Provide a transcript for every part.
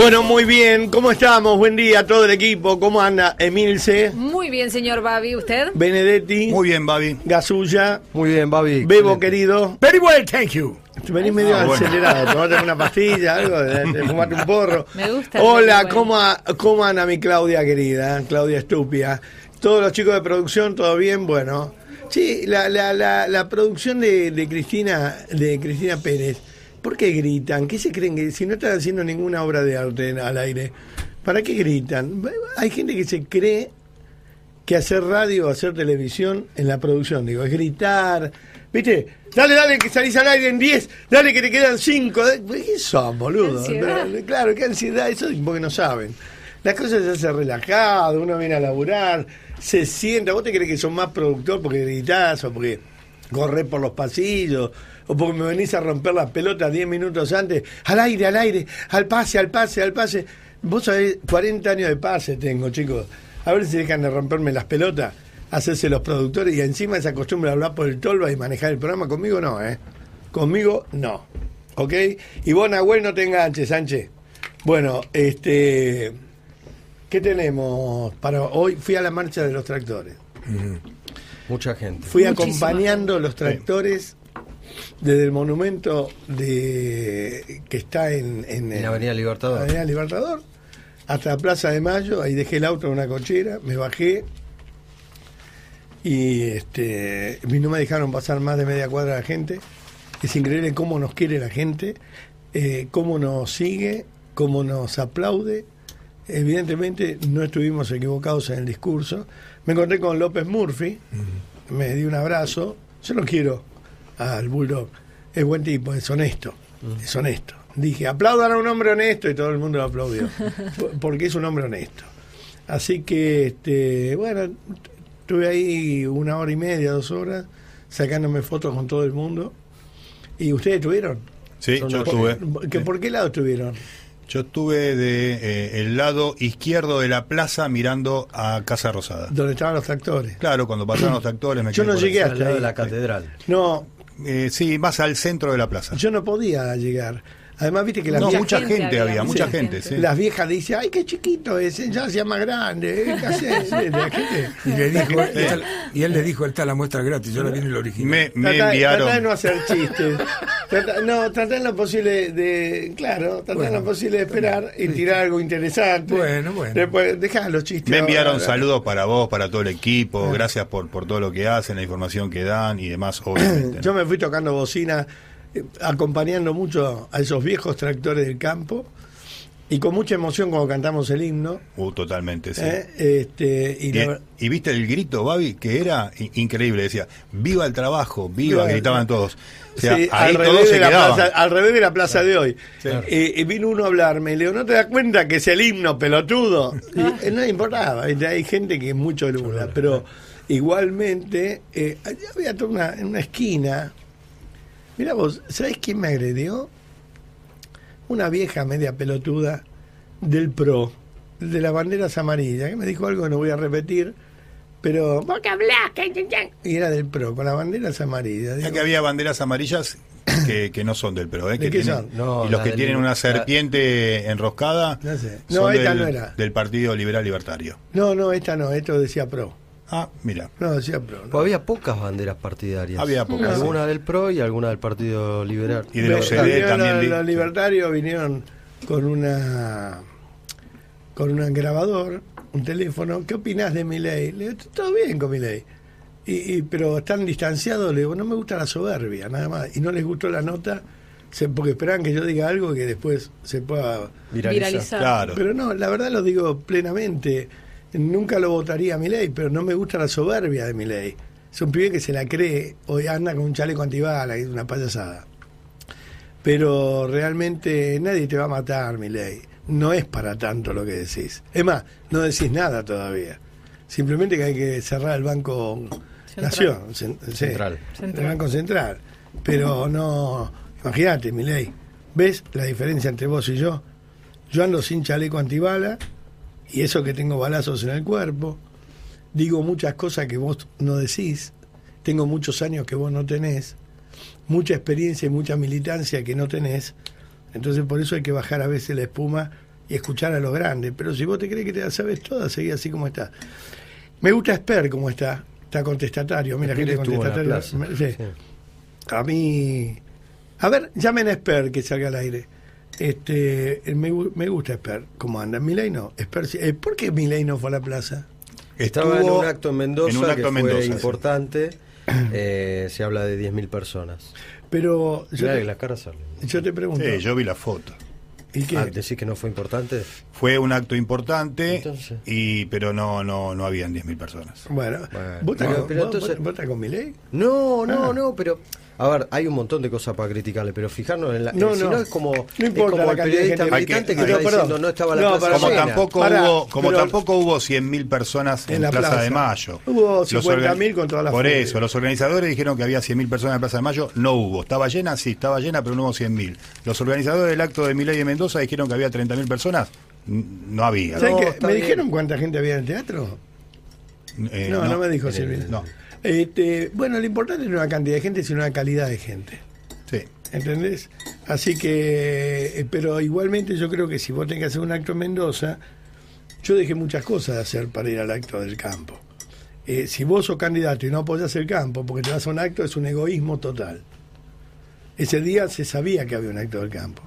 Bueno, muy bien. ¿Cómo estamos? Buen día a todo el equipo. ¿Cómo anda Emilce? Muy bien, señor Babi. ¿Usted? Benedetti. Muy bien, Babi. Gasulla. Muy bien, Babi. Bebo, Excelente. querido. Very well, thank you. Venís medio Ah, bueno. acelerado. Tomate una pastilla, algo, de, fumarte un porro. Me gusta Hola. ¿cómo, a- ¿cómo anda mi Claudia querida? Claudia Estupia. Todos los chicos de producción, ¿todo bien? Bueno. Sí, la, la, la, la producción de, de Cristina de Cristina Pérez. ¿Por qué gritan? ¿Qué se creen que si no están haciendo ninguna obra de arte al aire? ¿Para qué gritan? Hay gente que se cree que hacer radio o hacer televisión en la producción, digo, es gritar, ¿viste? Dale, dale, que salís al aire en 10, dale que te quedan 5. ¿Qué son, boludo? Qué Claro, qué ansiedad, eso es porque no saben. Las cosas se hacen relajado, uno viene a laburar, se sienta, vos te crees que sos más productor porque gritás o porque corres por los pasillos o porque me venís a romper las pelotas 10 minutos antes, al aire, al aire, al pase, al pase, al pase. Vos sabés, 40 años de pase tengo, chicos. A ver si dejan de romperme las pelotas, hacerse los productores y encima esa costumbre de hablar por el tolva y manejar el programa. Conmigo no, ¿eh? Conmigo no. ¿Ok? Y vos, Nahuel, no te enganches, Sánchez. Bueno, este. ¿Qué tenemos para hoy? Fui a la marcha de los tractores. Mucha gente. Fui Muchísima acompañando los tractores desde el monumento de que está en, en, En Avenida Libertador. Avenida Libertador hasta la Plaza de Mayo. Ahí dejé el auto en una cochera, me bajé y este no me dejaron pasar más de media cuadra la gente. Es increíble cómo nos quiere la gente, eh, cómo nos sigue, cómo nos aplaude. Evidentemente no estuvimos equivocados en el discurso. Me encontré con López Murphy, me dio un abrazo. Yo lo quiero al Bulldog. Es buen tipo, es honesto. Es honesto. Dije, aplaudan a un hombre honesto y todo el mundo lo aplaudió. Por- porque es un hombre honesto. Así que, este, bueno, estuve ahí una hora y media, dos horas, sacándome fotos con todo el mundo. ¿Y ustedes estuvieron? Sí, Son yo estuve. ¿Que, ¿Por qué lado estuvieron? Yo estuve de eh, el lado izquierdo de la plaza mirando a Casa Rosada. Donde estaban los tractores. Claro, cuando pasaron los actores me Yo quedé no por llegué Al hasta lado ahí. de la catedral. No, Eh, sí, más al centro de la plaza. yo no podía llegar. Además, viste que las, no, viejas, mucha gente gente, había, había, mucha gente, sí. las viejas dicen, ay, qué chiquito es, ya hacía más grande. ¿eh? ¿Qué Y, le dijo, "Esta- y él le dijo, esta es la muestra gratis, yo la vi en el original. Me, me Tratá- enviaron. tratá de no hacer chistes. Tratá- no, tratá en lo posible de. Claro, tratá en lo posible de esperar y tirar algo interesante. Bueno, bueno. Después, dejá los chistes. Me enviaron ahora. saludos para vos, para todo el equipo. Ah. Gracias por, por todo lo que hacen, la información que dan y demás, obviamente. ¿no? Yo me fui tocando bocina, acompañando mucho a esos viejos tractores del campo y con mucha emoción cuando cantamos el himno. Uh, totalmente, sí. ¿eh? Este, y Y, la ver- y viste el grito, Babi, que era increíble. Decía, viva el trabajo, viva, Viva- gritaban todos. O sea, Sí, ahí al, todos revés se de la plaza, al revés de la plaza de hoy. Sí. Eh, vino uno a hablarme y le digo, ¿no te das cuenta que es el himno pelotudo? Y, eh, no le importaba, hay gente que es mucho lula, pero igualmente eh, allá había toda una, en una esquina. Mira vos, ¿sabés quién me agredió? Una vieja media pelotuda del PRO, de las banderas amarillas, que me dijo algo que no voy a repetir, pero vos que hablás, que- que- que-". y era del PRO, con las banderas amarillas. Ya que había banderas amarillas que, que no son del PRO, ¿eh? ¿De que qué tienen- son? No, y los que tienen una la- serpiente enroscada No sé. son No, esta del, no era. del Partido Liberal Libertario. No, no, esta no, esto decía pro. Ah, mira, No, decía pro. no. Pues había pocas banderas partidarias. Había pocas, Alguna del PRO y alguna del Partido Liberal. Y de OCDE vinieron también Los, los libertarios vinieron con una con un grabador, un teléfono. ¿Qué opinás de mi ley? Le digo, todo bien con mi ley. Y, y- pero están distanciados, le digo, no me gusta la soberbia, nada más. Y no les gustó la nota, se- porque esperaban que yo diga algo que después se pueda Viralizar. Viralizar. claro. Pero no, la verdad lo digo plenamente. Nunca lo votaría a mi ley, pero no me gusta la soberbia de mi ley. Es un pibe que se la cree, hoy anda con un chaleco antibala, es una payasada. Pero realmente nadie te va a matar, mi ley. No es para tanto lo que decís. Es más, no decís nada todavía. Simplemente que hay que cerrar el Banco Central. Nación. Central. el Banco Central. Pero no, imagínate, mi ley. ¿Ves la diferencia entre vos y yo? Yo ando sin chaleco antibala y eso que tengo balazos en el cuerpo. Digo muchas cosas que vos no decís. Tengo muchos años que vos no tenés. Mucha experiencia y mucha militancia que no tenés. Entonces por eso hay que bajar a veces la espuma y escuchar a los grandes. Pero si vos te crees que te la sabes toda, seguí así como está. Me gusta Esper como está. Está contestatario. Mira, gente contestatario. sí. sí. A mí. A ver, llamen a Esper que salga al aire. Este, eh, me, me gusta Esper. ¿Cómo anda? Milei no. Esper, sí. Eh, ¿Por qué Milei no fue a la plaza? Estaba en un acto en Mendoza en un acto que en fue Mendoza, sí. importante. Eh, se habla de 10.000 personas. Pero yo Mirá te, las caras salen. yo te pregunto. Sí, yo vi la foto. ¿Y qué? Ah, ¿Decís que no fue importante? Fue un acto importante, Entonces. y pero no no no habían 10.000 personas. Bueno, Bueno, ¿vos, estás pero- con- pero vos- entonces- vos- vos estás con Milei? No, no, Ah. no, pero... A ver, hay un montón de cosas para criticarle, pero fijarnos en la... No, no. no es como, No es importa como la el cantidad de periodista que- militante que, está que- perdón. diciendo no estaba la No, plaza para- Como llena. tampoco Pará, hubo como pero- tampoco hubo 100.000 personas en, En la Plaza, plaza. de Mayo. Hubo Los 50.000 organi- con todas las Por eso, los organizadores dijeron que había 100.000 personas en Plaza de Mayo, no hubo. ¿Estaba llena? Sí, estaba llena, pero no hubo 100.000. Los organizadores del acto de Milei de Mendoza dijeron que había 30.000 personas, no había. ¿Sabes No, qué? está ¿Me bien. dijeron cuánta gente había en el teatro? Eh, no, no, me dijo Eh, Silvia. no. Este, bueno, lo importante no es la cantidad de gente, sino la calidad de gente. Sí. ¿Entendés? Así que, eh, pero igualmente yo creo que si vos tenés que hacer un acto en Mendoza, yo dejé muchas cosas de hacer para ir al acto del campo. Eh, si vos sos candidato y no apoyas el campo porque te vas a un acto, es un egoísmo total. Ese día se sabía que había un acto del campo.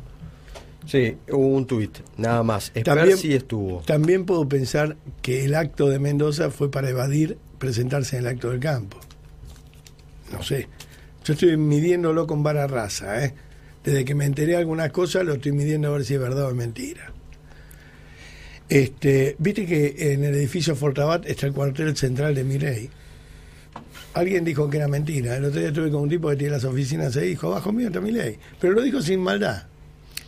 Sí, hubo un tuit, nada más. Esper También- sí estuvo. También puedo pensar que el acto de Mendoza fue para evadir presentarse en el acto del campo. No sé. Yo estoy midiéndolo con vara raza, ¿eh? Desde que me enteré de algunas cosas, lo estoy midiendo a ver si es verdad o es mentira. Este, Viste que en el edificio Fortabat está el cuartel central de Mirey. Alguien dijo que era mentira. El otro día estuve con un tipo que tiene las oficinas ahí y dijo, abajo mío está Milei. Pero lo dijo sin maldad.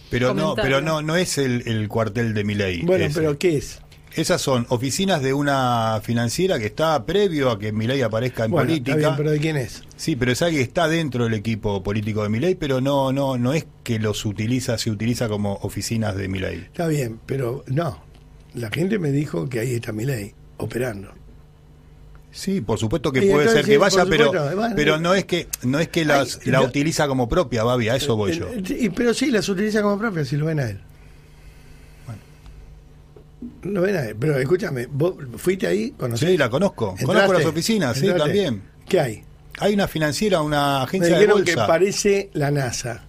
Pero no, pero no, no es el, el cuartel de Milei. Bueno, ese. pero ¿qué es? Esas son oficinas de una financiera que está previo a que Milei aparezca en Bueno, política. está bien, pero ¿de quién es? Sí, pero es alguien que está dentro del equipo político de Milei, pero no, no, no es que los utiliza, se utiliza como oficinas de Milei. Está bien, pero no. La gente me dijo que ahí está mi ley, operando. Sí, por supuesto que Y puede entonces, ser que vaya, pero, bueno, pero no es que no es que las, Ay, la yo- utiliza como propia, Babi, a eso voy yo. Eh, eh, pero sí, las utiliza como propias, si lo ven a él. Lo ven a él. Pero escúchame, ¿vos fuiste ahí? ¿Conocés? Sí, la conozco. ¿Entraste? Conozco las oficinas, sí, también. ¿Qué hay? Hay una financiera, una Me agencia de dijeron que bolsa. parece la NASA.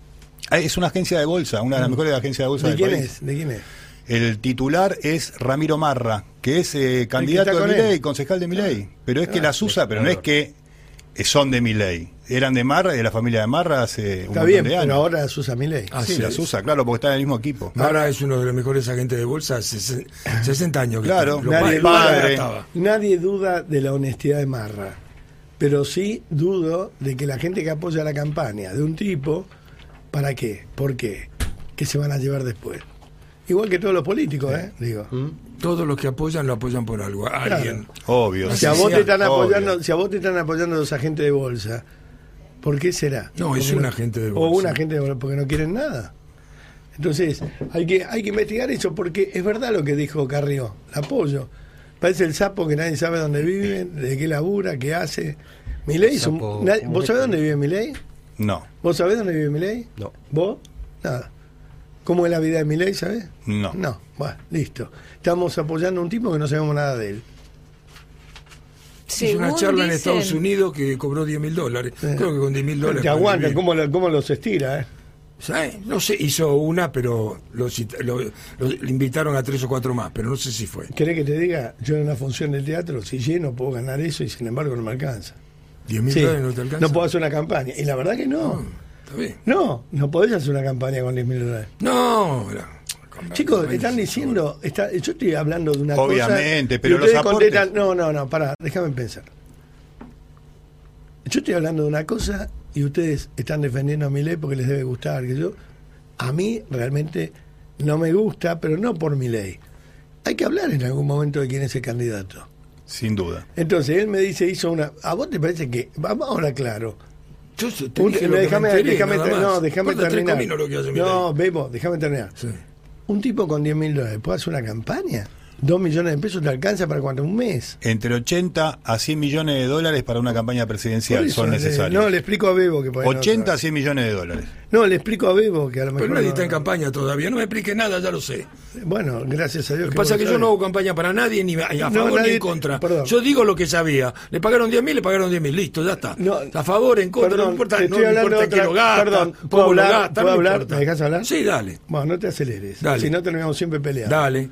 Ah, Es una agencia de bolsa, una de las mejores agencias de bolsa ¿De del quién país. es? ¿De quién es? El titular es Ramiro Marra, que es eh, candidato de él. concejal de Milei. Pero es que Ah, las usa, pero no es que son de Milei. Eran de Marra y de la familia de Marra hace un Está bien, de pero años. ahora las usa mi ley. Ah, sí, sí, las es. usa, claro, porque están en el mismo equipo. Ahora es uno de los mejores agentes de bolsa, sesen- 60 años. que Claro, está. Nadie- padre. estaba. Nadie duda de la honestidad de Marra, pero sí dudo de que la gente que apoya la campaña de un tipo, ¿para qué? ¿Por qué? ¿Qué se van a llevar después? Igual que todos los políticos, ¿eh? Digo. Todos los que apoyan lo apoyan por algo. a Alguien. Obvio. Si a vos te están obvio. apoyando, si a vos te están apoyando los agentes de bolsa, ¿por qué será? No, es un agente de O bolsa. un agente de bolsa, porque no quieren nada. Entonces, hay que, hay que investigar eso, porque es verdad lo que dijo Carrió, el apoyo. Parece el sapo que nadie sabe dónde vive, de qué labura, qué hace. Un- nadie- ¿cómo ¿Vos sabés dónde vive Milei? No, ¿Vos sabés dónde vive Milei? No. ¿Vos? Nada. ¿Cómo es la vida de Milei, sabés? no. No, bueno, listo. Estamos apoyando a un tipo que no sabemos nada de él. Hizo una charla en Estados Unidos que cobró 10 mil dólares. Creo que con 10 mil dólares. Te puede aguanta, vivir. ¿cómo, lo- cómo los estira, ¿eh? ¿Sabe? No sé, hizo una, pero lo, invitaron a tres o cuatro más, pero no sé si fue. ¿Querés que te diga? Yo en una función de teatro, si lleno, puedo ganar eso y sin embargo no me alcanza. 10 mil Sí, dólares no te alcanza. no puedo hacer una campaña. Y la verdad que no. Está bien. No, no podés hacer una campaña con 10 mil dólares. No, la- Chicos, están diciendo, está, yo estoy hablando de una cosa. Obviamente, pero los ustedes aportes- contestan, no, no, no, pará, déjame pensar. Yo estoy hablando de una cosa y ustedes están defendiendo a mi ley porque les debe gustar. Que yo, a mí realmente no me gusta, pero no por mi ley. Hay que hablar en algún momento de quién es el candidato. Sin duda. Entonces él me dice, hizo una. ¿A vos te parece que.? Vamos ahora claro. Yo te Un- dije lo que me déjame, enteré, déjame, nada más. no, déjame terminar. cominos lo que hace no, Milei. Bebo, déjame terminar. Sí. Un tipo con 10 mil dólares, ¿puede hacer una campaña? Dos millones de pesos te alcanza para cuánto, un mes. Entre 80 a 100 millones de dólares para una campaña presidencial eso son le- necesarios. No, le explico a Bebo que por ahí no 80 a sabe. 100 millones de dólares. No, le explico a Bebo que a lo mejor. Pero nadie no- está en campaña todavía. No me explique nada, ya lo sé. Bueno, gracias a Dios. Lo que pasa es que yo no hago campaña para nadie, ni a a No, favor ni nadie- en contra. perdón. Yo digo lo que sabía. Le pagaron 10 mil, le pagaron 10 mil. Listo, ya está. No, a favor, en contra, perdón, no importa, no estoy me hablando importa otra- lo gasta, perdón, ¿puedo cómo lo hablar? gasta, ¿Puedo no hablar? importa. ¿Me dejas hablar? Sí, dale. Bueno, no te aceleres. Dale. Si no, terminamos siempre peleando. Dale.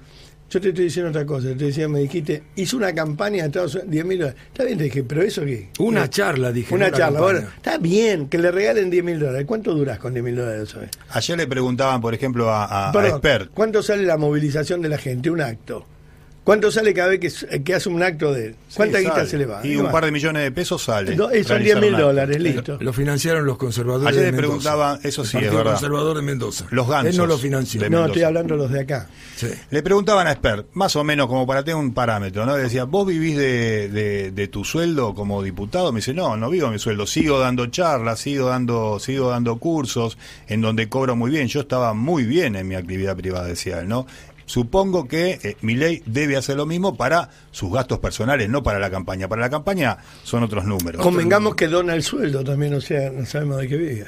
Yo te estoy diciendo otra cosa. Te decía, me dijiste, hizo una campaña en Estados Unidos, 10 mil dólares. Está bien, te dije, pero eso qué? Una Eh, charla, dije. Una charla. campaña. Bueno, está bien que le regalen 10 mil dólares. ¿Cuánto duras con 10 mil dólares? Ayer le preguntaban, por ejemplo, a, a, a Expert. ¿Cuánto sale la movilización de la gente? Un acto. ¿Cuánto sale cada vez que, que hace un acto de él? ¿Cuánta Sí, guita sale. se le va? Y un par de millones de pesos sale. No, son realizar 10 mil dólares, listo. Lo financiaron los conservadores Ayer de le Mendoza. preguntaban, eso El sí, es Partido verdad. conservador de Mendoza. Los gansos Él no lo financió. No, estoy hablando de los de acá. Sí. Le preguntaban a Expert, más o menos como para tener un parámetro, ¿no? Le decía, ¿vos vivís de, de- de tu sueldo como diputado? Me dice, no, no vivo de mi sueldo, sigo dando charlas, sigo dando, sigo dando cursos, en donde cobro muy bien. Yo estaba muy bien en mi actividad privada, decía él, ¿no? Supongo que eh, mi ley debe hacer lo mismo para sus gastos personales, no para la campaña. Para la campaña son otros números. Convengamos que dona el sueldo también, o sea, no sabemos de qué vive.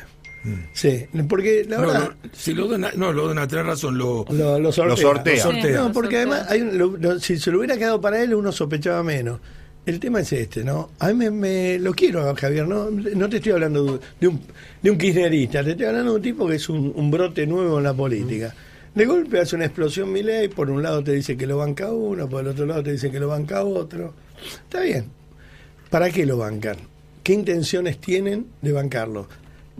Sí, porque la No, verdad. no, si lo dona, no, lo dona, tenés razón, lo, Lo, lo sortea. Lo sortea. Lo sortea. No, porque Sortea. además, hay un- lo- lo- si se lo hubiera quedado para él, uno sospechaba menos. El tema es este, ¿no? A mí me, me- lo quiero, a Javier, ¿no? No te estoy hablando de un, de un kirchnerista, te estoy hablando de un tipo que es un, un brote nuevo en la política. De golpe hace una explosión mi ley, por un lado te dice que lo banca uno, por el otro lado te dice que lo banca otro. Está bien. ¿Para qué lo bancan? ¿Qué intenciones tienen de bancarlo?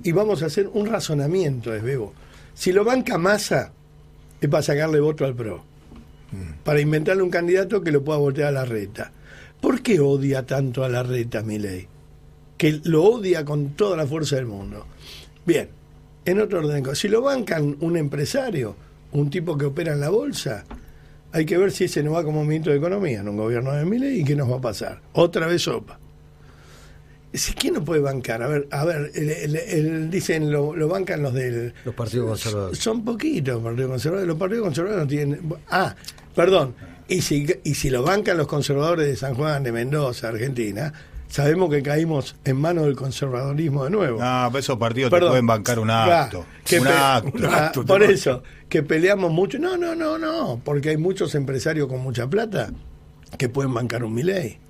Y vamos a hacer un razonamiento, es bebo. Si lo banca Massa, es para sacarle voto al PRO. Para inventarle un candidato que lo pueda voltear a la reta. ¿Por qué odia tanto a la reta Milei? Que lo odia con toda la fuerza del mundo. Bien, en otro orden, de cosas, si lo bancan un empresario, un tipo que opera en la bolsa, hay que ver si ese no va como ministro de Economía en un gobierno de Milei y qué nos va a pasar. Otra vez sopa. ¿Quién no puede bancar? A ver, a ver, el- el- el- dicen lo, lo bancan los del... Los partidos conservadores. Son poquitos los partidos conservadores. Los partidos conservadores no tienen... Ah, perdón. Y si, y si lo bancan los conservadores de San Juan, de Mendoza, Argentina, sabemos que caímos en manos del conservadorismo de nuevo. No, pero esos partidos te pueden bancar un Ah, acto. que un pe- acto. Un Ah, acto, por eso, que peleamos mucho. No, no, no, no, porque hay muchos empresarios con mucha plata que pueden bancar un Milei.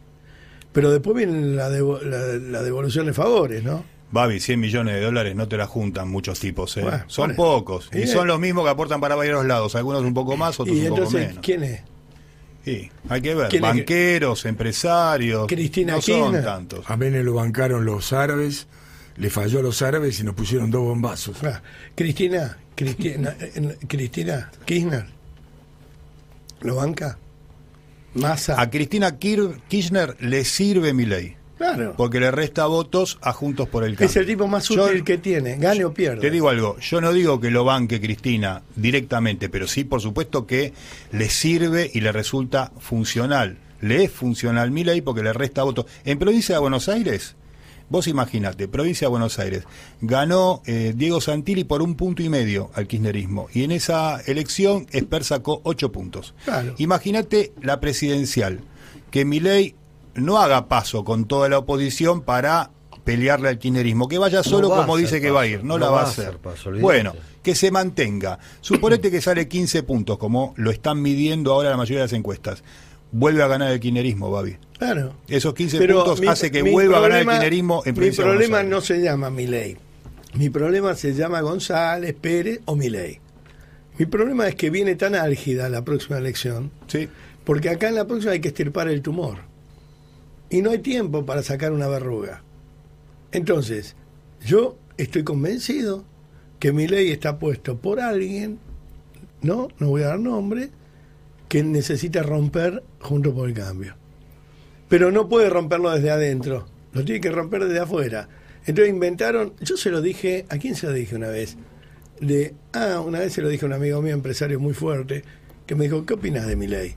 Pero después viene la, devo- la, la devolución de favores, ¿no? Babi, 100 millones de dólares no te la juntan muchos tipos, ¿eh? Bueno, son pocos. Y son los mismos que aportan para varios lados. Algunos un poco más, otros Y un poco menos. ¿quién es? Sí, hay que ver. ¿Quién es que- Banqueros, empresarios. Cristina no son Kirchner. tantos. A Menem lo bancaron los árabes, le falló a los árabes y nos pusieron dos bombazos. Ah, Cristina, Cristina, eh, Cristina Kirchner. ¿Lo banca? Massa. A Cristina Kir- Kirchner le sirve mi ley. Claro. Porque le resta votos a Juntos por el Cambio. Es el tipo más Yo- útil que tiene, gane o pierda. Te digo algo, yo no digo que lo banque Cristina directamente, pero sí, por supuesto, que le sirve y le resulta funcional. Le es funcional mi ley porque le resta votos. En provincia de Buenos Aires, vos imagínate, provincia de Buenos Aires, ganó eh, Diego Santilli por un punto y medio al kirchnerismo. Y en esa elección, Esper sacó ocho puntos. Claro. Imagínate la presidencial, que mi ley no haga paso con toda la oposición para pelearle al kirchnerismo, que vaya solo como dice que paso, va a ir, no, la va a hacer. paso, bueno, que se mantenga. Suponete que sale 15 puntos, como lo están midiendo ahora la mayoría de las encuestas. Vuelve a ganar el kirchnerismo, Babi. Claro. Esos 15 Pero puntos mi- hace que vuelva a ganar el kirchnerismo en Mi problema no se llama Milei. Mi problema se llama González, Pérez o Milei. Mi problema es que viene tan álgida la próxima elección, Sí. porque acá en la próxima hay que estirpar el tumor. Y no hay tiempo para sacar una verruga. Entonces, yo estoy convencido que Milei está puesto por alguien, no, no voy a dar nombre, que necesita romper junto por el cambio pero no puede romperlo desde adentro, lo tiene que romper desde afuera. Entonces inventaron, yo se lo dije, ¿a quién se lo dije una vez? De, ah, una vez se lo dije a un amigo mío, empresario muy fuerte, que me dijo, ¿qué opinas de mi ley?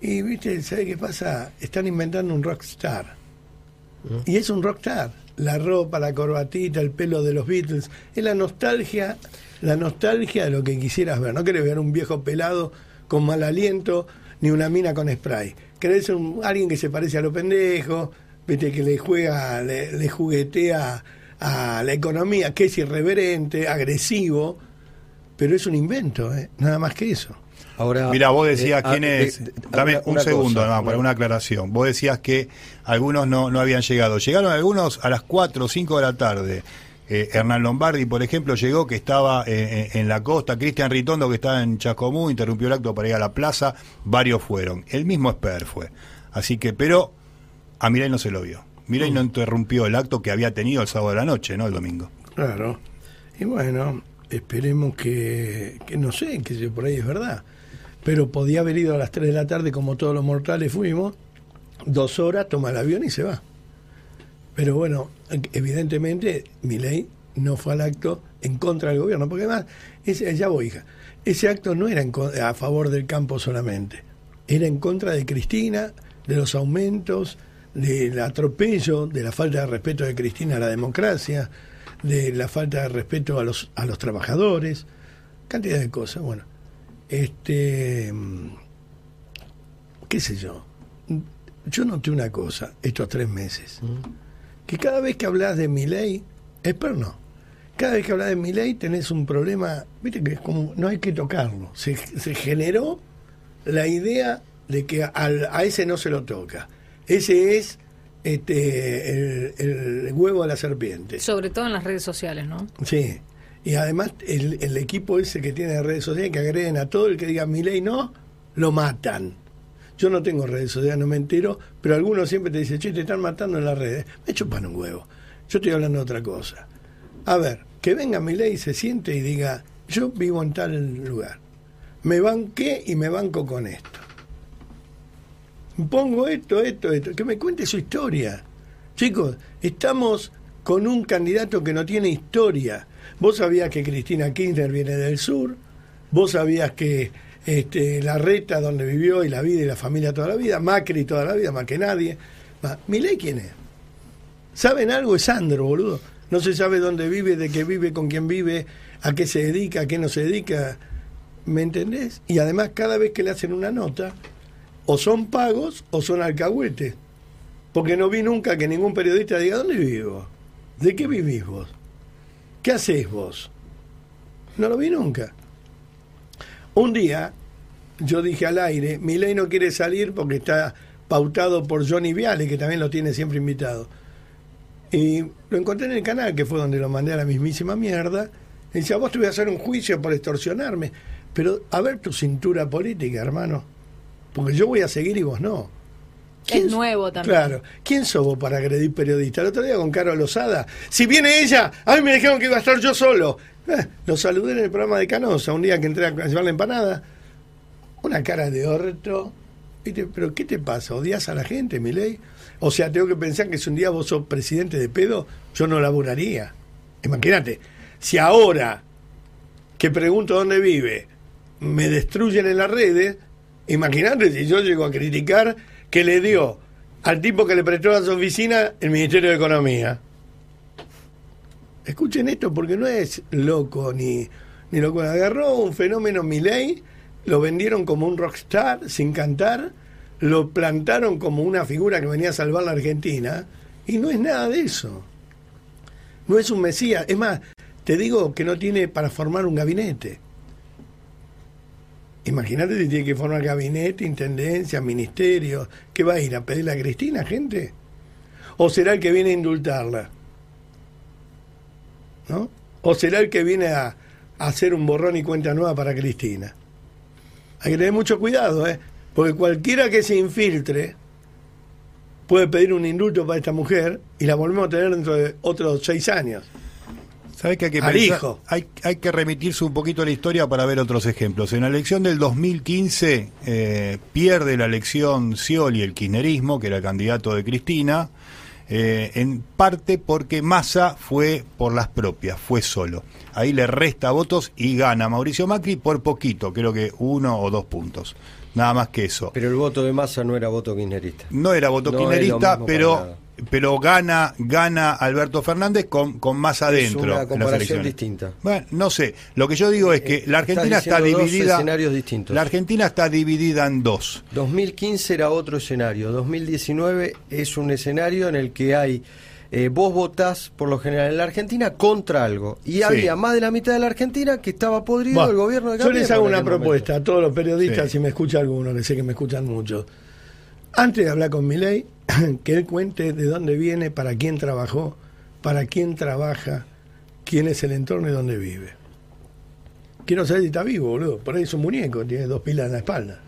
Y viste, ¿sabe qué pasa? Están inventando un rockstar. Y es un rockstar. La ropa, la corbatita, el pelo de los Beatles. Es la nostalgia, la nostalgia de lo que quisieras ver. No querés ver un viejo pelado con mal aliento ni una mina con spray. Querés un, alguien que se parece a lo pendejo, viste, que le juega, le, le juguetea a la economía, que es irreverente, agresivo, pero es un invento, ¿eh? nada más que eso. Ahora, Mira, vos decías eh, quién ah, es. eh, Dame un segundo, cosa, nomás, para una aclaración. Vos decías que algunos no, no habían llegado. Llegaron algunos a las 4 o 5 de la tarde. Eh, Hernán Lombardi, por ejemplo, llegó que estaba eh, en, la costa. Cristian Ritondo, que estaba en Chascomú, interrumpió el acto para ir a la plaza. Varios fueron. El mismo Esper fue. Así que, pero a Milei no se lo vio. Milei no interrumpió el acto que había tenido el sábado de la noche, no el domingo. Claro. Y bueno, esperemos que, que no sé, que por ahí es verdad. Pero podía haber ido a las 3 de la tarde, como todos los mortales fuimos, dos horas, toma el avión y se va. Pero bueno, evidentemente Milei no fue al acto en contra del gobierno, porque además, ese, ya voy, hija, ese acto no era en a favor del campo solamente, era en contra de Cristina, de los aumentos, del atropello, de la falta de respeto de Cristina a la democracia, de la falta de respeto a los, a los trabajadores, cantidad de cosas. Bueno, este, mm, qué sé yo, yo noté una cosa estos tres meses, que cada vez que hablas de mi ley, es pero no, cada vez que hablas de mi ley tenés un problema, viste que es como, no hay que tocarlo, se, se generó la idea de que al- a ese no se lo toca, ese es este, el, el huevo de la serpiente. Sobre todo en las redes sociales, ¿no? Sí, y además el, el equipo ese que tiene redes sociales que agreden a todo el que diga mi ley no, lo matan. Yo no tengo redes sociales, no me entero, pero algunos siempre te dicen, che, te están matando en las redes. Me chupan un huevo. Yo estoy hablando de otra cosa. A ver, que venga mi ley, se siente y diga, yo vivo en tal lugar. Me banqué y me banco con esto. Pongo esto, esto, esto. Que me cuente su historia. Chicos, estamos con un candidato que no tiene historia. Vos sabías que Cristina Kirchner viene del sur, vos sabías que este, la reta donde vivió y la vida y la familia toda la vida, Macri toda la vida, más que nadie. ¿Milei quién es? ¿Saben algo? Es Sandro, boludo. No se sabe dónde vive, de qué vive, con quién vive, a qué se dedica, a qué no se dedica. ¿Me entendés? Y además cada vez que le hacen una nota, o son pagos o son alcahuetes. Porque no vi nunca que ningún periodista diga, ¿dónde vivo? ¿De qué vivís vos? ¿Qué hacés vos? No lo vi nunca. Un día yo dije al aire, mi ley no quiere salir porque está pautado por Johnny Viale, que también lo tiene siempre invitado. Y lo encontré en el canal, que fue donde lo mandé a la mismísima mierda. Y decía, vos te voy a hacer un juicio por extorsionarme. Pero a ver tu cintura política, hermano. Porque yo voy a seguir y vos no. Es nuevo también. Claro. ¿Quién sos vos para agredir periodistas? El otro día con Carol Lozada. Si viene ella, a mí me dijeron que iba a estar yo solo. Eh, lo saludé en el programa de Canosa, un día que entré a llevar la empanada. Una cara de orto. ¿Viste? ¿Pero qué te pasa? ¿Odias a la gente, mi ley? O sea, tengo que pensar que si un día vos sos presidente de pedo, yo no laburaría. Imagínate, si ahora que pregunto dónde vive, me destruyen en las redes, imagínate si yo llego a criticar que le dio al tipo que le prestó a su oficina el Ministerio de Economía. Escuchen esto porque no es loco ni, ni loco. Agarró un fenómeno Milei, lo vendieron como un rockstar sin cantar, lo plantaron como una figura que venía a salvar la Argentina y no es nada de eso. No es un mesías. Es más, te digo que no tiene para formar un gabinete. Imagínate si tiene que formar gabinete, intendencia, ministerio. ¿Qué va a ir a pedirle a Cristina, gente? ¿O será el que viene a indultarla? ¿No? ¿O será el que viene a, a hacer un borrón y cuenta nueva para Cristina? Hay que tener mucho cuidado, ¿eh? Porque cualquiera que se infiltre puede pedir un indulto para esta mujer y la volvemos a tener dentro de otros seis años. ¿Sabes que hay que pensar-. Hay, hay que remitirse un poquito a la historia para ver otros ejemplos. En la elección del 2015 eh, pierde la elección Scioli, el kirchnerismo, que era el candidato de Cristina, eh, en parte porque Massa fue por las propias, fue solo. Ahí le resta votos y gana Mauricio Macri por poquito, creo que uno o dos puntos. Nada más que eso. Pero el voto de masa no era voto kirchnerista. No era voto No kirchnerista, pero. Pero gana gana Alberto Fernández con, con más adentro. una en las comparación distinta. Bueno, no sé. Lo que yo digo es que Eh, la Argentina está diciendo dos dividida. escenarios distintos. La Argentina está dividida en dos. 2015 era otro escenario. 2019 es un escenario en el que hay. eh, vos votás, por lo general, en la Argentina contra algo. Y había más de la mitad de la Argentina que estaba podrido Bueno, el gobierno de yo les hago una momento. propuesta a todos los periodistas, Sí. si me escucha alguno, que sé que me escuchan mucho. Antes de hablar con Milei, que él cuente de dónde viene, para quién trabajó, para quién trabaja, quién es el entorno y dónde vive. Quiero saber si está vivo, boludo. Por ahí es un muñeco, tiene dos pilas en la espalda.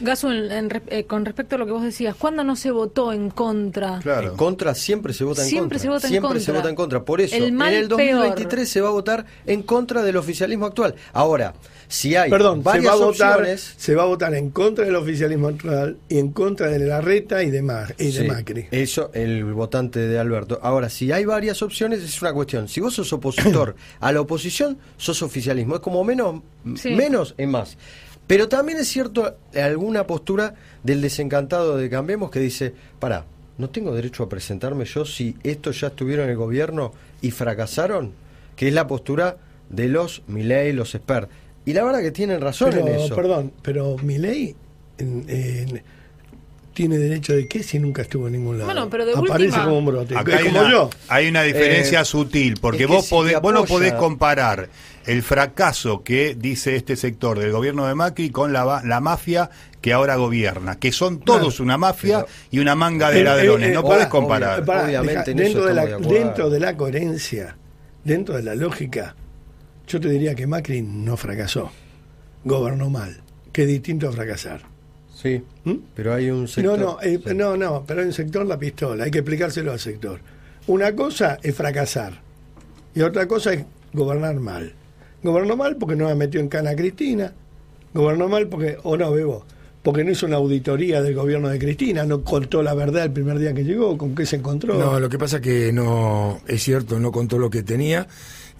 Gaso, en- en re- eh, con respecto a lo que vos decías, ¿cuándo no se votó en contra? Claro. En contra siempre se vota en Siempre contra. se vota en siempre se contra. vota en contra. Por eso, El mal en el 2023 peor. se va a votar en contra del oficialismo actual. Ahora, si hay Perdón, se varias va, a votar, opciones, se va a votar en contra del oficialismo actual y en contra de la reta y de, y de Macri. Eso, el votante de Alberto. Ahora, si hay varias opciones, es una cuestión. Si vos sos opositor a la oposición, sos oficialismo. Es como menos, Sí. menos es más. Pero también es cierto alguna postura del desencantado de Cambiemos que dice, pará, ¿no tengo derecho a presentarme yo si estos ya estuvieron en el gobierno y fracasaron? Que es la postura de los Milei, los expertos. Y la verdad que tienen razón Pero, en eso. perdón, pero Milei en- en- tiene derecho de qué si nunca estuvo en ningún lado. Bueno, pero de Aparece última- como un brote. Acá hay como una, yo. hay una diferencia Eh, sutil, porque es que vos, si podés, te vos no podés comparar el fracaso que dice este sector del gobierno de Macri con la, mafia que ahora gobierna, que son todos Claro. una mafia Pero- y una manga de Eh, ladrones, eh, no eh, podés comparar. Obviamente, de la, dentro de la coherencia, dentro de la lógica, yo te diría que Macri no fracasó, gobernó mal, que es distinto a fracasar. Sí, ¿Mm? pero hay un No, sector... no, eh, Sí. no, no, pero hay un sector la pistola, hay que explicárselo al sector. Una cosa es fracasar y otra cosa es gobernar mal. Gobernó mal porque no la metió en cana a Cristina, gobernó mal porque, o no, Bebo, porque no hizo una auditoría del gobierno de Cristina, no contó la verdad el primer día que llegó, con qué se encontró. No, lo que pasa que no, es cierto, no contó lo que tenía.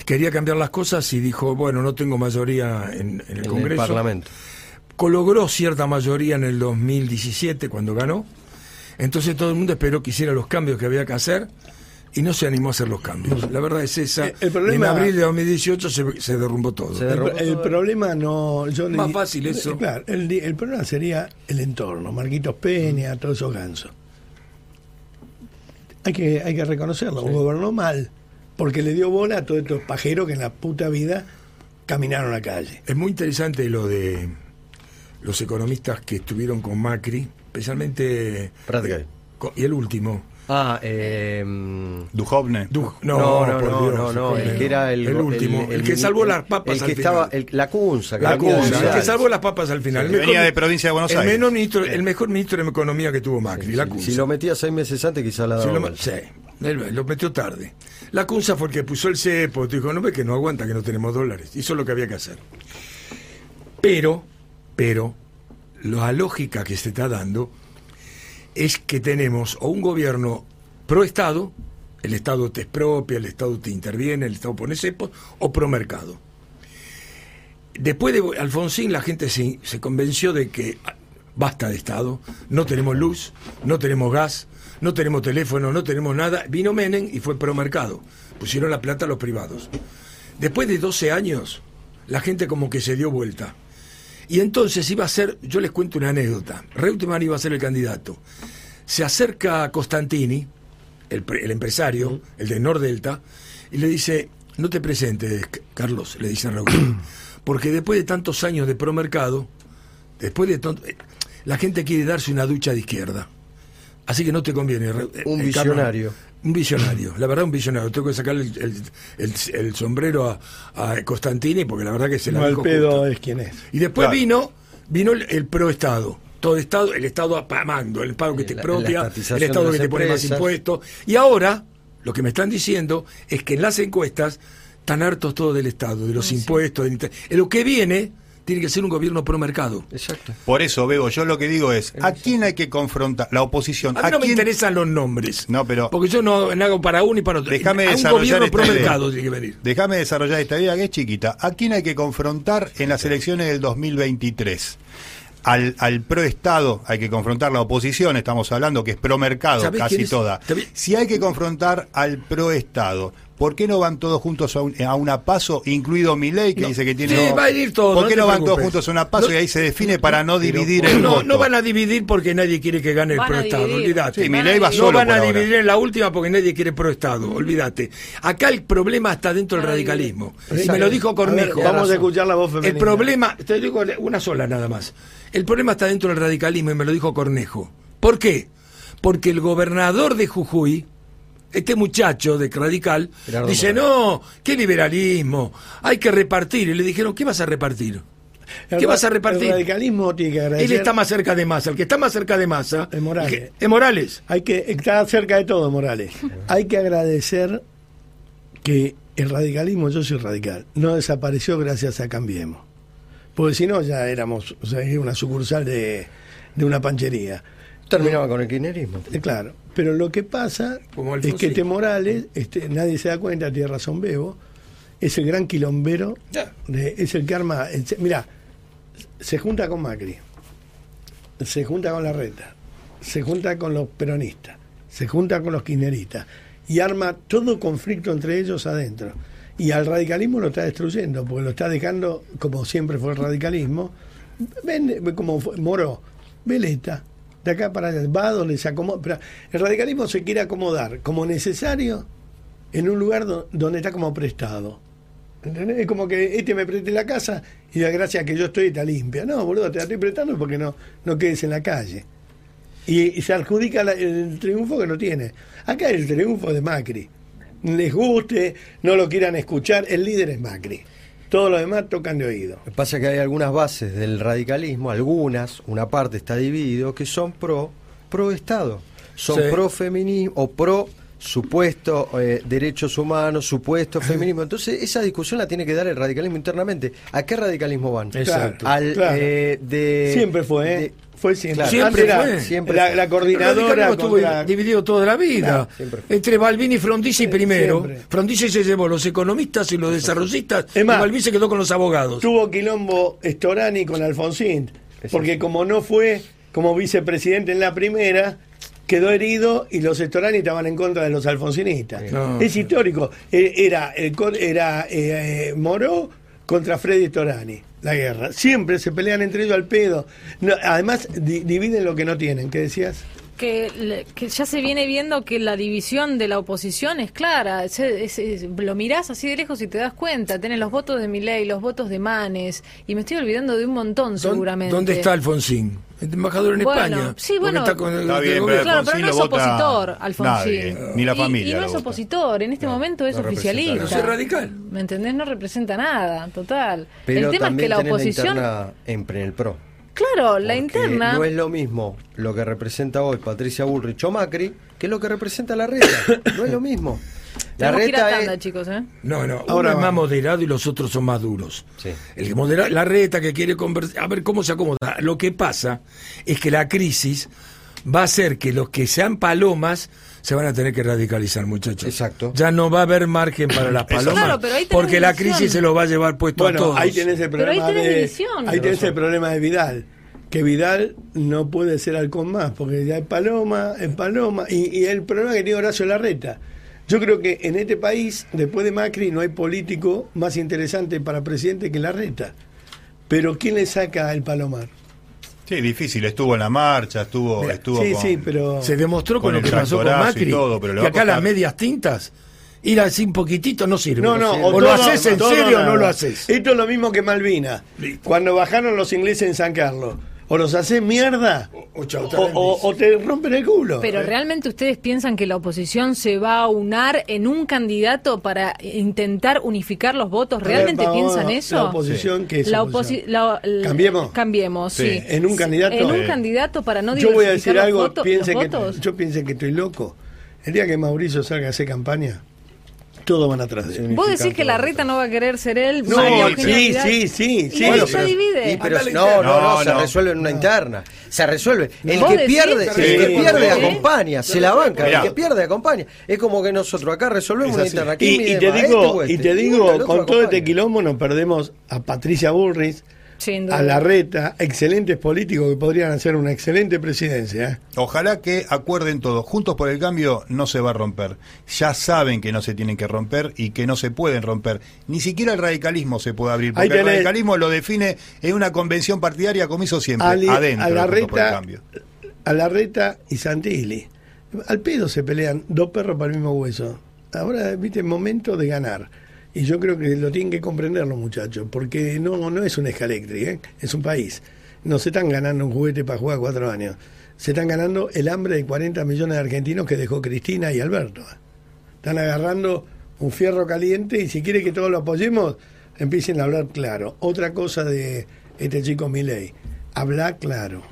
Quería cambiar las cosas y dijo, bueno, no tengo mayoría en, en el en el Congreso. Logró cierta mayoría en el 2017 cuando ganó. Entonces todo el mundo esperó que hiciera los cambios que había que hacer y no se animó a hacer los cambios. La verdad es esa. El problema- en abril de 2018 se, se derrumbó todo. Se El, derrumbó el todo. problema no. Yo le Más fácil eso. Claro, el, el problema sería el entorno, Marquitos Peña, todos esos gansos. Hay que, hay que reconocerlo, gobernó mal, porque le dio bola a todos estos pajeros que en la puta vida caminaron a la calle. Es muy interesante lo de los economistas que estuvieron con Macri, especialmente... Prat Gay. con- y el último. Ah, eh, Duhovne. Du- no, no, por no, Dios, no, no, el, el que era el, último, el, que salvó las papas el que al estaba, final. el- la Cunza, La Cunza, el que salvó las papas al final. Sí, El que venía de provincia de Buenos el Aires. menor ministro, el mejor ministro de Economía que tuvo Macri, la Si- Cunza. Si lo metía seis meses antes, quizás la daba. lo, sí, él lo metió tarde. La Cunza fue el que puso el cepo, dijo, no ve que no aguanta, que no tenemos dólares. Hizo lo que había que hacer. Pero, pero, la lógica que se está dando es que tenemos o un gobierno pro Estado, el Estado te expropia, el Estado te interviene, el Estado pone cepos, o pro mercado. Después de Alfonsín la gente se, convenció de que ah, basta de Estado, no tenemos luz, no tenemos gas, no tenemos teléfono, no tenemos nada. Vino Menem y fue pro mercado. Pusieron la plata a los privados. Después de 12 años, la gente como que se dio vuelta. Y entonces iba a ser, yo les cuento una anécdota. Reutemann iba a ser el candidato. Se acerca a Costantini, el, el empresario, el de Nordelta, y le dice, no te presentes, Carlos, le dice Reutemann, porque después de tantos años de promercado, después de tanto, eh, la gente quiere darse una ducha de izquierda. Así que no te conviene. Un eh, Carlos, visionario. un visionario, la verdad un visionario. Tengo que sacarle el, el- el- el sombrero a, a Costantini porque la verdad que se la No, el pedo justo. es quien es. Y después Claro. vino vino el, el pro Estado. Todo Estado, el Estado apamando, el pago que te propia, el Estado de que te pone más impuestos. Y ahora, lo que me están diciendo es que en las encuestas están hartos todos del Estado, de los impuestos. del inter- Lo que viene tiene que ser un gobierno pro mercado. Exacto. Por eso, Bebo, yo lo que digo es, ¿a quién hay que confrontar? La oposición. A mí no me quién- interesan los nombres. No, pero- Porque yo no, no hago para uno y para otro. Déjame a un desarrollar gobierno esta pro idea. mercado tiene que venir. Déjame desarrollar esta idea que es chiquita. ¿A quién hay que confrontar en las elecciones del 2023? al, al pro Estado hay que confrontar la oposición, estamos hablando que es pro mercado ¿Sabés casi toda. Si hay que confrontar al pro Estado, ¿por qué no van todos juntos a, un- a una paso, incluido Milei que No. dice que tiene... Sí, va a ir todo, ¿Por no qué no van todos juntos a una paso No- y ahí se define para no dividir el no, voto? no van a dividir porque nadie quiere que gane el Van a pro-Estado, olvídate. Sí, Milei va dividir. No solo van a ahora. dividir en la última porque nadie quiere pro-Estado, olvídate. Acá el problema está dentro del radicalismo. Y me lo dijo A ver, Cornejo. vamos a escuchar la voz femenina. El problema, te digo una sola nada más. El problema está dentro del radicalismo y me lo dijo Cornejo. ¿Por qué? Porque el gobernador de Jujuy, este muchacho de radical, Gerardo dice, Morales. no, qué liberalismo, hay que repartir. Y le dijeron, ¿qué vas a repartir? El ¿Qué ra- vas a repartir? El radicalismo tiene que agradecer. Él está más cerca de Massa. El que está más cerca de Massa Es Morales. el es Morales. Hay que estar cerca de todo, Morales. Hay que agradecer que el radicalismo, yo soy radical, no desapareció gracias a Cambiemos. Porque si no, ya éramos o sea, una sucursal de, de una panchería. Terminaba con el kirchnerismo. Eh, Claro, pero lo que pasa Como es que este Morales, este, nadie se da cuenta, tiene razón Bebo, es el gran quilombero, de- es el que arma, el- mira, se junta con Macri, se junta con la reta, se junta con los peronistas, se junta con los kirchneristas y arma todo conflicto entre ellos adentro. Y al radicalismo lo está destruyendo, porque lo está dejando, como siempre fue el radicalismo, ven, como fue Moro, veleta, acá para allá, va donde se acomoda. El radicalismo se quiere acomodar como necesario en un lugar do- donde está como prestado. Es como que este me preste la casa y da gracias a que yo estoy está limpia. No, boludo, te la estoy prestando porque no, no quedes en la calle. Y, se adjudica la- el triunfo que no tiene. Acá el triunfo de Macri. Les guste, no lo quieran escuchar, el líder es Macri. Todos los demás tocan de oído. Lo que pasa es que hay algunas bases del radicalismo, algunas, una parte está dividido, que son pro, pro Estado. Son Sí. pro feminismo o pro supuesto eh, derechos humanos, supuesto feminismo. Entonces, esa discusión la tiene que dar el radicalismo internamente. ¿A qué radicalismo van? Exacto. Al, Claro. eh, de, Siempre fue, ¿eh? de- fue siempre. Siempre era fue. Siempre la, la coordinadora estuvo dividido toda la vida. Claro. Entre Balbini y Frondizi primero. Siempre. Frondizi se llevó los economistas y los desarrollistas. Es más, y Balbini se quedó con los abogados. Tuvo quilombo Storani con Alfonsín, porque como no fue como vicepresidente en la primera, quedó herido y los Storani estaban en contra de los alfonsinistas. No. Es histórico. Eh, Era, cor- era eh, eh, Moró contra Freddy Storani, la guerra. Siempre se pelean entre ellos al pedo. No, además, di- dividen lo que no tienen. ¿Qué decías? Que, le- que ya se viene viendo que la división de la oposición es clara. Es- es- es- lo mirás así de lejos y te das cuenta. Tenés los votos de Milei, los votos de Manes, y me estoy olvidando de un montón ¿Dó- seguramente. ¿Dónde está Alfonsín? El embajador en Bueno, España. sí, bueno. está con el- Está bien, pero gobierno. Claro, pero no es opositor, Alfonsín. nadie, ni la Y- familia Y, no lo es vota. opositor, en este momento es no oficialista. nada. Es radical. ¿Me entendés? No representa nada, total. Pero El tema es que la oposición. en, en el PRO. Claro, la interna. No es lo mismo lo que representa hoy Patricia Bullrich o Macri que lo que representa la reta. No es lo mismo. La Tenemos reta tanda, es. chicos, ¿eh? No, no, Ahora uno es más moderado y los otros son más duros. Sí. El que modera, la reta que quiere conversar, a ver cómo se acomoda. Lo que pasa es que la crisis va a hacer que los que sean palomas se van a tener que radicalizar, muchachos. Exacto. Ya no va a haber margen para las palomas. Claro, pero ahí tenés porque la división. crisis se los va a llevar puesto a Bueno, todos. ahí tenés el Pero ahí problema tenés de división. ahí tenés el problema de Vidal, que Vidal no puede ser halcón más, porque ya es Paloma, es Paloma, y, y el problema que tiene Horacio Larreta. Yo creo que en este país, después de Macri, no hay político más interesante para presidente que Larreta. Pero ¿quién le saca el Palomar? Sí, difícil. Estuvo en la marcha, estuvo, Mira, estuvo sí, con- sí, pero Se demostró con, con lo que pasó con y Macri. todo, pero le que acá costar- las medias tintas, ir así un poquitito no sirve. No, no, o, o lo haces en todo serio o no lo haces. Esto es lo mismo que Malvina. Cuando bajaron los ingleses en San Carlos. O los haces mierda O- o chau, te o, rendís. o- o te rompen el culo. Pero realmente ustedes piensan que la oposición se va a unar en un candidato para intentar unificar los votos. Ver, ¿Realmente vamos, piensan la eso? oposición, ¿qué es La oposición? oposi- la- la- ¿Cambiemos? Cambiemos, sí. Sí. En un candidato. En un candidato para no yo voy a diversificar decir los algo, los que, votos. yo piense que estoy loco. El día que Mauricio salga a hacer campaña, todos van atrás de él. Vos decís que la reta no va a querer ser él. No, María sí, sí, sí, Y sí. Bueno, se divide. Y pero- Andale no, no, no, No, se resuelve en una interna. Se resuelve. El ¿Vos que pierde, Sí. el que pierde Sí. acompaña, se la banca. Mirá. El que pierde acompaña. Es como que nosotros acá resolvemos Es una interna. ¿Quién Y, te este digo, este? y te Y digo, con todo este quilombo nos perdemos a Patricia Bullrich, A Larreta, excelentes políticos que podrían hacer una excelente presidencia. ¿eh? Ojalá que acuerden todos. Juntos por el cambio no se va a romper. Ya saben que no se tienen que romper y que no se pueden romper. Ni siquiera el radicalismo se puede abrir. Porque el radicalismo lo define en una convención partidaria como hizo siempre. Ali- adentro. a de Juntos por el Larreta, cambio. a Larreta y Santilli. Al pedo se pelean dos perros para el mismo hueso. Ahora, viste, momento de ganar. Y yo creo que lo tienen que comprender los muchachos, porque no, no es un escalectri, ¿eh? es un país. No se están ganando un juguete para jugar cuatro años. Se están ganando el hambre de 40 millones de argentinos que dejó Cristina y Alberto. Están agarrando un fierro caliente y si quiere que todos lo apoyemos, empiecen a hablar claro. Otra cosa de este chico Milei, habla claro.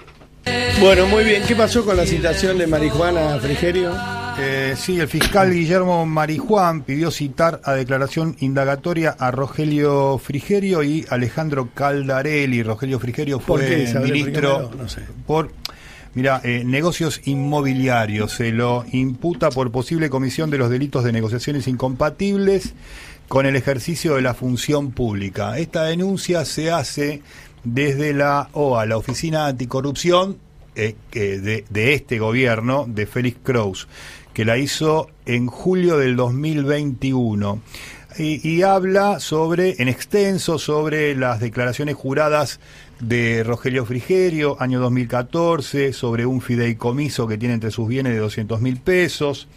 Bueno, muy bien. ¿Qué pasó con la citación de marihuana Frigerio? Eh, sí, el fiscal Guillermo Marijuán pidió citar a declaración indagatoria a Rogelio Frigerio y Alejandro Caldarelli. Rogelio Frigerio ¿Por fue qué, Isabel? ministro Explícamelo. No sé. por mira eh, negocios inmobiliarios. Se lo imputa por posible comisión de los delitos de negociaciones incompatibles con el ejercicio de la función pública. Esta denuncia se hace desde la OA, la Oficina Anticorrupción eh, de este gobierno, de Félix Kraus, que la hizo en julio del 2021. Y, habla sobre, en extenso, sobre las declaraciones juradas de Rogelio Frigerio, año 2014, sobre un fideicomiso que tiene entre sus bienes de 200 mil pesos.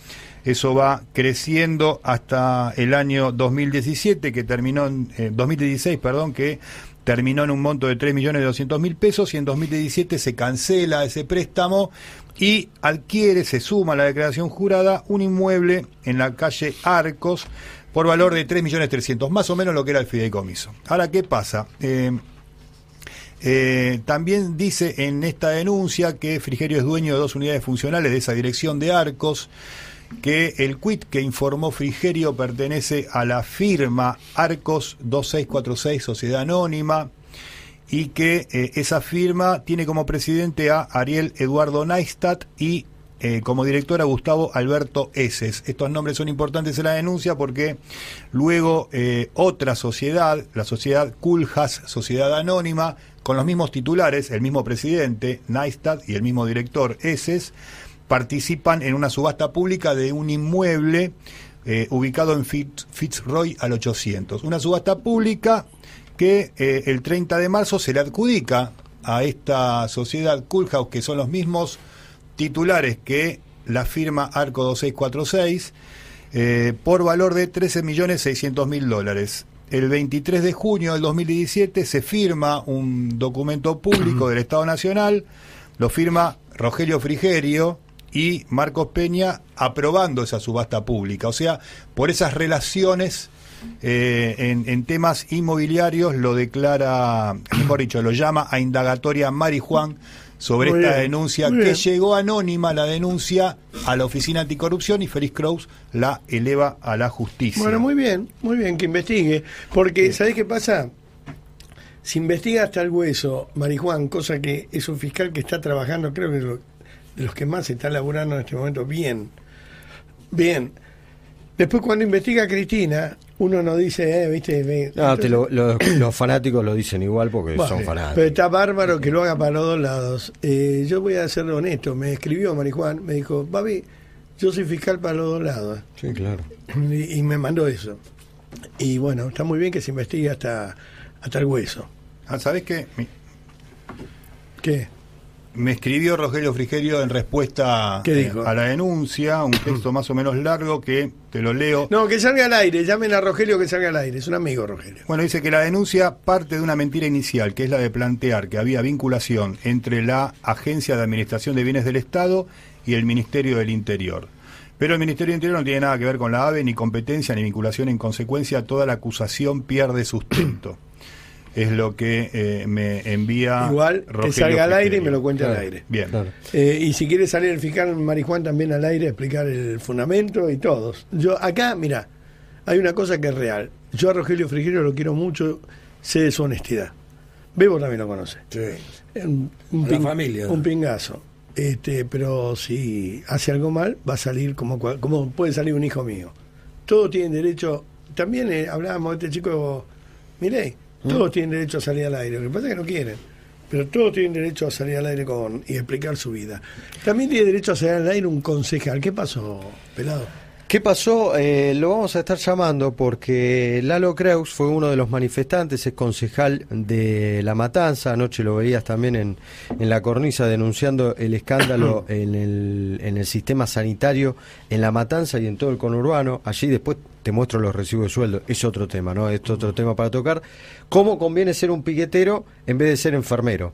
Eso va creciendo hasta el año 2017, que terminó en eh, 2016, perdón, que terminó en un monto de 3 millones de 200 mil pesos y en 2017 se cancela ese préstamo y adquiere, se suma a la declaración jurada, un inmueble en la calle Arcos por valor de 3 millones 300, más o menos lo que era el fideicomiso. Ahora, ¿qué pasa? Eh, eh, también dice en esta denuncia que Frigerio es dueño de dos unidades funcionales de esa dirección de Arcos, que el quit que informó Frigerio pertenece a la firma Arcos 2646 Sociedad Anónima y que eh, esa firma tiene como presidente a Ariel Eduardo Neistat y eh, como director a Gustavo Alberto Eses. Estos nombres son importantes en la denuncia porque luego eh, otra sociedad, la sociedad Culjas Sociedad Anónima, con los mismos titulares, el mismo presidente Neistat y el mismo director Eses, participan en una subasta pública de un inmueble ubicado en Fitz- Fitzroy al 800. Una subasta pública que eh, el 30 de marzo se le adjudica a esta sociedad Coolhouse, que son los mismos titulares que la firma Arco 2646, eh, por valor de 13.600.000 dólares. El 23 de junio del 2017 se firma un documento público del Estado Nacional, lo firma Rogelio Frigerio y Marcos Peña aprobando esa subasta pública. O sea, por esas relaciones eh, en, en temas inmobiliarios lo declara, mejor dicho, lo llama a indagatoria Marijuán sobre Muy esta bien, denuncia que bien. llegó anónima la denuncia a la Oficina Anticorrupción y Félix Kraus la eleva a la justicia. Bueno, muy bien, muy bien, que investigue. Porque, ¿sabés qué pasa? Si investiga hasta el hueso, Marijuán, cosa que es un fiscal que está trabajando, creo que es lo- de los que más está laburando en este momento, bien. Bien. Después, cuando investiga a Cristina, uno no dice, eh, viste, ve- No, te lo- lo- los fanáticos lo dicen igual porque son fanáticos. Pero está bárbaro que lo haga para los dos lados. Eh, yo voy a ser honesto, me escribió Marijuán, me dijo, Babi, yo soy fiscal para los dos lados. Sí, claro. Y, y me mandó eso. Y bueno, está muy bien que se investigue hasta, hasta el hueso. Ah, ¿Sabés qué? Mi- ¿Qué? Me escribió Rogelio Frigerio en respuesta ¿Qué eh, dijo? a la denuncia, un texto más o menos largo que te lo leo. No, que salga al aire, llamen a Rogelio que salga al aire, es un amigo Rogelio. Bueno, dice que la denuncia parte de una mentira inicial, que es la de plantear que había vinculación entre la Agencia de Administración de Bienes del Estado y el Ministerio del Interior. Pero el Ministerio del Interior no tiene nada que ver con la AVE, ni competencia, ni vinculación. En consecuencia, toda la acusación pierde sustento. Es lo que eh, me envía. Igual que salga al aire y me lo cuente al aire. Bien. Claro. Eh, y si quiere salir el fiscal Marijuán también al aire, explicar el fundamento y todos. Yo acá, mira, hay una cosa que es real. Yo a Rogelio Frigerio lo quiero mucho, sé de su honestidad. Bebo también lo conoce. Sí. Un, un La familia, ¿no? Un pingazo. Este, pero si hace algo mal, va a salir como, cual- como puede salir un hijo mío. Todos tienen derecho. También eh, hablábamos de este chico, Mirei, Todos tienen derecho a salir al aire. Lo que pasa es que no quieren. Pero todos tienen derecho a salir al aire con y explicar su vida. También tiene derecho a salir al aire un concejal. ¿Qué pasó, pelado? ¿Qué pasó? Eh, lo vamos a estar llamando porque Lalo Creus fue uno de los manifestantes, es concejal de La Matanza. Anoche lo veías también en, en la cornisa denunciando el escándalo en el, en el sistema sanitario en La Matanza y en todo el conurbano. Allí después te muestro los recibos de sueldo. Es otro tema, ¿no? Es otro tema para tocar. ¿Cómo conviene ser un piquetero en vez de ser enfermero?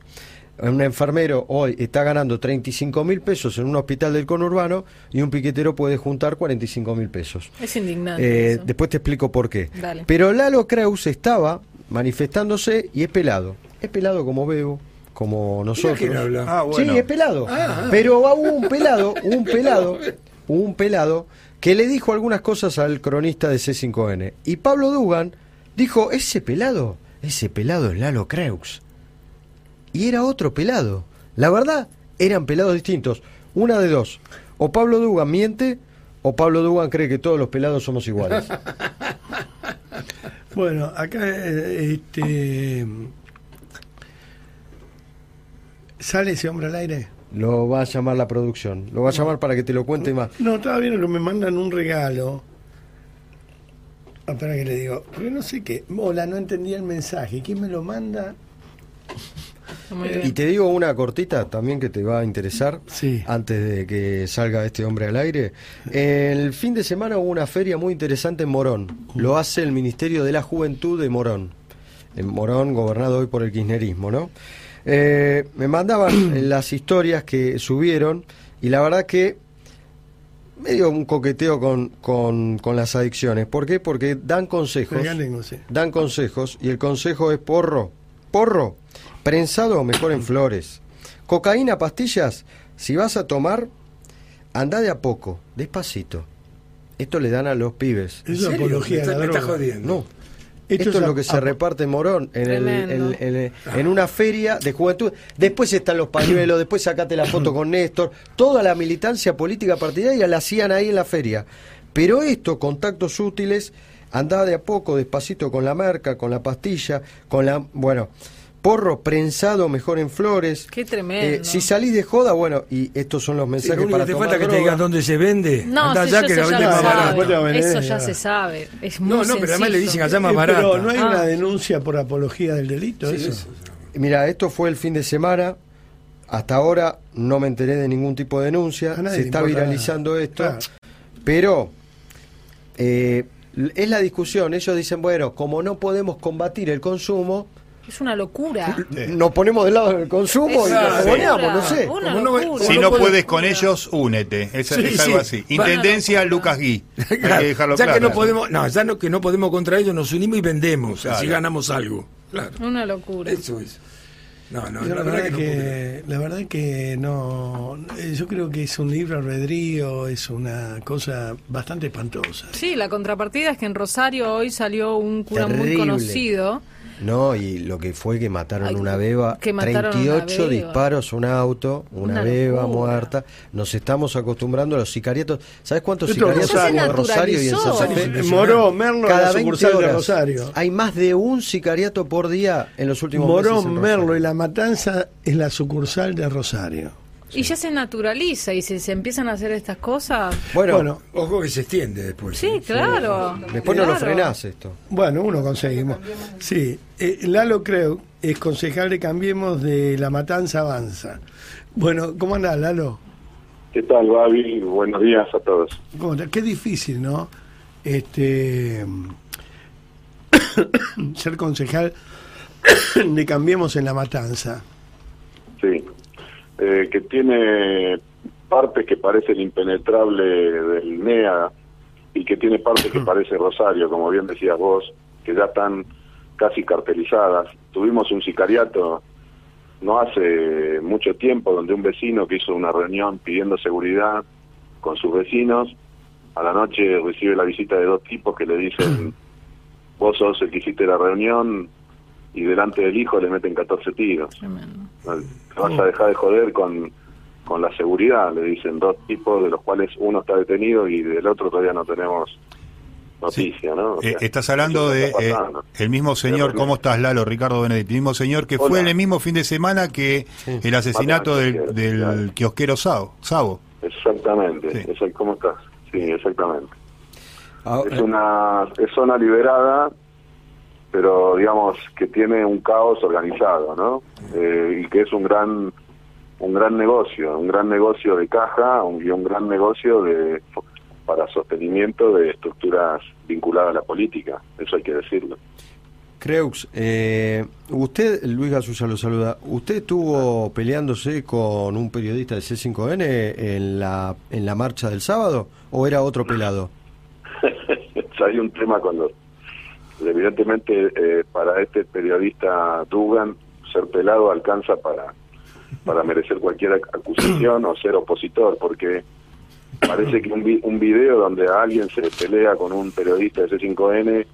Un enfermero hoy está ganando 35 mil pesos en un hospital del conurbano y un piquetero puede juntar 45 mil pesos. Es indignante. Eh, eso. después te explico por qué. Dale. Pero Lalo Kraus estaba manifestándose y es pelado. Es pelado como Bebo, como nosotros. quién habla. Ah, bueno. Sí, es pelado. Ah. Pero hubo un pelado, un pelado, un pelado que le dijo algunas cosas al cronista de C5N. Y Pablo Dugan dijo, ese pelado, ese pelado es Lalo Creux. Y era otro pelado. La verdad, eran pelados distintos. Una de dos. O Pablo Dugan miente, o Pablo Dugan cree que todos los pelados somos iguales. Bueno, acá eh, este sale ese hombre al aire. Lo va a llamar la producción. Lo va a llamar para que te lo cuente más. No, estaba viendo que me mandan un regalo. Ah, Espera que le digo, porque no sé qué. Hola, no entendí el mensaje. ¿Quién me lo manda? Bien. Y te digo una cortita también que te va a interesar Sí. antes de que salga este hombre al aire. El fin de semana hubo una feria muy interesante en Morón. Lo hace el Ministerio de la Juventud de Morón. En Morón, gobernado hoy por el kirchnerismo, ¿no? Eh, me mandaban las historias que subieron y la verdad que medio un coqueteo con, con, con las adicciones. ¿Por qué? Porque dan consejos dan consejos y el consejo es porro, porro, prensado o mejor en flores. Cocaína, pastillas, si vas a tomar, anda de a poco, despacito. Esto le dan a los pibes. Es ¿En una apología la está, jodiendo. No. Esto Esto, es lo que se reparte en Morón, en, el- Tremendo. en- en- en una feria de juventud. Después están los pañuelos, después sacate la foto con Néstor. Toda la militancia política partidaria la hacían ahí en la feria. Pero esto, contactos útiles, andaba de a poco, despacito con la marca, con la pastilla, con la... Bueno, porro prensado mejor en flores. Qué tremendo. Eh, si salís de joda, bueno, y estos son los Sí, mensajes lo único para te tomar falta que te digan dónde se vende. No, Andá sí, allá que la se más barato. Eso ya se sabe. Es muy No, no, pero además le sencillo. dicen allá más Eh, barata. Pero no hay Ah. una denuncia por apología del delito, Sí, eso. sí, sí. Mira, esto fue el fin de semana. Hasta ahora no me enteré de ningún tipo de denuncia. Se está viralizando nada. esto. Claro. Pero eh, es la discusión. Ellos dicen, bueno, como no podemos combatir el consumo, Es una locura. nos ponemos del lado del consumo Es y nos fogoneamos, no sé. Si no puedes con ellos, únete. Es, Sí, es algo sí. así. Intendencia Lucas Gui. Hay Claro, que dejarlo ya claro. que no podemos, no, ya no, que no podemos contra ellos, nos unimos y vendemos, Claro. así ganamos algo. Claro, Una locura. eso es. No, no, Yo la, verdad que, no la verdad que no. Yo creo que es un libro albedrío, es una cosa bastante espantosa. Sí, la contrapartida es que en Rosario hoy salió un cura muy conocido. No, y lo que fue que mataron Ay, una beba, que mataron una 38 beba. disparos un auto, una, Una beba locura. muerta. Nos estamos acostumbrando a los sicariatos. ¿Sabes cuántos Esto sicariatos hay en Rosario y en. Santa Fe? Moró, Merlo, Cada la 20 sucursal de Rosario. hay más de un sicariato por día en los últimos meses. Morón, Merlo y La Matanza es la sucursal de Rosario. Y ya se naturaliza y si se empiezan a hacer estas cosas. Bueno, Bueno, Ojo que se extiende después. Sí, ¿eh? claro. después no lo frenás esto. Bueno, uno conseguimos. Sí, eh, Lalo Creu es concejal de Cambiemos de La Matanza Avanza. Bueno, ¿cómo andás, Lalo? ¿Qué tal, Babi? Buenos días a todos. ¿Cómo? Qué difícil, ¿no? Este ser concejal de Cambiemos en La Matanza. Sí. Eh, que tiene partes que parecen impenetrables del NEA y que tiene partes que parece Rosario, como bien decías vos, que ya están casi cartelizadas. Tuvimos un sicariato no hace mucho tiempo donde un vecino que hizo una reunión pidiendo seguridad con sus vecinos, a la noche recibe la visita de dos tipos que le dicen, vos sos el que hiciste la reunión y delante del hijo le meten 14 tiros. Tremendo. Te vas a dejar de joder con, con la seguridad, le dicen dos tipos, de los cuales uno está detenido y del otro todavía no tenemos noticia, ¿no? O Eh, estás hablando de está eh, el mismo señor, Pero, ¿cómo estás Lalo? Ricardo Benedetti, el mismo señor que fue Hola. el mismo fin de semana que el asesinato del, kiosquero, del claro. kiosquero Sabo. Sabo. Exactamente, Sí. Exact- ¿cómo estás? Sí, exactamente. Ah, Es una es zona liberada, pero digamos que tiene un caos organizado, ¿no? Eh, y que es un gran un gran negocio, un gran negocio de caja un, y un gran negocio de para sostenimiento de estructuras vinculadas a la política, eso hay que decirlo. Creux, eh, usted, Luis Gasulla lo saluda, ¿usted estuvo peleándose con un periodista de C5N en la, en la marcha del sábado o era otro pelado? Hay un tema con los... Evidentemente, eh, para este periodista Dugan, ser pelado alcanza para, para merecer cualquier ac- acusación o ser opositor, porque parece que un, vi- un video donde alguien se pelea con un periodista de C5N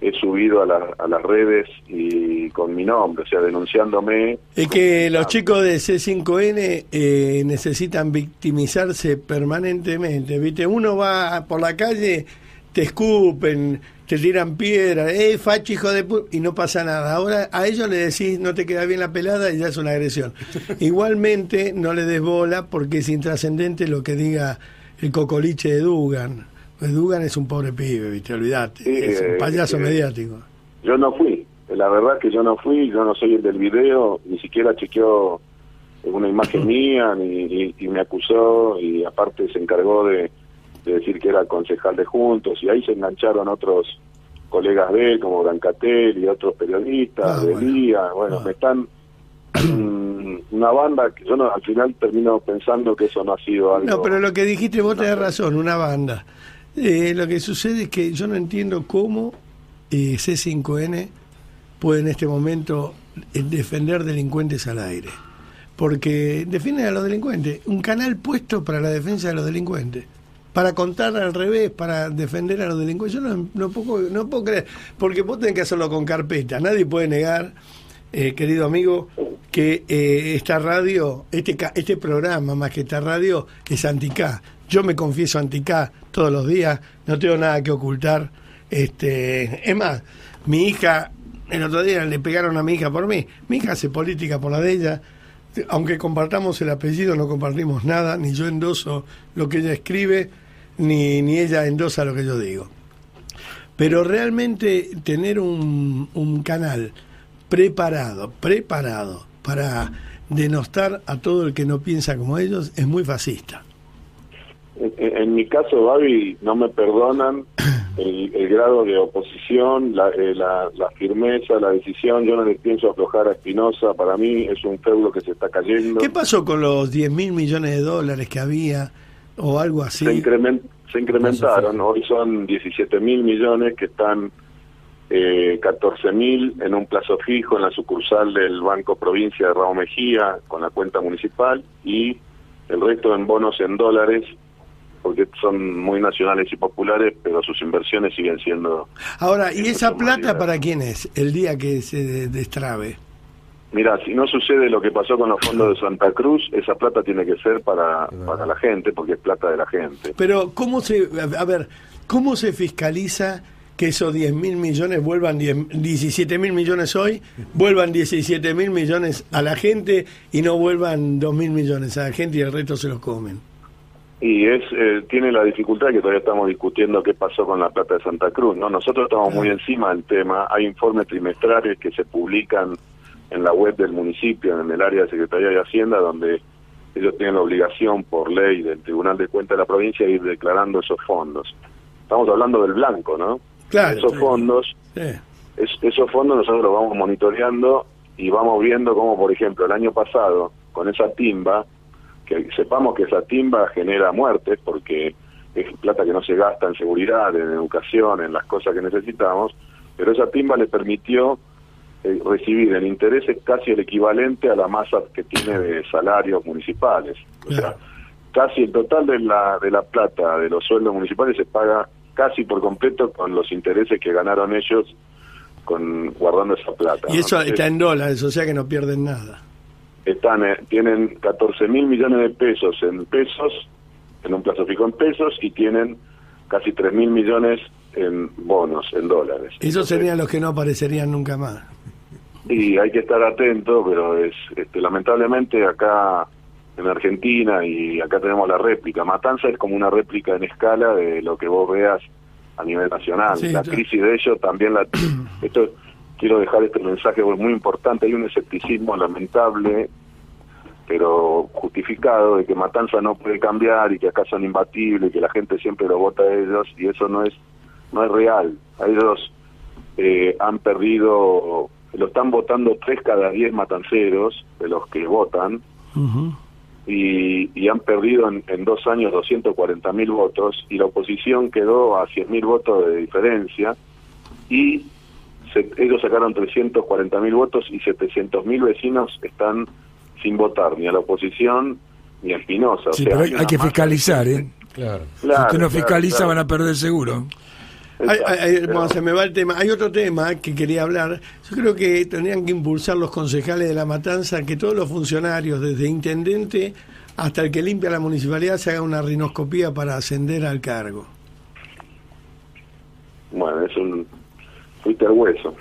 es subido a, la- a las redes y con mi nombre, o sea, denunciándome. Es que los chicos de C5N eh, necesitan victimizarse permanentemente, ¿viste? Uno va por la calle, te escupen, te tiran piedras, eh, facho hijo de pu-", y no pasa nada. Ahora a ellos le decís, no te queda bien la pelada y ya es una agresión. Igualmente, no le des bola porque es intrascendente lo que diga el cocoliche de Dugan. Pues Dugan es un pobre pibe, ¿viste? Olvídate, Sí, es un eh, payaso eh, mediático. Yo no fui, la verdad que yo no fui, yo no soy el del video, ni siquiera chequeó una imagen mía, ni, y, y me acusó, y aparte se encargó de, de decir que era concejal de Juntos, y ahí se engancharon otros colegas de él, como Brancatel y otros periodistas, Ah, de bueno. Lía, bueno, Ah. me están... mm, una banda que yo no, al final termino pensando que eso no ha sido algo... No, pero lo que dijiste vos tenés razón, una banda. Eh, lo que sucede es que yo no entiendo cómo eh, C5N puede en este momento eh, defender delincuentes al aire. Porque defienden a los delincuentes. Un canal puesto para la defensa de los delincuentes. Para contar al revés, para defender a los delincuentes. Yo no, puedo, no puedo creer. Porque vos tenés que hacerlo con carpeta. Nadie puede negar, eh, querido amigo, que eh, esta radio, este, este programa, más que esta radio, es anticá. Yo me confieso anticá todos los días. No tengo nada que ocultar. Este, es más, mi hija, el otro día le pegaron a mi hija por mí. Mi hija hace política por la de ella. Aunque compartamos el apellido, no compartimos nada, ni yo endoso lo que ella escribe, ni, ni ella endosa lo que yo digo. Pero realmente tener un, un canal preparado, preparado para denostar a todo el que no piensa como ellos es muy fascista. En, en mi caso, Babi, no me perdonan el, el grado de oposición, la, eh, la, la firmeza, la decisión. Yo no le pienso aflojar a Espinosa. Para mí es un feudo que se está cayendo. ¿Qué pasó con los 10 mil millones de dólares que había o algo así? Se, incremen- se incrementaron. Hoy son 17 mil millones que están eh, 14 mil en un plazo fijo en la sucursal del Banco Provincia de Raúl Mejía con la cuenta municipal y el resto en bonos en dólares porque son muy nacionales y populares, pero sus inversiones siguen siendo... Ahora, ¿y esa plata para quién es el día que se de- destrabe? Mira, si no sucede lo que pasó con los fondos de Santa Cruz, esa plata tiene que ser para, para la gente, porque es plata de la gente. Pero, ¿cómo se, a ver, cómo se fiscaliza que esos 10 mil millones vuelvan 10 17 mil millones hoy, vuelvan 17 mil millones a la gente y no vuelvan 2 mil millones a la gente y el resto se los comen? Y es eh, tiene la dificultad que todavía estamos discutiendo qué pasó con la plata de Santa Cruz. no Nosotros estamos muy encima del tema. Hay informes trimestrales que se publican en la web del municipio, en el área de Secretaría de Hacienda, donde ellos tienen la obligación por ley del Tribunal de Cuentas de la provincia de ir declarando esos fondos. Estamos hablando del blanco, ¿no? Claro. Esos fondos Sí. es- esos fondos nosotros los vamos monitoreando y vamos viendo cómo, por ejemplo, el año pasado, con esa timba, que sepamos que esa timba genera muertes porque es plata que no se gasta en seguridad, en educación, en las cosas que necesitamos, pero esa timba le permitió eh, recibir en intereses casi el equivalente a la masa que tiene de salarios municipales. O sea, casi el total de la, de la plata de los sueldos municipales se paga casi por completo con los intereses que ganaron ellos con guardando esa plata. Y ¿no? eso Entonces, está en dólares, o sea que no pierden nada. están, eh, tienen 14 mil millones de pesos en pesos, en un plazo fijo en pesos, y tienen casi 3 mil millones en bonos, en dólares. Esos serían los que no aparecerían nunca más. Y hay que estar atento, pero es este, lamentablemente acá en Argentina y acá tenemos la réplica. Matanza es como una réplica en escala de lo que vos veas a nivel nacional. Sí, la yo- crisis de ellos también la... esto Quiero dejar este mensaje muy importante. Hay un escepticismo lamentable, pero justificado, de que Matanza no puede cambiar y que acá son imbatibles y que la gente siempre lo vota a ellos y eso no es no es real. A ellos eh, han perdido, lo están votando tres cada diez matanceros de los que votan y, y han perdido en, en dos años 240 mil votos y la oposición quedó a 100 mil votos de diferencia y se- ellos sacaron 340 mil votos y 700 mil vecinos están sin votar ni a la oposición ni a Espinosa. O Sí, sea, pero hay, que masa- fiscalizar, ¿eh? Claro. Claro, si usted no claro, fiscaliza claro. van a perder seguro. Ay, ay, ay, Pero- bueno, se me va el tema. Hay otro tema que quería hablar. Yo creo que tendrían que impulsar los concejales de la matanza que todos los funcionarios, desde intendente hasta el que limpia la municipalidad, se haga una rinoscopía para ascender al cargo. Bueno, es un... Fuiste al hueso.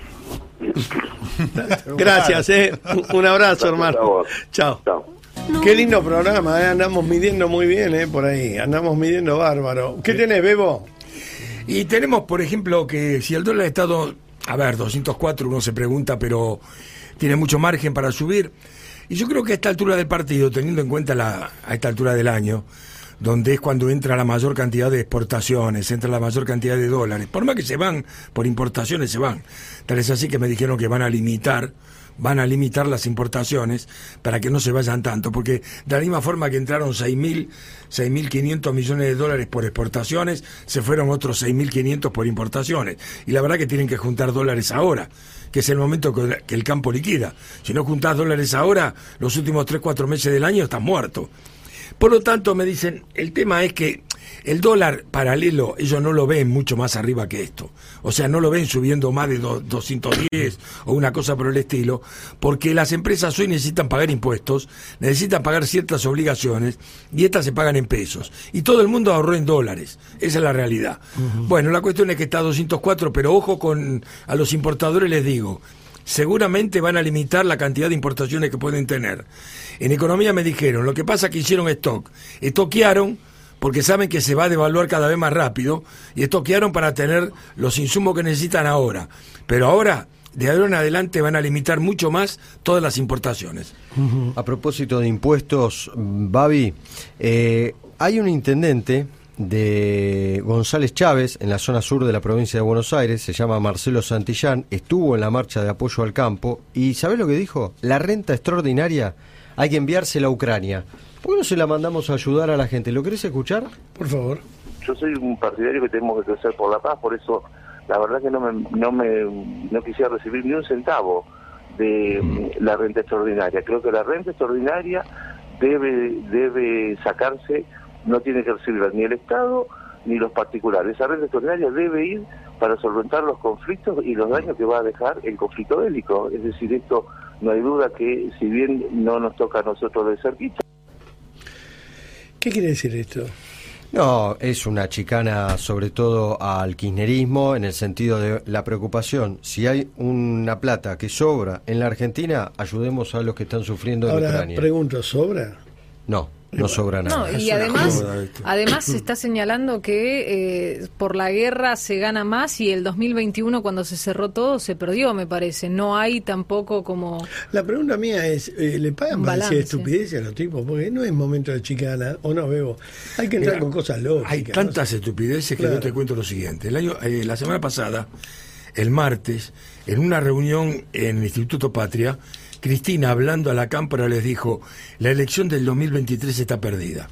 Gracias, eh. Un- abrazo, hermano. Chao. Qué lindo programa, eh. andamos midiendo muy bien eh, por ahí, andamos midiendo bárbaro. ¿Qué tenés, Bebo? Y tenemos, por ejemplo, que si el dólar ha estado, a ver, 204, uno se pregunta, pero tiene mucho margen para subir. Y yo creo que a esta altura del partido, teniendo en cuenta la, a esta altura del año, donde es cuando entra la mayor cantidad de exportaciones, entra la mayor cantidad de dólares, por más que se van por importaciones, se van. Tal es así que me dijeron que van a limitar van a limitar las importaciones para que no se vayan tanto, porque de la misma forma que entraron 6.000, 6.500 millones de dólares por exportaciones, se fueron otros 6.500 por importaciones. Y la verdad que tienen que juntar dólares ahora, que es el momento que el campo liquida. Si no juntás dólares ahora, los últimos 3, 4 meses del año estás muerto. Por lo tanto, me dicen, el tema es que el dólar paralelo, ellos no lo ven mucho más arriba que esto. O sea, no lo ven subiendo más de do- 210 o una cosa por el estilo, porque las empresas hoy necesitan pagar impuestos, necesitan pagar ciertas obligaciones y estas se pagan en pesos. Y todo el mundo ahorró en dólares. Esa es la realidad. Bueno, la cuestión es que está a 204, pero ojo con a los importadores les digo, seguramente van a limitar la cantidad de importaciones que pueden tener. En economía me dijeron, lo que pasa es que hicieron stock, estoquearon porque saben que se va a devaluar cada vez más rápido y estoquearon para tener los insumos que necesitan ahora. Pero ahora, de ahora en adelante, van a limitar mucho más todas las importaciones. A propósito de impuestos, Babi, eh, hay un intendente de González Chávez en la zona sur de la provincia de Buenos Aires, se llama Marcelo Santillán, estuvo en la marcha de apoyo al campo y ¿sabés lo que dijo? La renta extraordinaria hay que enviársela a Ucrania. ¿Por qué no se la mandamos a ayudar a la gente? ¿Lo querés escuchar? Por favor. yo soy un partidario que tenemos que crecer por la paz, por eso la verdad que no me, no me no quisiera recibir ni un centavo de la renta extraordinaria. Creo que la renta extraordinaria debe debe sacarse, no tiene que recibirla ni el Estado ni los particulares. Esa renta extraordinaria debe ir para solventar los conflictos y los daños que va a dejar el conflicto bélico. Es decir, esto no hay duda que si bien no nos toca a nosotros de cerquita, ¿Qué quiere decir esto? No, es una chicana sobre todo al kirchnerismo en el sentido de la preocupación. Si hay una plata que sobra en la Argentina, ayudemos a los que están sufriendo en Ahora Ucrania. pregunto, ¿sobra? No, no sobra nada. No, y además, además se está señalando que eh, por la guerra se gana más y el 2021 cuando se cerró todo se perdió, me parece. No hay tampoco como... La pregunta mía es, eh, ¿le pagan para decir estupideces a los tipos? Porque no es momento de chicana, o no, Bebo. Hay que entrar Mira, con cosas lógicas. Hay ¿no? tantas estupideces que Claro. yo te cuento lo siguiente. El año, eh, la semana pasada, el martes, en una reunión en el Instituto Patria, Cristina, hablando a la Cámara, les dijo, la elección del 2023 está perdida.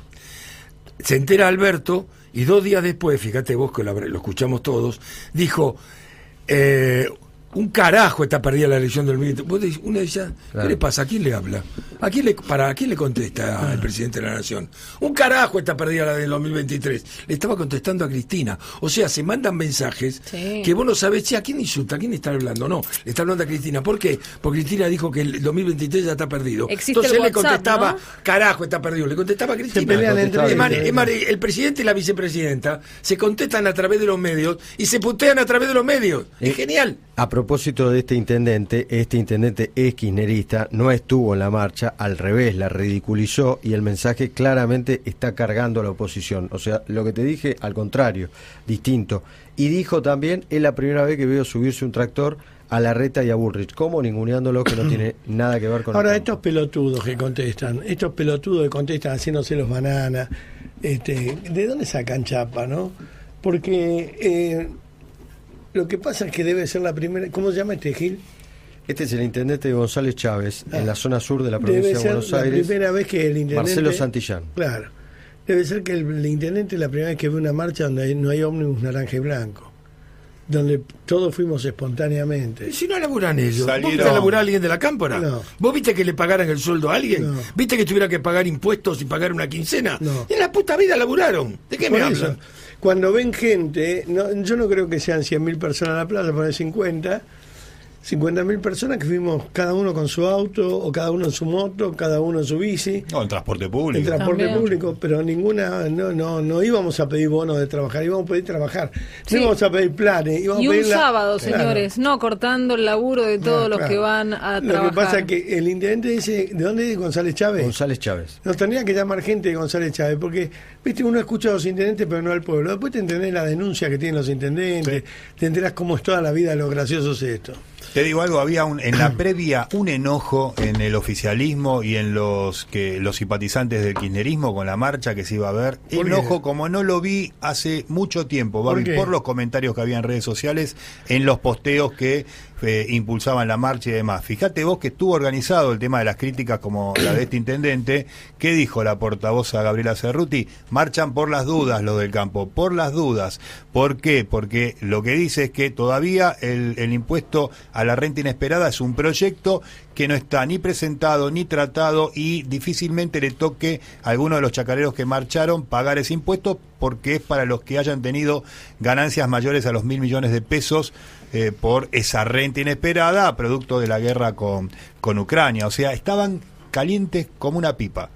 Se entera Alberto y dos días después, fíjate vos que lo escuchamos todos, dijo, eh, un carajo está perdida la elección del 2023. Vos decís, uno dice, Claro. ¿qué le pasa? ¿A quién le habla? ¿A quién le, ¿Para a quién le contesta el presidente de la Nación? Un carajo está perdida la del 2023. Le estaba contestando a Cristina. O sea, se mandan mensajes Sí. que vos no sabés, che, ¿a quién insulta? ¿A quién está hablando? No, le está hablando a Cristina. ¿Por qué? Porque Cristina dijo que el 2023 ya está perdido. Existe Entonces el él le contestaba, ¿no? carajo está perdido. Le contestaba a Cristina. Es más, es más, el presidente y la vicepresidenta se contestan a través de los medios y se putean a través de los medios. Es Eh, genial. A propósito de este intendente, este intendente es kirchnerista, no estuvo en la marcha, al revés, la ridiculizó y el mensaje claramente está cargando a la oposición. O sea, lo que te dije, al contrario, distinto. Y dijo también, es la primera vez que veo subirse un tractor a la reta y a Bullrich, como ninguneándolo que no tiene nada que ver con Ahora, el estos pelotudos que contestan, estos pelotudos que contestan haciéndose los bananas, este, ¿de dónde sacan chapa, no? Porque eh, lo que pasa es que debe ser la primera. ¿Cómo se llama este Gil? Este es el intendente González Chávez, Ah. en la zona sur de la provincia Debe de ser Buenos la Aires. primera vez que el intendente. Marcelo Santillán. Claro. Debe ser que el, el intendente es la primera vez que ve una marcha donde hay- no hay ómnibus naranja y blanco. Donde todos fuimos espontáneamente. Y si no laburan ellos, ¿vos Salieron- viste a laburar a alguien de la cámpora? No. ¿Vos viste que le pagaran el sueldo a alguien? No. ¿Viste que tuviera que pagar impuestos y pagar una quincena? No. En la puta vida laburaron. ¿De qué me Por hablan? Cuando ven gente, no, yo no creo que sean 100.000 personas en la plaza, poner 50, 50.000 personas que fuimos cada uno con su auto, o cada uno en su moto, cada uno en su bici, No, en transporte en público. transporte También. público, pero ninguna, no, no, no íbamos a pedir bonos de trabajar, íbamos a pedir trabajar, no Sí. íbamos a pedir planes, íbamos Y a un pedir la- sábado, Claro. señores, no cortando el laburo de todos No, los claro. que van a Lo trabajar. que pasa es que el intendente dice, ¿de dónde es González Chávez? González Chávez. Nos tendría que llamar gente de González Chávez, porque, viste, uno escucha a los intendentes, pero no al pueblo. Después te entendés la denuncia que tienen los intendentes, te enterás cómo es toda la vida, lo gracioso es esto. Te digo algo, había un, en la previa un enojo en el oficialismo y en los que los simpatizantes del kirchnerismo con la marcha que se iba a ver. ¿Por? Enojo como no lo vi hace mucho tiempo, ¿Por Babi, qué? por los comentarios que había en redes sociales, en los posteos que eh, impulsaban la marcha y demás. Fíjate vos que estuvo organizado el tema de las críticas como la de este intendente. ¿Qué dijo la portavoz a Gabriela Cerruti? Marchan por las dudas los del campo, por las dudas. ¿Por qué? Porque lo que dice es que todavía el, el impuesto a la renta inesperada es un proyecto que no está ni presentado ni tratado y difícilmente le toque a alguno de los chacareros que marcharon pagar ese impuesto porque es para los que hayan tenido ganancias mayores a los mil millones de pesos eh, por esa renta inesperada producto de la guerra con, con Ucrania. O sea, estaban calientes como una pipa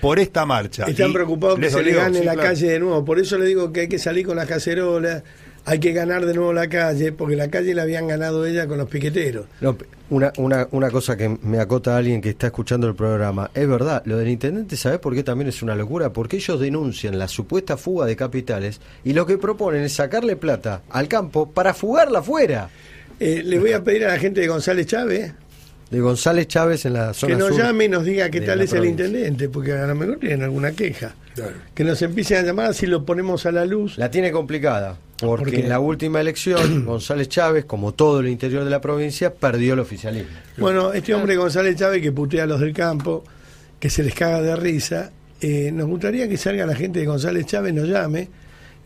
por esta marcha. Están preocupados que se le gane sí, la claro. calle de nuevo. Por eso le digo que hay que salir con las cacerolas, hay que ganar de nuevo la calle, porque la calle la habían ganado ella con los piqueteros. No, una, una, una cosa que me acota alguien que está escuchando el programa, es verdad, lo del intendente, ¿sabes por qué también es una locura? Porque ellos denuncian la supuesta fuga de capitales y lo que proponen es sacarle plata al campo para fugarla afuera. Eh, le voy a pedir a la gente de González Chávez De González Chávez en la zona que nos sur llame y nos diga qué tal es el intendente, porque a lo mejor tienen alguna queja. Claro. Que nos empiecen a llamar así lo ponemos a la luz. La tiene complicada, porque en la última elección González Chávez, como todo el interior de la provincia, perdió el oficialismo. Bueno, este hombre González Chávez que putea a los del campo, que se les caga de risa, eh, nos gustaría que salga la gente de González Chávez, nos llame,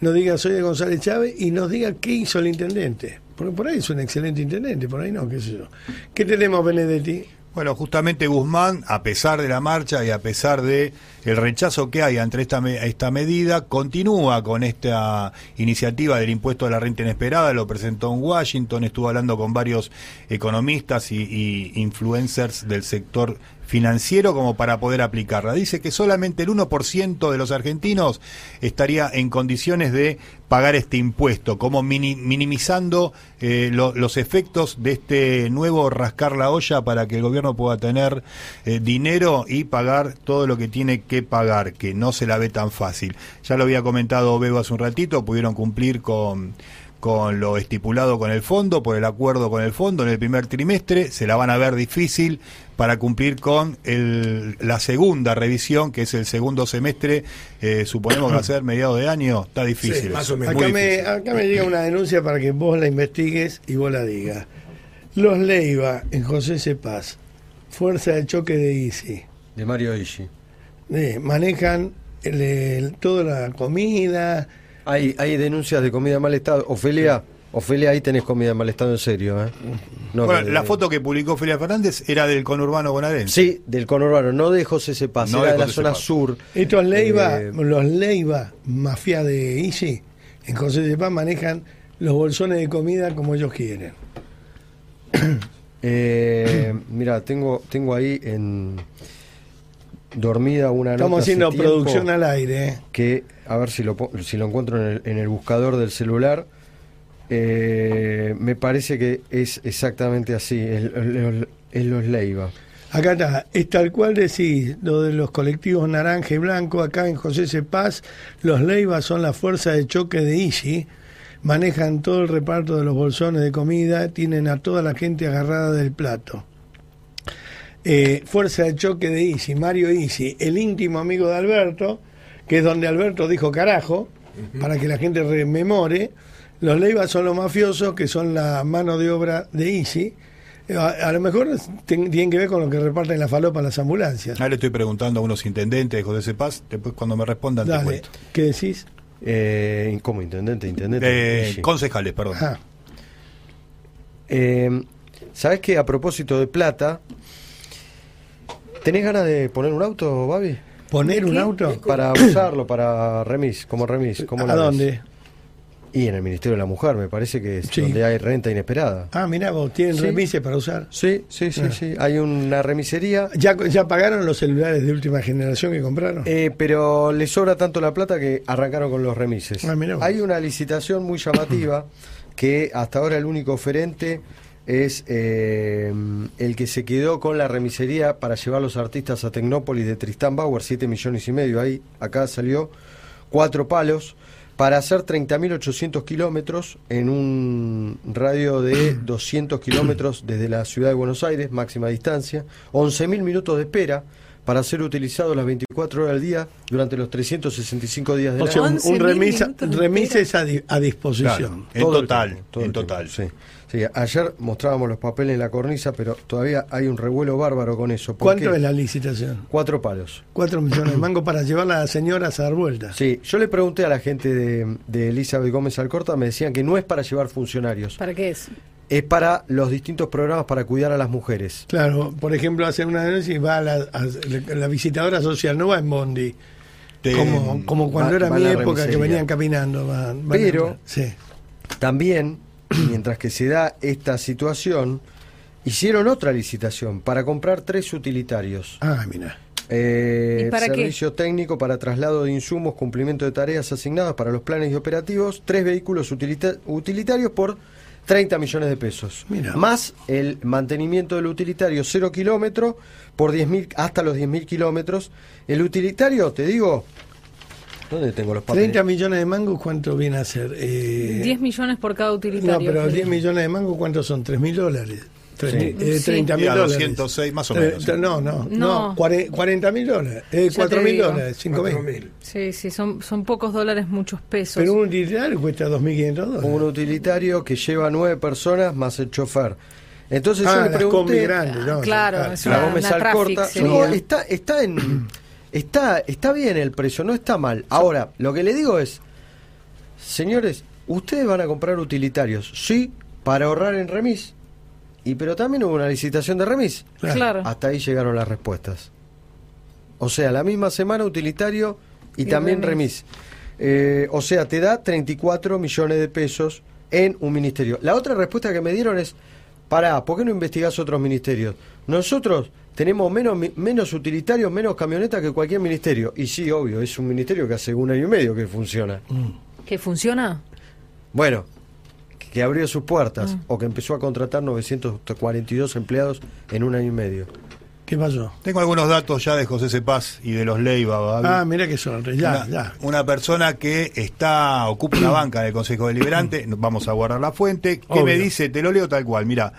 nos diga soy de González Chávez y nos diga qué hizo el intendente. Porque por ahí es un excelente intendente, por ahí no, qué sé yo. ¿Qué tenemos, Benedetti? Bueno, justamente Guzmán, a pesar de la marcha y a pesar de el rechazo que hay ante esta, esta medida, continúa con esta iniciativa del impuesto a la renta inesperada, lo presentó en Washington, estuvo hablando con varios economistas y, influencers del sector financiero como para poder aplicarla. Dice que solamente el 1% de los argentinos estaría en condiciones de pagar este impuesto, como mini- minimizando eh, lo- los efectos de este nuevo rascar la olla para que el gobierno pueda tener eh, dinero y pagar todo lo que tiene que pagar, que no se la ve tan fácil. Ya lo había comentado Bebo hace un ratito, pudieron cumplir con con lo estipulado con el fondo, por el acuerdo con el fondo en el primer trimestre, se la van a ver difícil para cumplir con el- la segunda revisión, que es el segundo semestre, eh, suponemos que va a ser mediados de año, está difícil. Sí, más eso, o menos. muy Acá me, difícil. acá me llega una denuncia para que vos la investigues y vos la digas. Los Leiva en José Cepaz, fuerza de choque de ICI, De Mario Ishi. Eh, manejan el- el- toda la comida. Hay, hay denuncias de comida en mal estado. Ofelia, Ofelia, ahí tenés comida en mal estado en serio, ¿eh? No, Bueno, que- la foto que publicó Felia Fernández era del conurbano bonaerense. Sí, del conurbano, no de José Cepaz, No era de de la zona sur. Estos Leiva, Eh, los Leiva, mafia de Easy, en José de Paz manejan los bolsones de comida como ellos quieren. Eh, mira, tengo, tengo ahí en dormida una nota Estamos haciendo producción al aire. ¿eh? que a ver si lo si lo encuentro en el, en el buscador del celular. Eh, me parece que es exactamente así, es los Leiva. Acá está, es tal cual decís, lo de los colectivos naranja y blanco, acá en José Cepaz, los Leiva son la fuerza de choque de Easy, manejan todo el reparto de los bolsones de comida, tienen a toda la gente agarrada del plato. Eh, fuerza de choque de Easy, Mario Easy, el íntimo amigo de Alberto, que es donde Alberto dijo carajo, para que la gente rememore. Los Leiva son los mafiosos, que son la mano de obra de Easy. Eh, A, a lo mejor ten- tienen que ver con lo que reparten la falopa en las ambulancias. Ahora le estoy preguntando a unos intendentes de José Cepaz, después cuando me respondan te Dale, cuento. ¿qué decís? Eh, ¿Cómo intendente? Intendente. Eh, concejales, perdón. Ajá. Eh, ¿Sabes que a propósito de plata, tenés ganas de poner un auto, Babi? ¿Poner un auto? Para usarlo, para remis, como remis. ¿cómo ¿A la ves? dónde? Y en el Ministerio de la Mujer, me parece que es Sí. donde hay renta inesperada. Ah, mirá, vos tienen Sí. remises para usar. Sí, sí, sí, Ah. sí. Hay una remisería, ¿Ya, ¿Ya pagaron los celulares de última generación que compraron? eh, pero le sobra tanto la plata que arrancaron con los remises. Ah, mirá vos. hay una licitación muy llamativa que hasta ahora el único oferente es eh, el que se quedó con la remisería para llevar los artistas a Tecnópolis de Tristán Bauer, 7 millones y medio. Ahí, acá salió cuatro palos para hacer 30.800 kilómetros en un radio de 200 kilómetros desde la ciudad de Buenos Aires, máxima distancia, 11.000 minutos de espera para ser utilizado las 24 horas al día durante los 365 días del o año. sea, un, un 11.000 remisa, minutos de remises a, di- a disposición. Claro, en tiempo, tiempo, total. sí. Sí, ayer mostrábamos los papeles en la cornisa, pero todavía hay un revuelo bárbaro con eso. ¿Por ¿Cuánto qué? es la licitación? Cuatro palos. Cuatro millones de mangos para llevar a las señoras a dar vueltas. Sí, yo le pregunté a la gente de, de Elizabeth Gómez Alcorta, me decían que no es para llevar funcionarios, ¿Para qué es? es para los distintos programas para cuidar a las mujeres. Claro, por ejemplo, hacen una denuncia y va a la, a la visitadora social, no va en Bondi. Como, como cuando va- era mi época que venían caminando. van- van Pero- a- sí. También, mientras que se da esta situación, hicieron otra licitación para comprar tres utilitarios. Ah, mira. Eh, ¿Y para qué? servicio técnico para traslado de insumos, cumplimiento de tareas asignadas para los planes y operativos, tres vehículos utilita- utilitarios por 30 millones de pesos. Mira. Más el mantenimiento del utilitario cero kilómetro por 10.000 hasta los 10.000 kilómetros. El utilitario, te digo, ¿dónde tengo los papeles? 30 millones de mangos, ¿cuánto viene a ser? Eh, 10 millones por cada No, utilitario. pero Fede. 10 millones de mangos, ¿cuántos son? 3 mil dólares. Tres Sí. mil- eh, Sí. 30 a dólares. 206 más o Eh, menos. no, no, no. No. 40 mil dólares. Eh, Ya 4 te mil dólares, 5 mil. 4.000. Sí, sí, son, son pocos dólares, muchos pesos. Pero un utilitario cuesta 2.500 dólares. Un utilitario que lleva nueve personas más el chofer. Entonces yo ah, le las combi pregunté, grandes, ¿no? claro, es la una- Gómez una Alcorta, traffic no, está, está en está, está bien el precio, no está mal. Ahora, lo que le digo es, señores, ustedes van a comprar utilitarios, sí, para ahorrar en remis, y pero también hubo una licitación de remis. Claro. Hasta ahí llegaron las respuestas. O sea, la misma semana utilitario y, Y también remis. remis. Eh, o sea, te da 34 millones de pesos en un ministerio. La otra respuesta que me dieron es, pará, ¿por qué no investigás otros ministerios? Nosotros tenemos menos, menos utilitarios, menos camionetas que cualquier ministerio. Y sí, obvio, es un ministerio que hace un año y medio que funciona. ¿Que funciona? Bueno, que abrió sus puertas o que empezó a contratar 942 empleados en un año y medio. ¿Qué pasó? Tengo algunos datos ya de José Cepaz y de los Leiva. Ah, mira que son. Ya, una, ya. una persona que está ocupa una banca del Consejo Deliberante, no- vamos a guardar la fuente, que Obvio. me dice, te lo leo tal cual, mira,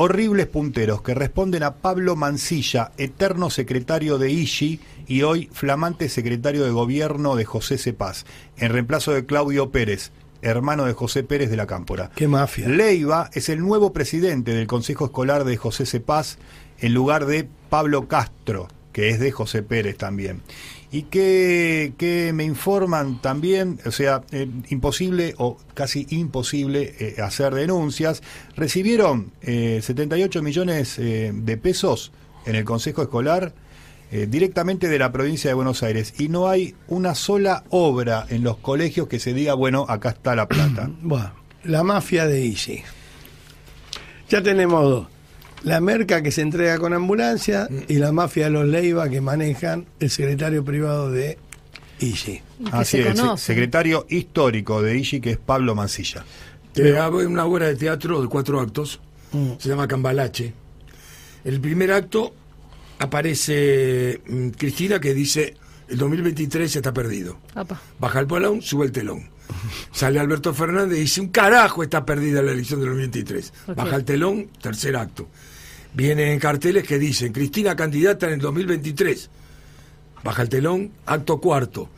horribles punteros que responden a Pablo Mancilla, eterno secretario de IGI y hoy flamante secretario de gobierno de José Cepaz, en reemplazo de Claudio Pérez, hermano de José Pérez de la Cámpora. Qué mafia. Leiva es el nuevo presidente del Consejo Escolar de José Cepaz en lugar de Pablo Castro, que que es de José Pérez también. Y que, que me informan también, o sea, eh, imposible o casi imposible eh, hacer denuncias. Recibieron eh, 78 millones eh, de pesos en el Consejo Escolar directamente de la provincia de Buenos Aires y no hay una sola obra en los colegios que se diga, bueno, acá está la plata. Bueno, la mafia de Isi. Ya tenemos dos. La merca que se entrega con ambulancia y la mafia de los Leiva que manejan el secretario privado de que Así se es, secretario histórico de IGI, que es Pablo Mancilla. Te hago una obra de teatro de cuatro actos, Mm. se llama Cambalache. El primer acto aparece mm, Cristina que dice, el 2023 está perdido. Apa. Baja el balón, sube el telón. Sale Alberto Fernández y dice, un carajo está perdida la elección del 2023. Ok. Baja el telón, tercer acto. Vienen carteles que dicen, Cristina candidata en el 2023. Baja el telón, acto cuarto.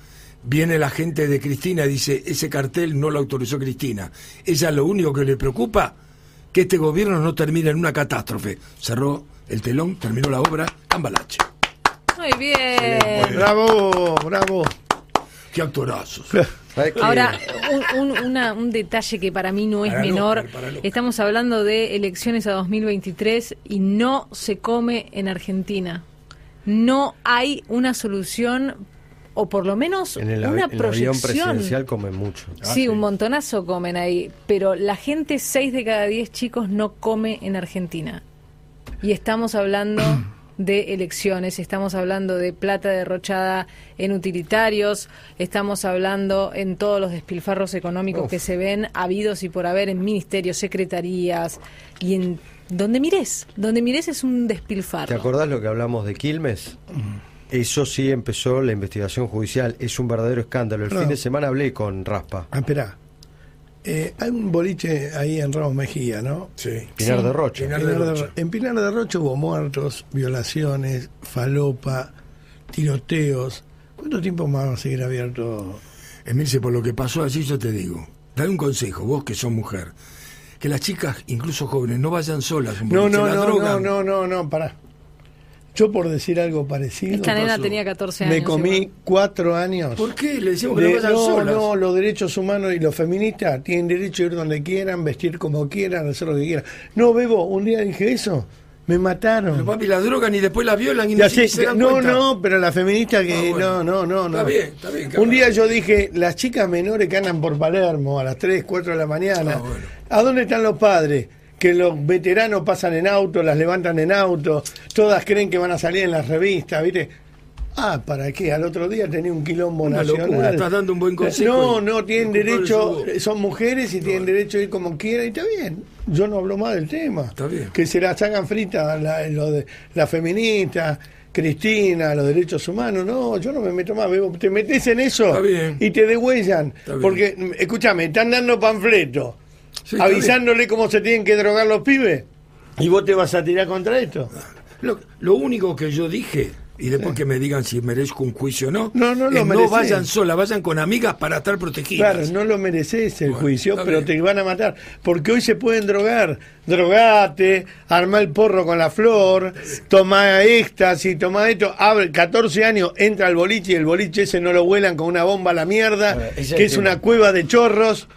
Viene la gente de Cristina y dice, ese cartel no lo autorizó Cristina. Ella lo único que le preocupa, que este gobierno no termine en una catástrofe. Cerró el telón, terminó la obra, Cambalache. Muy bien. Bravo, bravo. Qué actorazos. Ahora, un, un- una- un detalle que para mí no es Para el menor. El. Estamos hablando de elecciones a 2023 y no se come en Argentina. No hay una solución, o por lo menos en el, una en el proyección. presidencial comen mucho. Sí, un montonazo comen ahí, pero la gente, 6 de cada 10 chicos no come en Argentina. Y estamos hablando de elecciones, estamos hablando de plata derrochada en utilitarios, estamos hablando en todos los despilfarros económicos Uf. que se ven habidos y por haber en ministerios, secretarías y en donde mires, donde mires es un despilfarro. ¿Te acordás lo que hablamos de Quilmes? Eso sí empezó la investigación judicial. Es un verdadero escándalo. El No. fin de semana hablé con Raspa, Ah, espera. Eh, hay un boliche ahí en Ramos Mejía, ¿no? Sí. Pinar Sí. de Rocha. Pinar- Pinar de Rocha. En Pinar de Rocha hubo muertos, violaciones, falopa, tiroteos. ¿Cuánto tiempo más va a seguir abierto? Emilce, por lo que pasó allí, yo te digo, dale un consejo, vos que sos mujer, que las chicas, incluso jóvenes, no vayan solas. a un No, boliche, no, la no, no, no, no, no, pará. Yo por decir algo parecido, Esta nena pasó? tenía 14 años. me comí igual. cuatro años. ¿Por qué? Le decimos que de- no vayan no, solas. no, los derechos humanos y los feministas tienen derecho a ir donde quieran, vestir como quieran, hacer lo que quieran. No, Bebo, un día dije eso, me mataron. Pero papi, la drogan y después la violan y no sé, se dan no, cuenta. no, pero la feminista que Ah, bueno. no, no, no, no. Está bien, está bien, Un día yo dije, las chicas menores que andan por Palermo a las 3, 4 de la mañana, Ah, bueno. ¿a dónde están los padres? Que los veteranos pasan en auto, las levantan en auto, todas creen que van a salir en las revistas, ¿viste? Ah, ¿para qué? Al otro día tenía un quilombo Una nacional. locura, estás dando un buen consejo No, no, tienen derecho, son mujeres y tienen derecho a ir como quieran y está bien. Yo no hablo más del tema. Está bien. Que se la sacan fritas la, lo de, la feminista, Cristina, los derechos humanos. No, yo no me meto más. Te metes en eso Está bien. y te degüellan. Está bien. Porque, escúchame, están dando panfletos, Sí, avisándole cómo se tienen que drogar los pibes. Y vos te vas a tirar contra esto. Lo, lo único que yo dije, y después que me digan si merezco un juicio o no, No, no lo es no vayan solas, vayan con amigas para estar protegidas. Claro, no lo mereces el Bueno, juicio, pero te van a matar. Porque hoy se pueden drogar. Drogate, armá el porro con la flor, tomá éxtasis, tomá esto. Abre, 14 años, entra al boliche y el boliche ese no lo vuelan con una bomba a la mierda, que es tema. una cueva de chorros.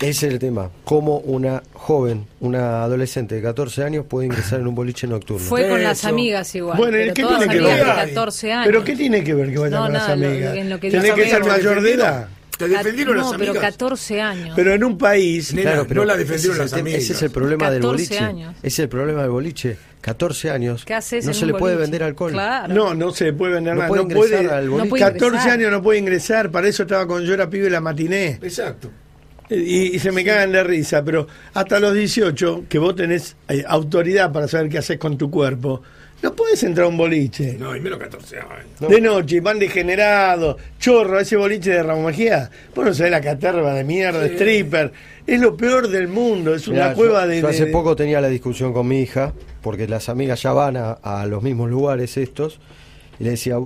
Ese es el tema. Cómo una joven, una adolescente de 14 años puede ingresar en un boliche nocturno. Fue con las amigas igual. Bueno, ¿y pero qué todas tiene que amigas ver? de 14 años. ¿Pero qué tiene que ver que vayan No, con las nada, lo- amigas? en lo que Tenés dice que ser mayor de edad. Te defendieron no, las pero amigas. 14 años. Pero en un país... Nena, no la defendieron las amigas. Ese es el problema del 14 boliche. años. Ese es el problema del boliche. 14 años. ¿Qué haces no en se un le puede boliche? vender alcohol. Claro. No, no se puede vender No nada. puede no puede, al boliche. puede 14 ingresar. años no puede ingresar, para eso estaba con yo era pibe la matiné. Exacto. Y, y se me cagan de risa, pero hasta los 18, que vos tenés eh, autoridad para saber qué haces con tu cuerpo, no puedes entrar a un boliche. No, y menos 14 años. De noche, van degenerados, chorro, ese boliche de Ramón Mejía. Vos no sabés la caterva de mierda, stripper. Es lo peor del mundo, es una Mirá, cueva yo, de. yo hace de- poco tenía la discusión con mi hija, porque las amigas ya van a, a los mismos lugares estos, y le decía,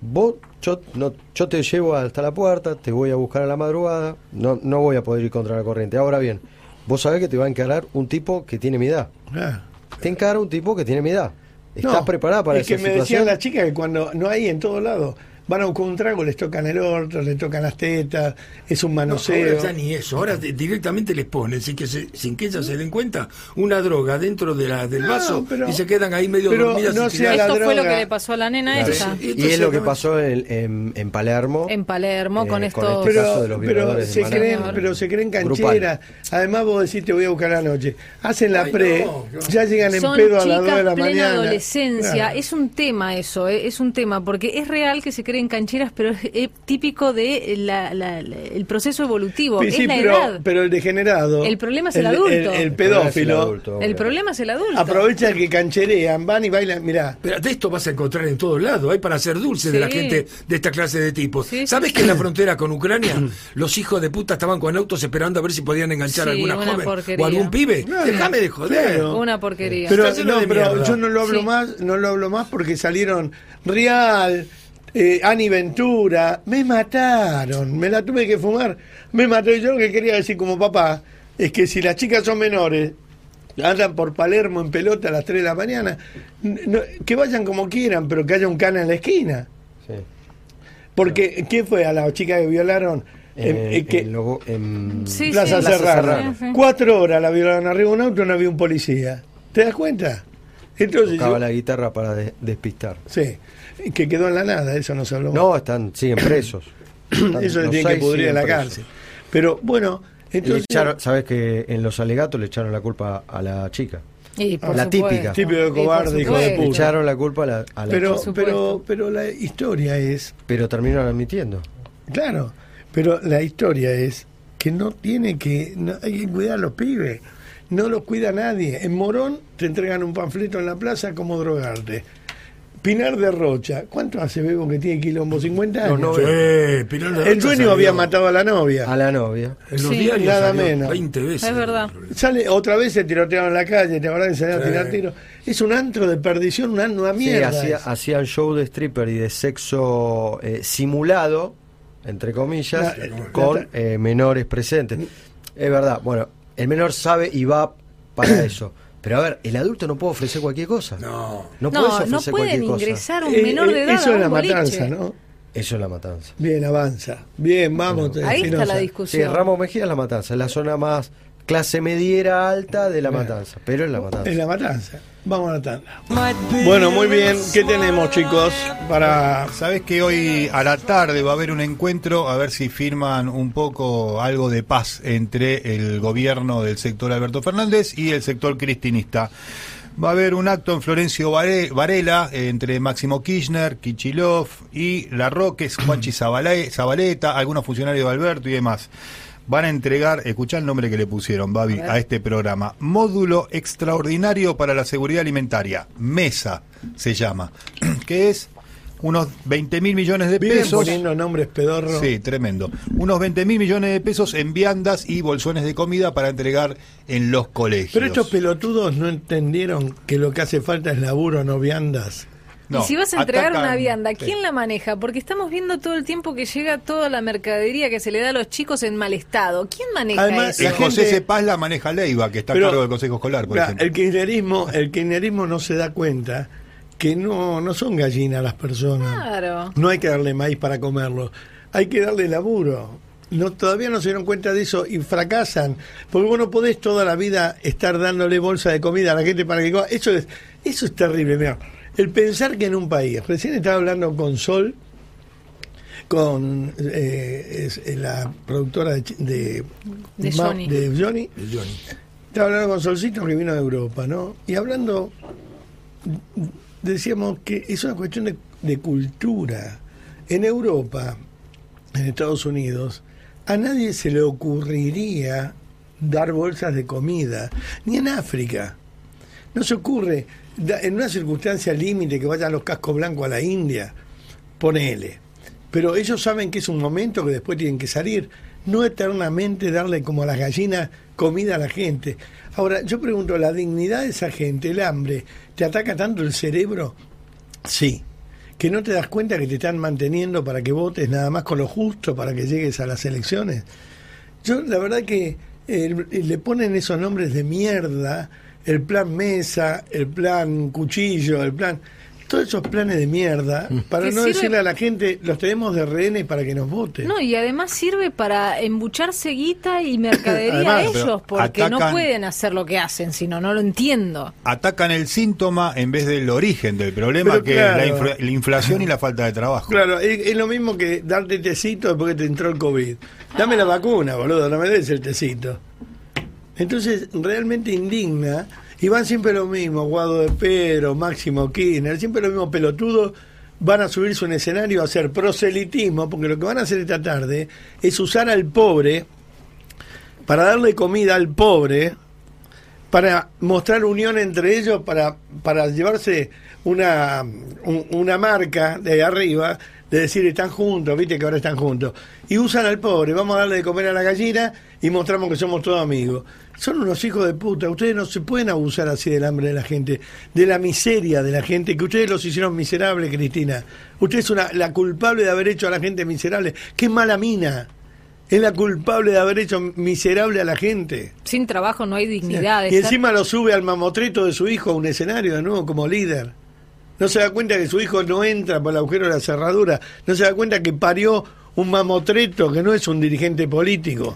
vos, yo, no, yo te llevo hasta la puerta, te voy a buscar a la madrugada, no, no voy a poder ir contra la corriente. Ahora bien, vos sabés que te va a encarar un tipo que tiene mi edad. Ah, Te encara un tipo que tiene mi edad. ¿Estás No, preparada para es esa que me situación? decían las chicas que cuando no hay en todos lados, van a buscar un trago, les tocan el orto, les tocan las tetas, es un No, manoseo. ahora ya ni eso, ahora directamente les ponen, sin que, se- sin que ellas se den cuenta, una droga dentro de la, del No, vaso pero- y se quedan ahí medio pero dormidas. no sea la Esto fue lo que le pasó a la nena Claro, esa. Y es lo que pasó en, en- en Palermo. En Palermo, con Eh, esto. con este caso de pero, los pero se de creen, pero se creen Grupal. cancheras. Además vos decís te voy a buscar a la noche. Hacen la Ay, pre, no, no. ya llegan en Son pedo a las 2 chicas de la plena mañana. adolescencia. Claro. Es un tema eso, eh, es un tema, porque es real que se creen cancheras, pero es, eh, típico de la- la- la- el proceso evolutivo. Sí, es sí, la pero, edad. pero el degenerado. El problema es el adulto. El, el El pedófilo. adulto, el problema es el adulto. Aprovecha que cancherean, van y bailan. Mirá, Pero de esto vas a encontrar en todos lados. Hay para hacer dulce de la Sí. gente de esta clase de tipos. Sí, sí, ¿Sabes sí. que en la frontera con Ucrania los hijos de puta estaban con autos esperando a ver si podían enganchar Sí, a alguna una joven porquería. o algún pibe? Claro. Déjame de joder. Claro. Una porquería. Pero, no, pero yo no lo hablo Sí. más, no lo hablo más porque salieron Real, eh, Ani Ventura, me mataron, me la tuve que fumar, me mató. Y yo lo que quería decir como papá es que si las chicas son menores, andan por Palermo en pelota a las 3 de la mañana, no- que vayan como quieran, pero que haya un cana en la esquina. Sí. Porque, ¿qué fue a la chica que violaron? En, Eh, eh, que- en Logo- en Sí, Plaza sí. Sí. Cuatro horas la violaron arriba de un auto, no había un policía. ¿Te das cuenta? Entonces, tocaba yo- la guitarra para de- despistar. sí, que quedó en la nada, eso no se habló. No, están, siguen presos. Están- eso se los tiene que pudrir en la presos. cárcel. Pero bueno, Le entonces. echaron- ¿Sabes que en los alegatos le echaron la culpa a la chica? Y por La supuesto. típica. Típico de cobarde, hijo de supuesto. Le puta. echaron la culpa a la, a la pero, chica. pero, pero la historia es. Pero terminaron admitiendo. Claro, pero la historia es que no tiene que. no- hay que cuidar a los pibes. No los cuida nadie. En Morón te entregan un panfleto en la plaza como drogarte. Pinar de Rocha, ¿cuánto hace Bebo que tiene quilombo? ¿50 años? No, no, Sí, Pilar de El Rocha dueño salió había matado a la novia. A la novia. En los Sí. diarios Nada salió menos. 20 veces. Es verdad. Sale otra vez se tirotearon en la calle, te verdad que salían a Sí. tirar tiros. Es un antro de perdición, una, una Sí, mierda. hacía- es. hacían show de stripper y de sexo eh, simulado, entre comillas, La- la- con la- eh, menores presentes. Es verdad, bueno, el menor sabe y va para eso. Pero a ver, el adulto no puede ofrecer cualquier cosa. No. No, puedes ofrecer no cualquier pueden cosa. ingresar un Eh, menor de eh, edad Eso a es un la boliche. matanza, ¿no? Eso es la matanza. Bien, avanza. Bien, vamos. Ahí está la Sí, discusión. Ramos Mejía es la matanza, es la zona más clase mediera alta de la matanza, pero es la matanza. Es la matanza. Vamos a la tanda. Bueno, muy bien. ¿Qué tenemos, chicos? Para. Sabes que hoy a la tarde va a haber un encuentro a ver si firman un poco algo de paz entre el gobierno del sector Alberto Fernández y el sector cristinista. Va a haber un acto en Florencio Vare- Varela entre Máximo Kirchner, Kichilov y La Roque, Juanchi Zabaleta, algunos funcionarios de Alberto y demás. Van a entregar, escuchá el nombre que le pusieron, Babi, a, este programa. Módulo extraordinario para la seguridad alimentaria. MESA se llama. que es unos 20 mil millones de Vienen pesos. poniendo nombres pedorros. Sí, tremendo. Unos 20 mil millones de pesos en viandas y bolsones de comida para entregar en los colegios. Pero estos pelotudos no entendieron que lo que hace falta es laburo, no viandas. No, y si vas a entregar atacan- una vianda, Sí. ¿quién la maneja? Porque estamos viendo todo el tiempo que llega toda la mercadería que se le da a los chicos en mal estado. ¿Quién maneja Además, eso? El La gente- José Cepaz la maneja Leiva, que está Pero- a cargo del Consejo Escolar, por ejemplo. el kirchnerismo, el kirchnerismo no se da cuenta que no, no son gallinas las personas. Claro. No hay que darle maíz para comerlo, hay que darle laburo. No, todavía no se dieron cuenta de eso y fracasan. Porque vos no podés toda la vida estar dándole bolsa de comida a la gente para que coma. Eso es, eso es terrible. Mira, el pensar que en un país, recién estaba hablando con Sol, con eh, es- eh, la productora de, de, De Ma- Johnny. de Johnny, El Johnny. estaba hablando con Solcito que vino de Europa, ¿no? Y hablando, decíamos que es una cuestión de, de cultura. En Europa, en Estados Unidos, a nadie se le ocurriría dar bolsas de comida, ni en África. No se ocurre, en una circunstancia límite que vayan los cascos blancos a la India, ponele. Pero ellos saben que es un momento que después tienen que salir, no eternamente darle como a las gallinas comida a la gente. Ahora, yo pregunto, ¿la dignidad de esa gente, el hambre, te ataca tanto el cerebro? Sí. ¿Que no te das cuenta que te están manteniendo para que votes nada más con lo justo para que llegues a las elecciones? Yo, la verdad que eh, le ponen esos nombres de mierda el plan mesa, el plan cuchillo, el plan... Todos esos planes de mierda, para Que no sirve- decirle a la gente, los tenemos de rehenes para que nos voten. No, y además sirve para embucharse guita y mercadería a Además, ellos, porque no pueden hacer lo que hacen, sino no lo entiendo. Atacan el síntoma en vez del origen del problema, Pero que claro. es la, infla- la inflación y la falta de trabajo. Claro, es, es lo mismo que darte tecito después que te entró el COVID. Dame la vacuna, boludo, no me des el tecito. Entonces, realmente indigna. Y van siempre lo mismo, Guado de Pedro, Máximo Kirchner, siempre los mismos pelotudos van a subirse a un escenario a hacer proselitismo, porque lo que van a hacer esta tarde es usar al pobre para darle comida al pobre, para mostrar unión entre ellos, para, para llevarse una, un- una marca de arriba, de decir están juntos, viste que ahora están juntos. Y usan al pobre, vamos a darle de comer a la gallina y mostramos que somos todos amigos. Son unos hijos de puta, ustedes no se pueden abusar así del hambre de la gente, de la miseria de la gente, que ustedes los hicieron miserables, Cristina. Usted es una, la culpable de haber hecho a la gente miserable. ¡Qué mala mina! Es la culpable de haber hecho miserable a la gente. Sin trabajo no hay dignidad. Y estar- encima lo sube al mamotreto de su hijo a un escenario de nuevo como líder. No se da cuenta que su hijo no entra por el agujero de la cerradura. No se da cuenta que parió un mamotreto que no es un dirigente político.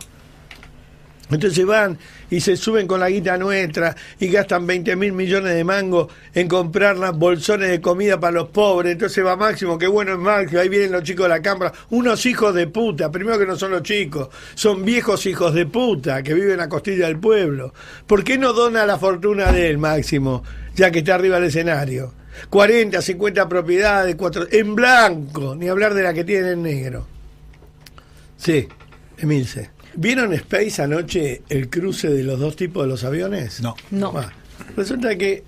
Entonces van y se suben con la guita nuestra y gastan 20 mil millones de mangos en comprar las bolsones de comida para los pobres. Entonces va Máximo, qué bueno es Máximo, ahí vienen los chicos de la cámara. Unos hijos de puta, primero que no son los chicos, son viejos hijos de puta que viven a costilla del pueblo. ¿Por qué no dona la fortuna de él, Máximo, ya que está arriba del escenario? 40, 50 propiedades, cuatro, en blanco, ni hablar de la que tiene en negro. Sí, Emilce. ¿Vieron Space anoche el cruce de los dos tipos de los aviones? No. No. Ah, resulta que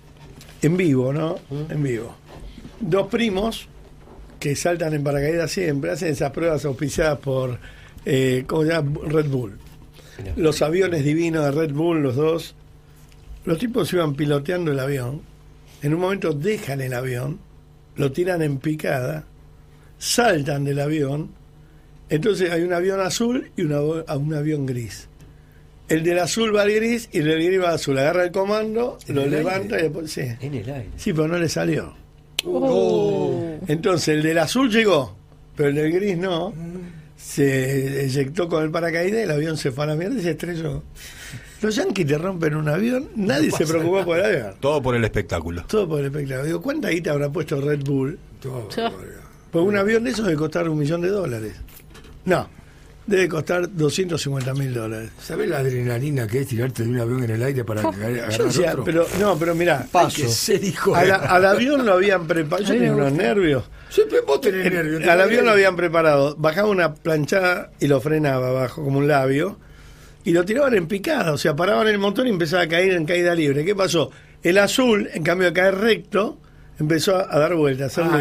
en vivo, ¿no? En vivo. Dos primos que saltan en paracaídas siempre, hacen esas pruebas auspiciadas por, eh, ¿cómo se llama? Red Bull. Los aviones divinos de Red Bull, los dos. Los tipos iban piloteando el avión. En un momento dejan el avión, lo tiran en picada, saltan del avión. Entonces hay un avión azul y una- un avión gris. El del azul va al gris y el del gris va al azul. Agarra el comando, ¿En lo el levanta aire? y después. Sí. En el aire. Sí, pero no le salió. Oh. Entonces el del azul llegó, pero el del gris no. Se eyectó con el paracaídas y el avión se fue a la mierda y se estrelló. Los yanquis te rompen un avión, nadie se preocupó por el avión. Todo por el espectáculo. Todo por el espectáculo. Digo, ¿cuánta guita habrá puesto Red Bull? Todo, Ya. Porque un avión de esos debe costar un millón de dólares. No, debe costar 250 mil dólares. ¿Sabes la adrenalina que es tirarte de un avión en el aire para caer- Yo agarrar decía, otro? pero, no, pero mirá, Paso. a la- la- al avión lo habían preparado. Yo tenía unos nervios. Siempre vos tenés nervios. Al avión lo habían preparado. Bajaba una planchada y lo frenaba abajo como un labio. Y lo tiraban en picada. O sea, paraban el motor y empezaba a caer en caída libre. ¿Qué pasó? El azul, en cambio de caer recto, empezó a, dar vueltas. a hacer Ah,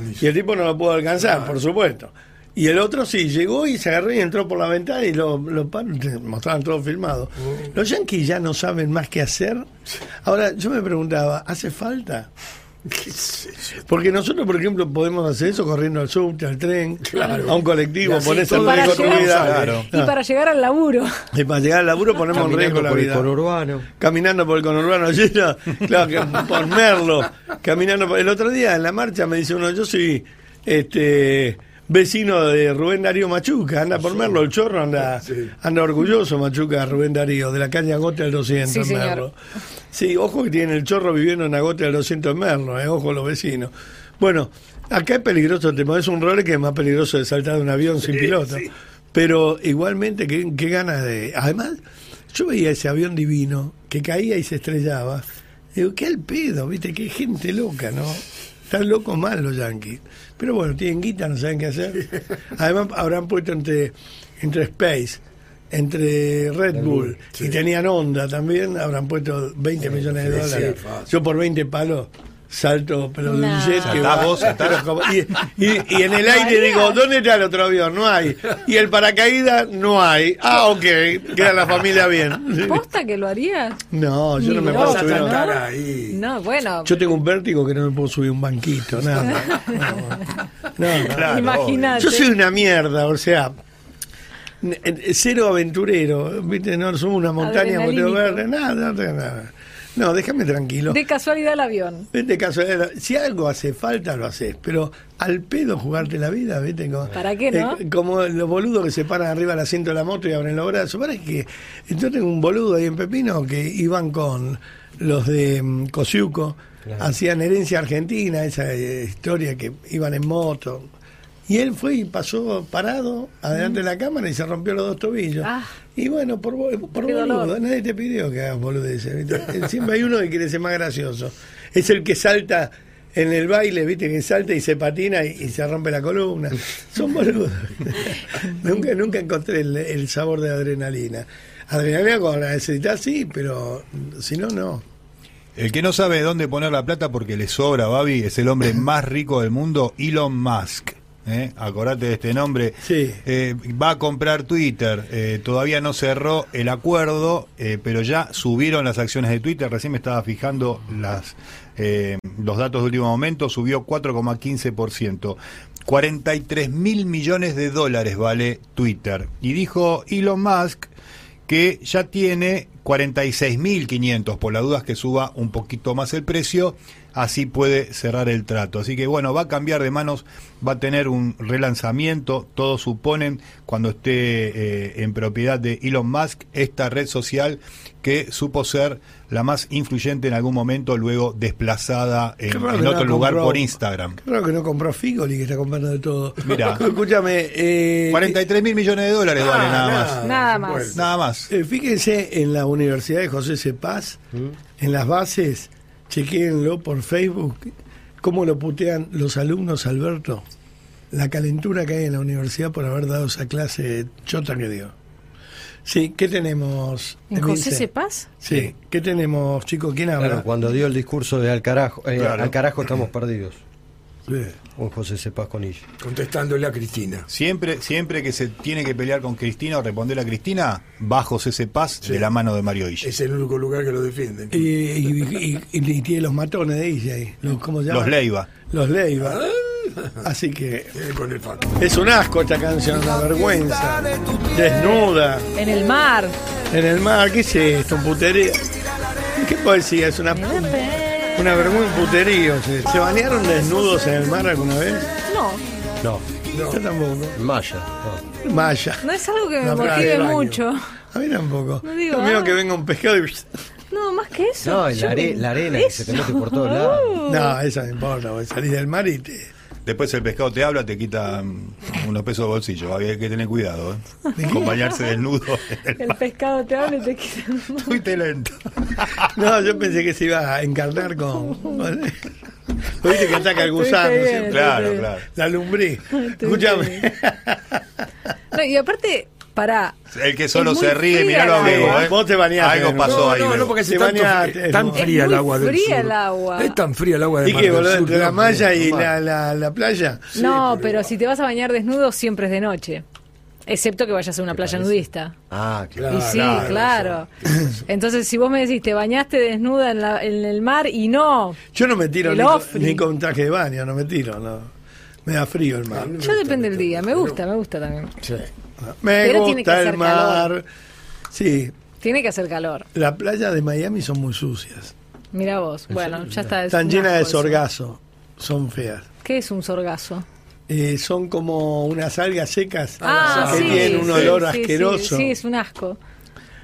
dice. Y el tipo no lo pudo alcanzar, por supuesto. Y el otro sí, llegó y se agarró y entró por la ventana y lo, lo mostraban todo filmado. Oh. Los yanquis ya no saben más qué hacer. Ahora, yo me preguntaba, ¿hace falta? Porque nosotros, por ejemplo, podemos hacer eso corriendo al subte, al tren, Claro. a un colectivo, ponerse en riesgo tu vida. Claro. Y para llegar al laburo. Y para llegar al laburo ponemos en riesgo Caminando la por el vida. conurbano. Caminando por el conurbano lleno, claro que por Merlo, caminando por... El otro día en la marcha me dice uno, yo soy este vecino de Rubén Darío Machuca, anda por Merlo, el chorro anda, Sí. anda orgulloso Machuca, Rubén Darío, de la calle Agote del 200 Sí, en señor. Merlo. Sí, ojo que tiene el chorro viviendo en Agote del 200 en Merlo, eh, ojo los vecinos. Bueno, acá es peligroso, te pones un rol que es más peligroso de saltar de un avión sin piloto. Pero igualmente, qué, qué ganas de... Además, yo veía ese avión divino que caía y se estrellaba. Digo, qué al pedo, viste, qué gente loca, ¿no? Están locos mal los yanquis. Pero bueno, tienen guita, no saben qué hacer. Además, habrán puesto entre, entre Space, entre Red Bull, y tenían Honda también, habrán puesto 20 millones de dólares. Yo por 20 palos salto, pero de un jet que va- vos, y, y- y en el aire digo, ¿dónde está el otro avión? No hay. Y el paracaídas no hay. Ah, ok, queda la familia bien. ¿Posta que lo harías? No, yo no me puedo subir. a- ¿no? ahí. No, bueno. Yo tengo un vértigo que no me puedo subir a un banquito, nada. No, no, no. Claro, Imagínate. Yo soy una mierda, o sea, cero aventurero, ¿viste? No somos una montaña Mateo Adrenalínico. Verde, nada, no tengo nada. No, déjame tranquilo. De casualidad el avión. De casualidad, si algo hace falta, lo haces. Pero al pedo jugarte la vida, ¿viste? Como, ¿Para qué, no? eh, como los boludos que se paran arriba del asiento de la moto y abren los brazos. ¿Para qué? Yo tengo un boludo ahí en Pepino que iban con los de mm, Cosiuco, hacían herencia argentina, esa eh, historia que iban en moto. Y él fue y pasó parado adelante de la cámara y se rompió los dos tobillos. Ah. Y bueno, por, por Qué boludo, dolor. nadie te pidió que hagas boludeces. Siempre hay uno que quiere ser más gracioso. Es el que salta en el baile, viste, que salta y se patina y, y se rompe la columna. Son boludos. nunca, nunca encontré el, el sabor de adrenalina. Adrenalina cuando la necesitas, sí, pero si no, no. El que no sabe dónde poner la plata porque le sobra, Babi, es el hombre más rico del mundo, Elon Musk. ¿Eh? Acordate de este nombre. Sí. Eh, va a comprar Twitter. eh, todavía no cerró el acuerdo, pero ya subieron las acciones de Twitter. Recién me estaba fijando las, los datos de último momento. Subió 4,15%. 43 mil millones de dólares vale Twitter. Y dijo Elon Musk que ya tiene 46.500, por las dudas que suba un poquito más el precio, así puede cerrar el trato. Así que bueno, va a cambiar de manos, va a tener un relanzamiento, todos suponen, cuando esté eh, en propiedad de Elon Musk, esta red social que supo ser la más influyente en algún momento, luego desplazada en, otro no lugar compró- por Instagram. Creo que no compró Figoli, que está comprando de todo. Mirá. Escúchame. Eh, 43 mil millones de dólares vale Ah, nada nada. más. Nada más. Bueno. Nada más. Eh, fíjense en la Universidad de José Cepaz, en las bases, chequéenlo por Facebook, cómo lo putean los alumnos, Alberto. La calentura que hay en la universidad por haber dado esa clase chota que dio. Sí, ¿qué tenemos? José Cepaz? Sí, ¿qué tenemos, chicos? ¿Quién habla? Claro, cuando dio el discurso de al carajo, eh, Claro. al carajo estamos perdidos. Sí. Un José Cepaz Conilla. Contestándole a Cristina. Siempre, siempre que se tiene que pelear con Cristina o responderle a Cristina, bajo ese paz Sí. de la mano de Mario Ille. Es el único lugar que lo defienden. Y, y- y- y tiene los matones de ella ahí. Los, ¿Cómo se llaman? Los Leiva. Los Leiva. Así que Eh, con el es un asco esta canción, una vergüenza. Desnuda. En el mar. En el mar, ¿qué es esto? ¿Un puterío? ¿Qué poesía? Es una, una vergüenza, un puterío. ¿Se, se bañaron desnudos en el mar alguna vez? No, No, Yo tampoco. Maya. no. Maya. no es algo que me playa motive baño. mucho. A mí tampoco. No digo, ah. que venga un pescado y... No, más que eso. No, y la, Yo- are- la arena que se te mete por todos lados. No, eso no importa. vos Salís del mar y te... Después el pescado te habla, te quita mm, unos pesos de bolsillo. Había que tener cuidado, ¿eh? Con bañarse desnudo. el El pescado te habla y te quita. Fuiste lento. No, yo pensé que se iba a encarnar con... con- Viste que ataca el gusano bien. Claro, claro. La lumbré. Escúchame. No, y aparte, pará. El que solo se ríe, fría miralo a el Bebo, agua. ¿eh? Vos te bañaste, Algo ¿no? pasó No, ahí. no, Bebo. no, porque Te es tanto, tan fría Es el agua del fría sur. el agua. Es tan fría el agua de ¿Y qué, del boludo? ¿Entre la malla y la, la, la playa? no, pero si te vas a bañar desnudo, siempre es de noche. Excepto que vayas a una playa nudista. Ah, claro. y sí, claro, claro. Entonces, si vos me decís, te bañaste desnuda en, la- en el mar y no. Yo no me tiro ni ni con traje de baño, no me tiro, no. Me da frío el mar. Yo depende del día. Me gusta, me gusta también. Me Pero tiene que gusta el hacer mar. calor. Sí, Tiene que hacer calor. las playas de Miami son muy sucias. Mira vos. Bueno, ya está. es Están llenas de sorgazo. Son feas. ¿Qué es un sorgazo? Eh, son como unas algas secas Ah, que sí. tienen un sí, olor sí, sí, asqueroso. Sí, es un asco.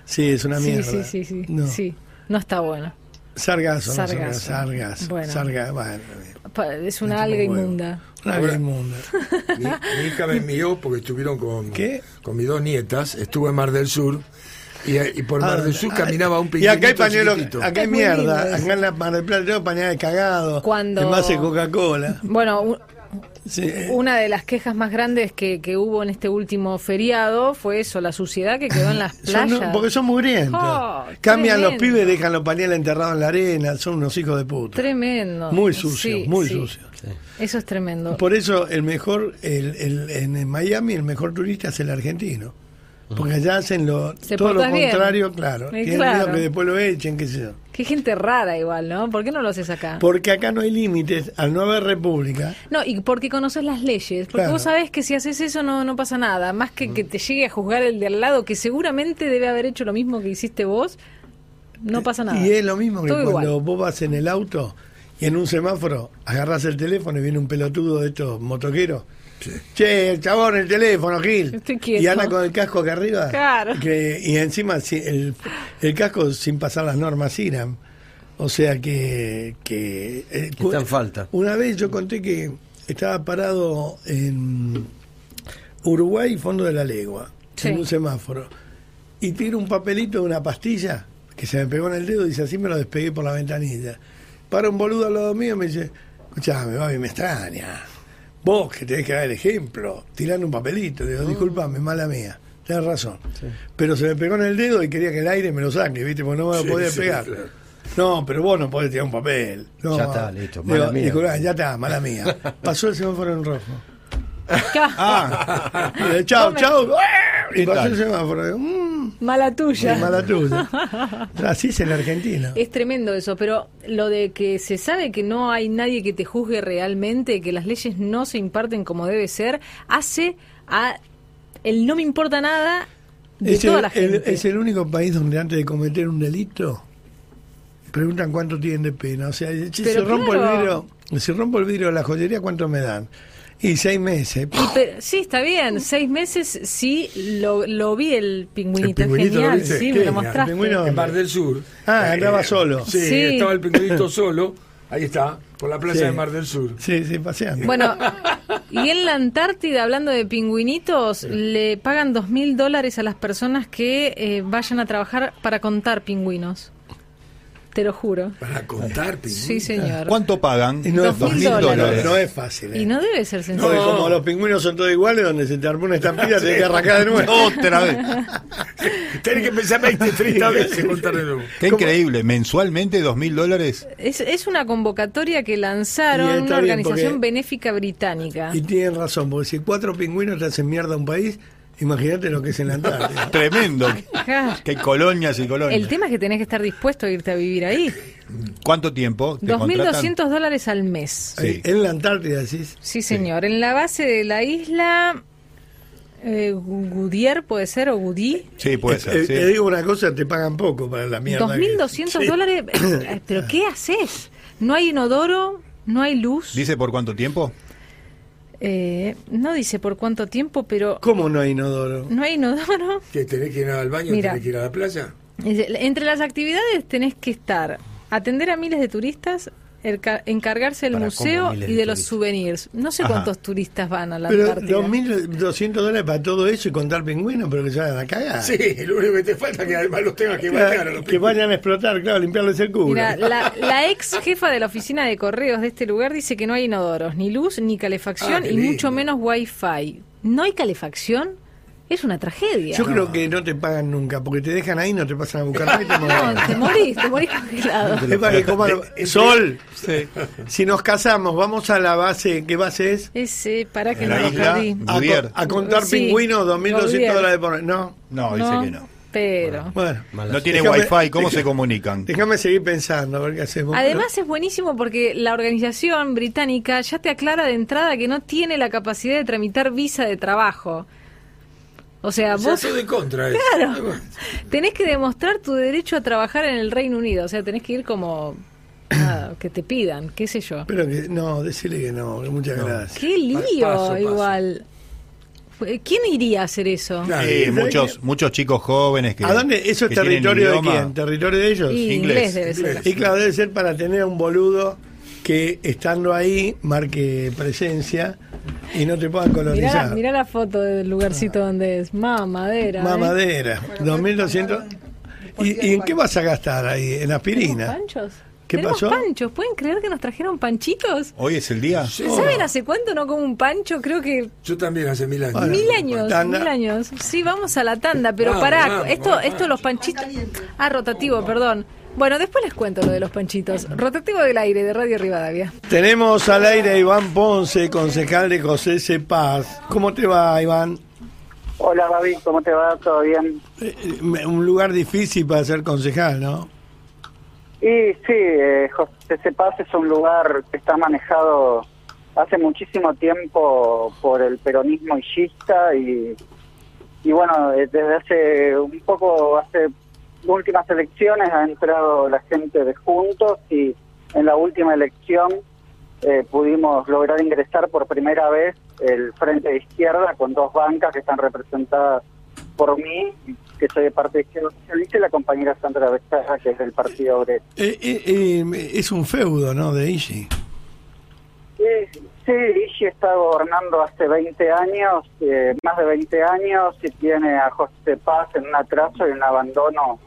Sí, es una Sí, mierda. sí, sí, sí. No. Sí, no está bueno. Sargazo, no Sargazo. sargazo. Bueno. Sarga- bueno, Pa- Es una alga inmunda. Una alga inmunda. Mi, mi hija me envió porque estuvieron con, ¿Qué? con mis dos nietas. Estuve en Mar del Sur. Y, y por Mar del Sur Ah, caminaba un Y acá hay pequeñito pañuelo, chiquitito. acá hay mierda. Acá en la Mar del Plata tengo pañales de cagado. Cuando- En base de Coca-Cola. Bueno, Sí. una de las quejas más grandes que, que hubo en este último feriado fue eso, la suciedad que quedó en las Son- playas. porque son mugrientos. Oh, Cambian los pibes, dejan los pañales enterrados en la arena. Son unos hijos de puta. Tremendo. Muy sucios, Sí, muy sí. sucios. Eso es tremendo. Por eso el mejor, el, el- en Miami, el mejor turista es el argentino. Porque allá hacen lo, Se todo lo bien. contrario, claro. Tienen claro. miedo que después lo echen, qué sé yo. Qué gente rara igual, ¿no? ¿Por qué no lo haces acá? Porque acá no hay límites, al no haber república. No, y porque conoces las leyes. Porque Claro. vos sabés que si haces eso no, no pasa nada. Más que que te llegue a juzgar el de al lado, que seguramente debe haber hecho lo mismo que hiciste vos. no pasa nada. Y es lo mismo que Todo cuando igual. vos vas en el auto y en un semáforo agarrás el teléfono y viene un pelotudo de estos motoqueros. Che, el chabón, el teléfono, Gil. Estoy quieto. Y anda con el casco acá arriba. Claro. Que, y encima el, el casco sin pasar las normas IRAM. O sea que... que, eh, Que está en falta. Una vez yo conté que estaba parado en Uruguay, fondo de la legua, Sí. en un semáforo. Y tiro un papelito de una pastilla que se me pegó en el dedo y dice así me lo despegué por la ventanilla. Para un boludo al lado mío y me dice, escuchame, baby, me extraña. Vos que tenés que dar el ejemplo, tirando un papelito. Digo, disculpame, mala mía. Tienes razón. Pero se me pegó en el dedo y quería que el aire me lo saque, ¿viste? Porque no me lo podía sí, pegar. claro. No, pero vos no podés tirar un papel. No. Ya está, listo, Digo, mala mía. ya está, mala mía. Pasó el semáforo en rojo. Ah, Eh, Come. chao. Y ¿Qué pasó el semáforo. Mm, Mala tuya. es mala tuya. Así es en Argentina. Es tremendo eso, pero lo de que se sabe que no hay nadie que te juzgue realmente, que las leyes no se imparten como debe ser, hace a el no me importa nada de Es toda el, la el- gente. es el único país donde antes de cometer un delito preguntan cuánto tienen de pena. O sea, si Pero rompo claro. el vidrio, si rompo el vidrio de la joyería, ¿cuánto me dan? Y seis meses. Y pe- sí, está bien, seis meses sí, lo, lo vi el pingüinito, ¿El pingüinito es lo genial, viste? sí, me lo El mostraste. pingüino- En Mar del Sur. Ah, andaba Eh, solo. Sí, Sí. estaba el pingüinito solo. Ahí está, por la plaza Sí. de Mar del Sur. Sí, sí, paseando. Bueno, y en la Antártida, hablando de pingüinitos, le pagan dos mil dólares a las personas que eh, vayan a trabajar para contar pingüinos. Te lo juro. Para contar pingüinos. Sí, señor. ¿Cuánto pagan? Y no es Dos mil fácil. dólares. No, no es fácil. ¿eh? Y no debe ser No, sencillo. es como los pingüinos son todos iguales, donde se te armó una estampilla, tenés que arrancar de nuevo. Otra vez. Tenés que pensar 20, 30 veces contar de nuevo. Qué increíble. Mensualmente, dos mil dólares. Es, es una convocatoria que lanzaron una bien, organización porque- benéfica británica. Y tienen razón, porque si cuatro pingüinos te hacen mierda a un país, imagínate lo que es en la Antártida. Tremendo. Claro. Que colonias y colonias. El tema es que tenés que estar dispuesto a irte a vivir ahí. ¿Cuánto tiempo? te contratan? 2.200 dólares al mes. Sí. En la Antártida, decís. Sí, señor. En la base de la isla eh, Gudier, puede ser, o Gudí. Sí, puede Eh, ser. eh, sí. Te digo una cosa, te pagan poco para la mierda. que- 2.200 Sí. dólares. Eh, ¿Pero qué haces? No hay inodoro, no hay luz. ¿Dice por cuánto tiempo? Eh, no dice por cuánto tiempo, pero ¿Cómo no hay inodoro? no hay inodoro. ¿Que tenés que ir al baño? Mira. ¿Tenés que ir a la playa? Dice, Entre las actividades tenés que estar, atender a miles de turistas, encargarse del museo ¿cómo miles y de de los souvenirs. No sé Ajá. cuántos turistas van a la Pero Antártida. 2.200 dólares para todo eso y contar pingüinos, pero que se vayan a cagar. Sí, lo único que te falta es que además los tengas que Claro, a los que vayan a explotar, claro, limpiarles el culo. Mira, la, la ex jefa de la oficina de correos de este lugar dice que no hay inodoros, ni luz, ni calefacción Ah, y lindo. mucho menos wifi. ¿No hay calefacción? Es una tragedia. Yo creo que no te pagan nunca, porque te dejan ahí, no te pasan a buscar te morís. No, te morís, te morís congelado. Es para que coman- Eh, Sol, si nos casamos, vamos a la base, ¿qué base es? Ese, para que no isla. perdí. A, a contar Sí, pingüinos, 2.200 Gudier. dólares por... No, No, dice que no. Pero. bueno. No tiene Déjame- wifi, ¿cómo se comunican? Déjame seguir pensando, a ver qué hacemos. Además es buenísimo porque la organización británica ya te aclara de entrada que no tiene la capacidad de tramitar visa de trabajo. O sea, O sea, vos soy de contra eso. Claro. tenés que demostrar tu derecho a trabajar en el Reino Unido. O sea, tenés que ir como nada, que te pidan, qué sé yo. Pero que, no, decirle que no, que muchas gracias. Qué lío, paso, paso. igual. ¿Quién iría a hacer eso? Claro. Eh, ¿sabes muchos, muchos chicos jóvenes que. ¿A dónde? ¿Eso es territorio de quién? ¿Territorio de ellos? Y inglés, inglés debe ser. inglés. Y claro, debe ser para tener a un boludo que estando ahí marque presencia y no te puedan Mirá, colonizar. mirá la foto del lugarcito donde es. Mamadera. ¿eh? Mamadera, 2200. ¿Y, ¿Y en qué vas a gastar ahí? ¿En ¿Tenemos aspirina? panchos? ¿Qué ¿Tenemos pasó? panchos? ¿Pueden creer que nos trajeron panchitos? Hoy es el día. Sí. ¿Saben hace cuánto no como un pancho? Creo que Yo también hace mil años. Bueno. mil años, Tanda. mil años. Sí, vamos a la tanda, pero pará, esto, esto los panchitos. Ah, rotativo, perdón. Bueno, después les cuento lo de los panchitos. Rotativo del aire de Radio Rivadavia. Tenemos al aire a Iván Ponce, concejal de José C. Paz. ¿Cómo te va, Iván? Hola, Babi, ¿cómo te va? ¿Todo bien? Eh, eh, Un lugar difícil para ser concejal, ¿no? Y sí, eh, José C. Paz es un lugar que está manejado hace muchísimo tiempo por el peronismo illista y, y bueno, eh, desde hace un poco, hace últimas elecciones ha entrado la gente de Juntos y en la última elección eh, pudimos lograr ingresar por primera vez el Frente de Izquierda con dos bancas que están representadas por mí, que soy de parte de Izquierda Socialista, y la compañera Sandra Becerra, que es del Partido Obrero. Eh, eh, eh, es un feudo, ¿no? De Ishi. Sí, sí, Ishi está gobernando hace 20 años, eh, más de 20 años, y tiene a José Paz en un atraso y un abandono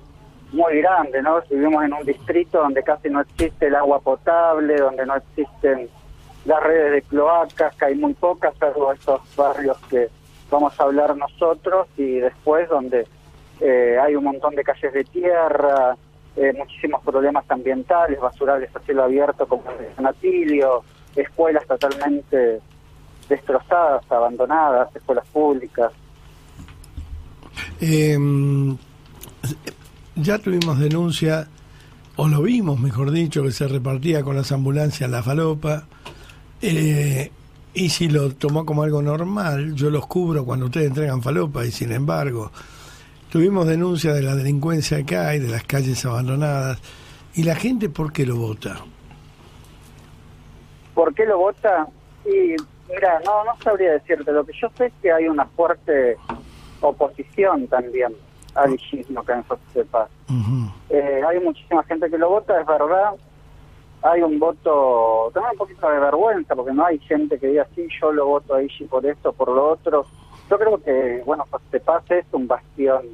muy grande, ¿no? Vivimos en un distrito donde casi no existe el agua potable, donde no existen las redes de cloacas, que hay muy pocas, salvo estos barrios que vamos a hablar nosotros, y después donde eh, hay un montón de calles de tierra, eh, muchísimos problemas ambientales, basurales a cielo abierto como el de San Atilio, escuelas totalmente destrozadas, abandonadas, escuelas públicas. Eh, ya tuvimos denuncia, o lo vimos, mejor dicho, que se repartía con las ambulancias la falopa. Eh, y si lo tomó como algo normal, yo los cubro cuando ustedes entregan falopa y sin embargo, tuvimos denuncia de la delincuencia que hay, de las calles abandonadas. ¿Y la gente por qué lo vota? ¿Por qué lo vota? Y mira, no, no sabría decirte. Lo que yo sé es que hay una fuerte oposición también al illismo que. Ujú. Eh, hay muchísima gente que lo vota, es verdad. Hay un voto, también un poquito de vergüenza, porque no hay gente que diga, sí, yo lo voto a Ishi por esto, por lo otro. Yo creo que, bueno, José Paz es un bastión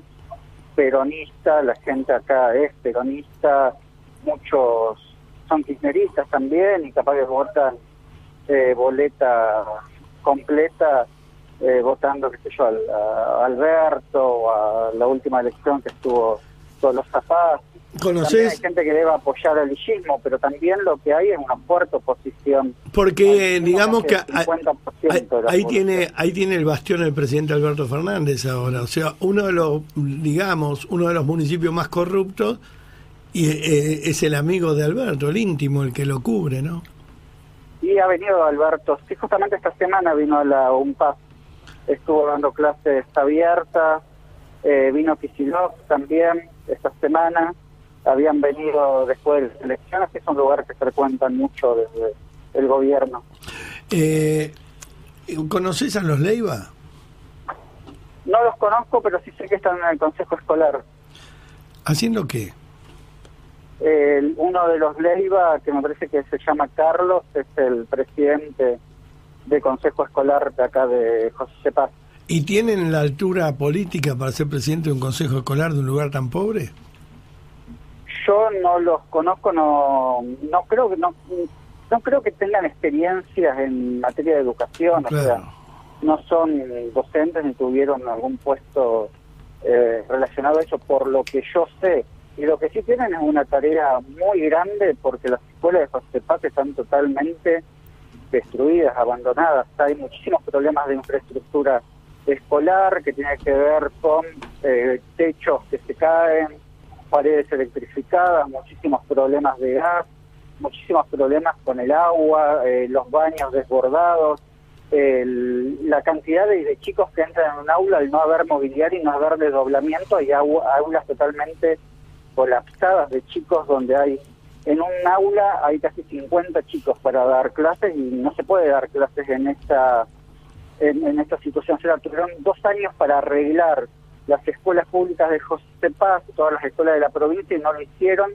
peronista, la gente acá es peronista, muchos son kirchneristas también y capaz que votan eh, boleta completa eh, votando, qué sé yo, al- a Alberto o a la última elección que estuvo todos los zapatos. También hay ¿Conoces? gente que debe apoyar al illismo, pero también lo que hay es una fuerte oposición. Porque Hay digamos que ahí, 50% de la ahí población. tiene ahí tiene el bastión el presidente Alberto Fernández ahora, o sea, uno de los digamos uno de los municipios más corruptos y eh, es el amigo de Alberto, el íntimo, el que lo cubre, ¿no? Y ha venido Alberto, sí, justamente esta semana vino a la UNPAS, estuvo dando clases abiertas, eh, vino Kicillof también esta semana, habían venido después de las elecciones, que es un lugar que frecuentan mucho desde el gobierno. Eh, ¿Conoces a los Leiva? No los conozco, pero sí sé que están en el consejo escolar. ¿Haciendo qué? El- uno de los Leiva, que me parece que se llama Carlos, es el presidente del consejo escolar de acá de José Paz. ¿Y tienen la altura política para ser presidente de un consejo escolar de un lugar tan pobre? Yo no los conozco, no, no creo que no, no creo que tengan experiencias en materia de educación, o Claro. sea, no son docentes ni tuvieron algún puesto eh, relacionado a eso, por lo que yo sé. Y lo que sí tienen es una tarea muy grande porque las escuelas de José Paz están totalmente destruidas, abandonadas. Hay muchísimos problemas de infraestructura escolar que tiene que ver con eh, techos que se caen, paredes electrificadas, muchísimos problemas de gas, muchísimos problemas con el agua, eh, los baños desbordados, el- la cantidad de, chicos que entran en un aula al no haber mobiliario y no haber desdoblamiento, hay au- aulas totalmente colapsadas de chicos donde hay en un aula hay casi 50 chicos para dar clases y no se puede dar clases en esta en, en esta situación. O sea, tuvieron dos años para arreglar las escuelas públicas de José Paz, todas las escuelas de la provincia y no lo hicieron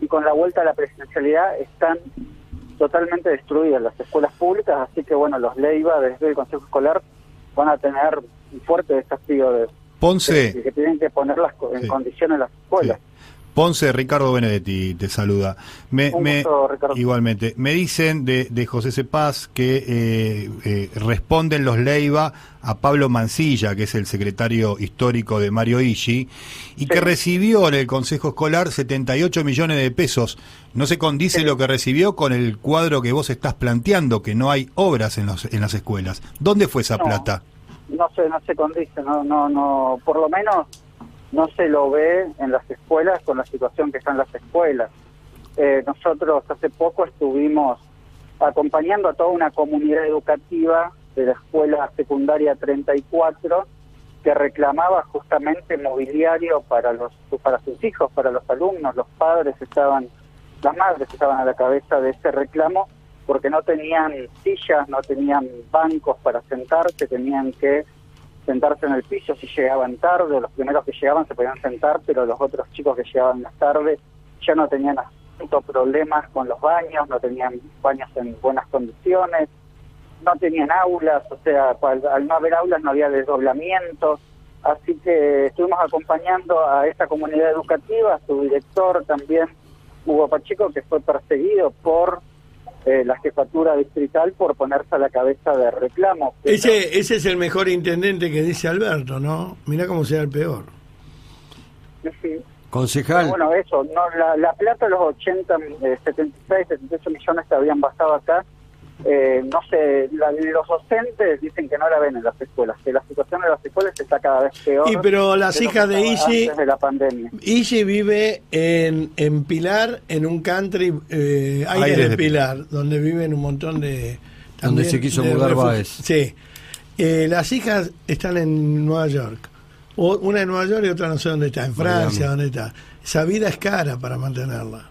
y con la vuelta a la presencialidad están totalmente destruidas las escuelas públicas, así que bueno, los Leiva desde el Consejo Escolar van a tener un fuerte desafío de, Ponce. de que tienen que ponerlas co- en Sí. condiciones las escuelas. Ponce, Ricardo Benedetti te saluda. Me, Un me- gusto, Ricardo. igualmente, me dicen de, de José Cepaz que eh, eh, responden los Leiva a Pablo Mancilla, que es el secretario histórico de Mario Ishi, y que recibió en el Consejo Escolar 78 millones de pesos. No se condice lo que recibió con el cuadro que vos estás planteando, que no hay obras en, los, en las escuelas. ¿Dónde fue esa No. plata? no se no se condice no no no por lo menos no se lo ve en las escuelas con la situación que están las escuelas. Eh, nosotros hace poco estuvimos acompañando a toda una comunidad educativa de la escuela secundaria 34 que reclamaba justamente mobiliario para los para sus hijos, para los alumnos, los padres estaban, las madres estaban a la cabeza de ese reclamo porque no tenían sillas, no tenían bancos para sentarse, tenían que sentarse en el piso si llegaban tarde, los primeros que llegaban se podían sentar, pero los otros chicos que llegaban más tarde ya no tenían asunto, problemas con los baños, no tenían baños en buenas condiciones, no tenían aulas, o sea, al, no haber aulas no había desdoblamientos, así que estuvimos acompañando a esta comunidad educativa, su director también, Hugo Pacheco, que fue perseguido por eh, la jefatura distrital por ponerse a la cabeza de reclamo. Pero- Ese, ese es el mejor intendente que dice Alberto, ¿no? Mirá cómo sea el peor. Sí. Concejal, Bueno, eso, no, la, la plata, los 80, eh, 76, 78 millones que habían basado acá, eh, no sé, la- los docentes dicen que no la ven en las escuelas, que la situación de las escuelas está cada vez peor. Y pero las de hijas de Antes de la pandemia. Igi vive en, en Pilar, en un country, eh, de, de Pilar, donde viven un montón de... Donde se quiso mudar Báez. Sí. Eh, las hijas están en Nueva York. O- una en Nueva York y otra no sé dónde está, en Francia, dónde está. Esa vida es cara para mantenerla.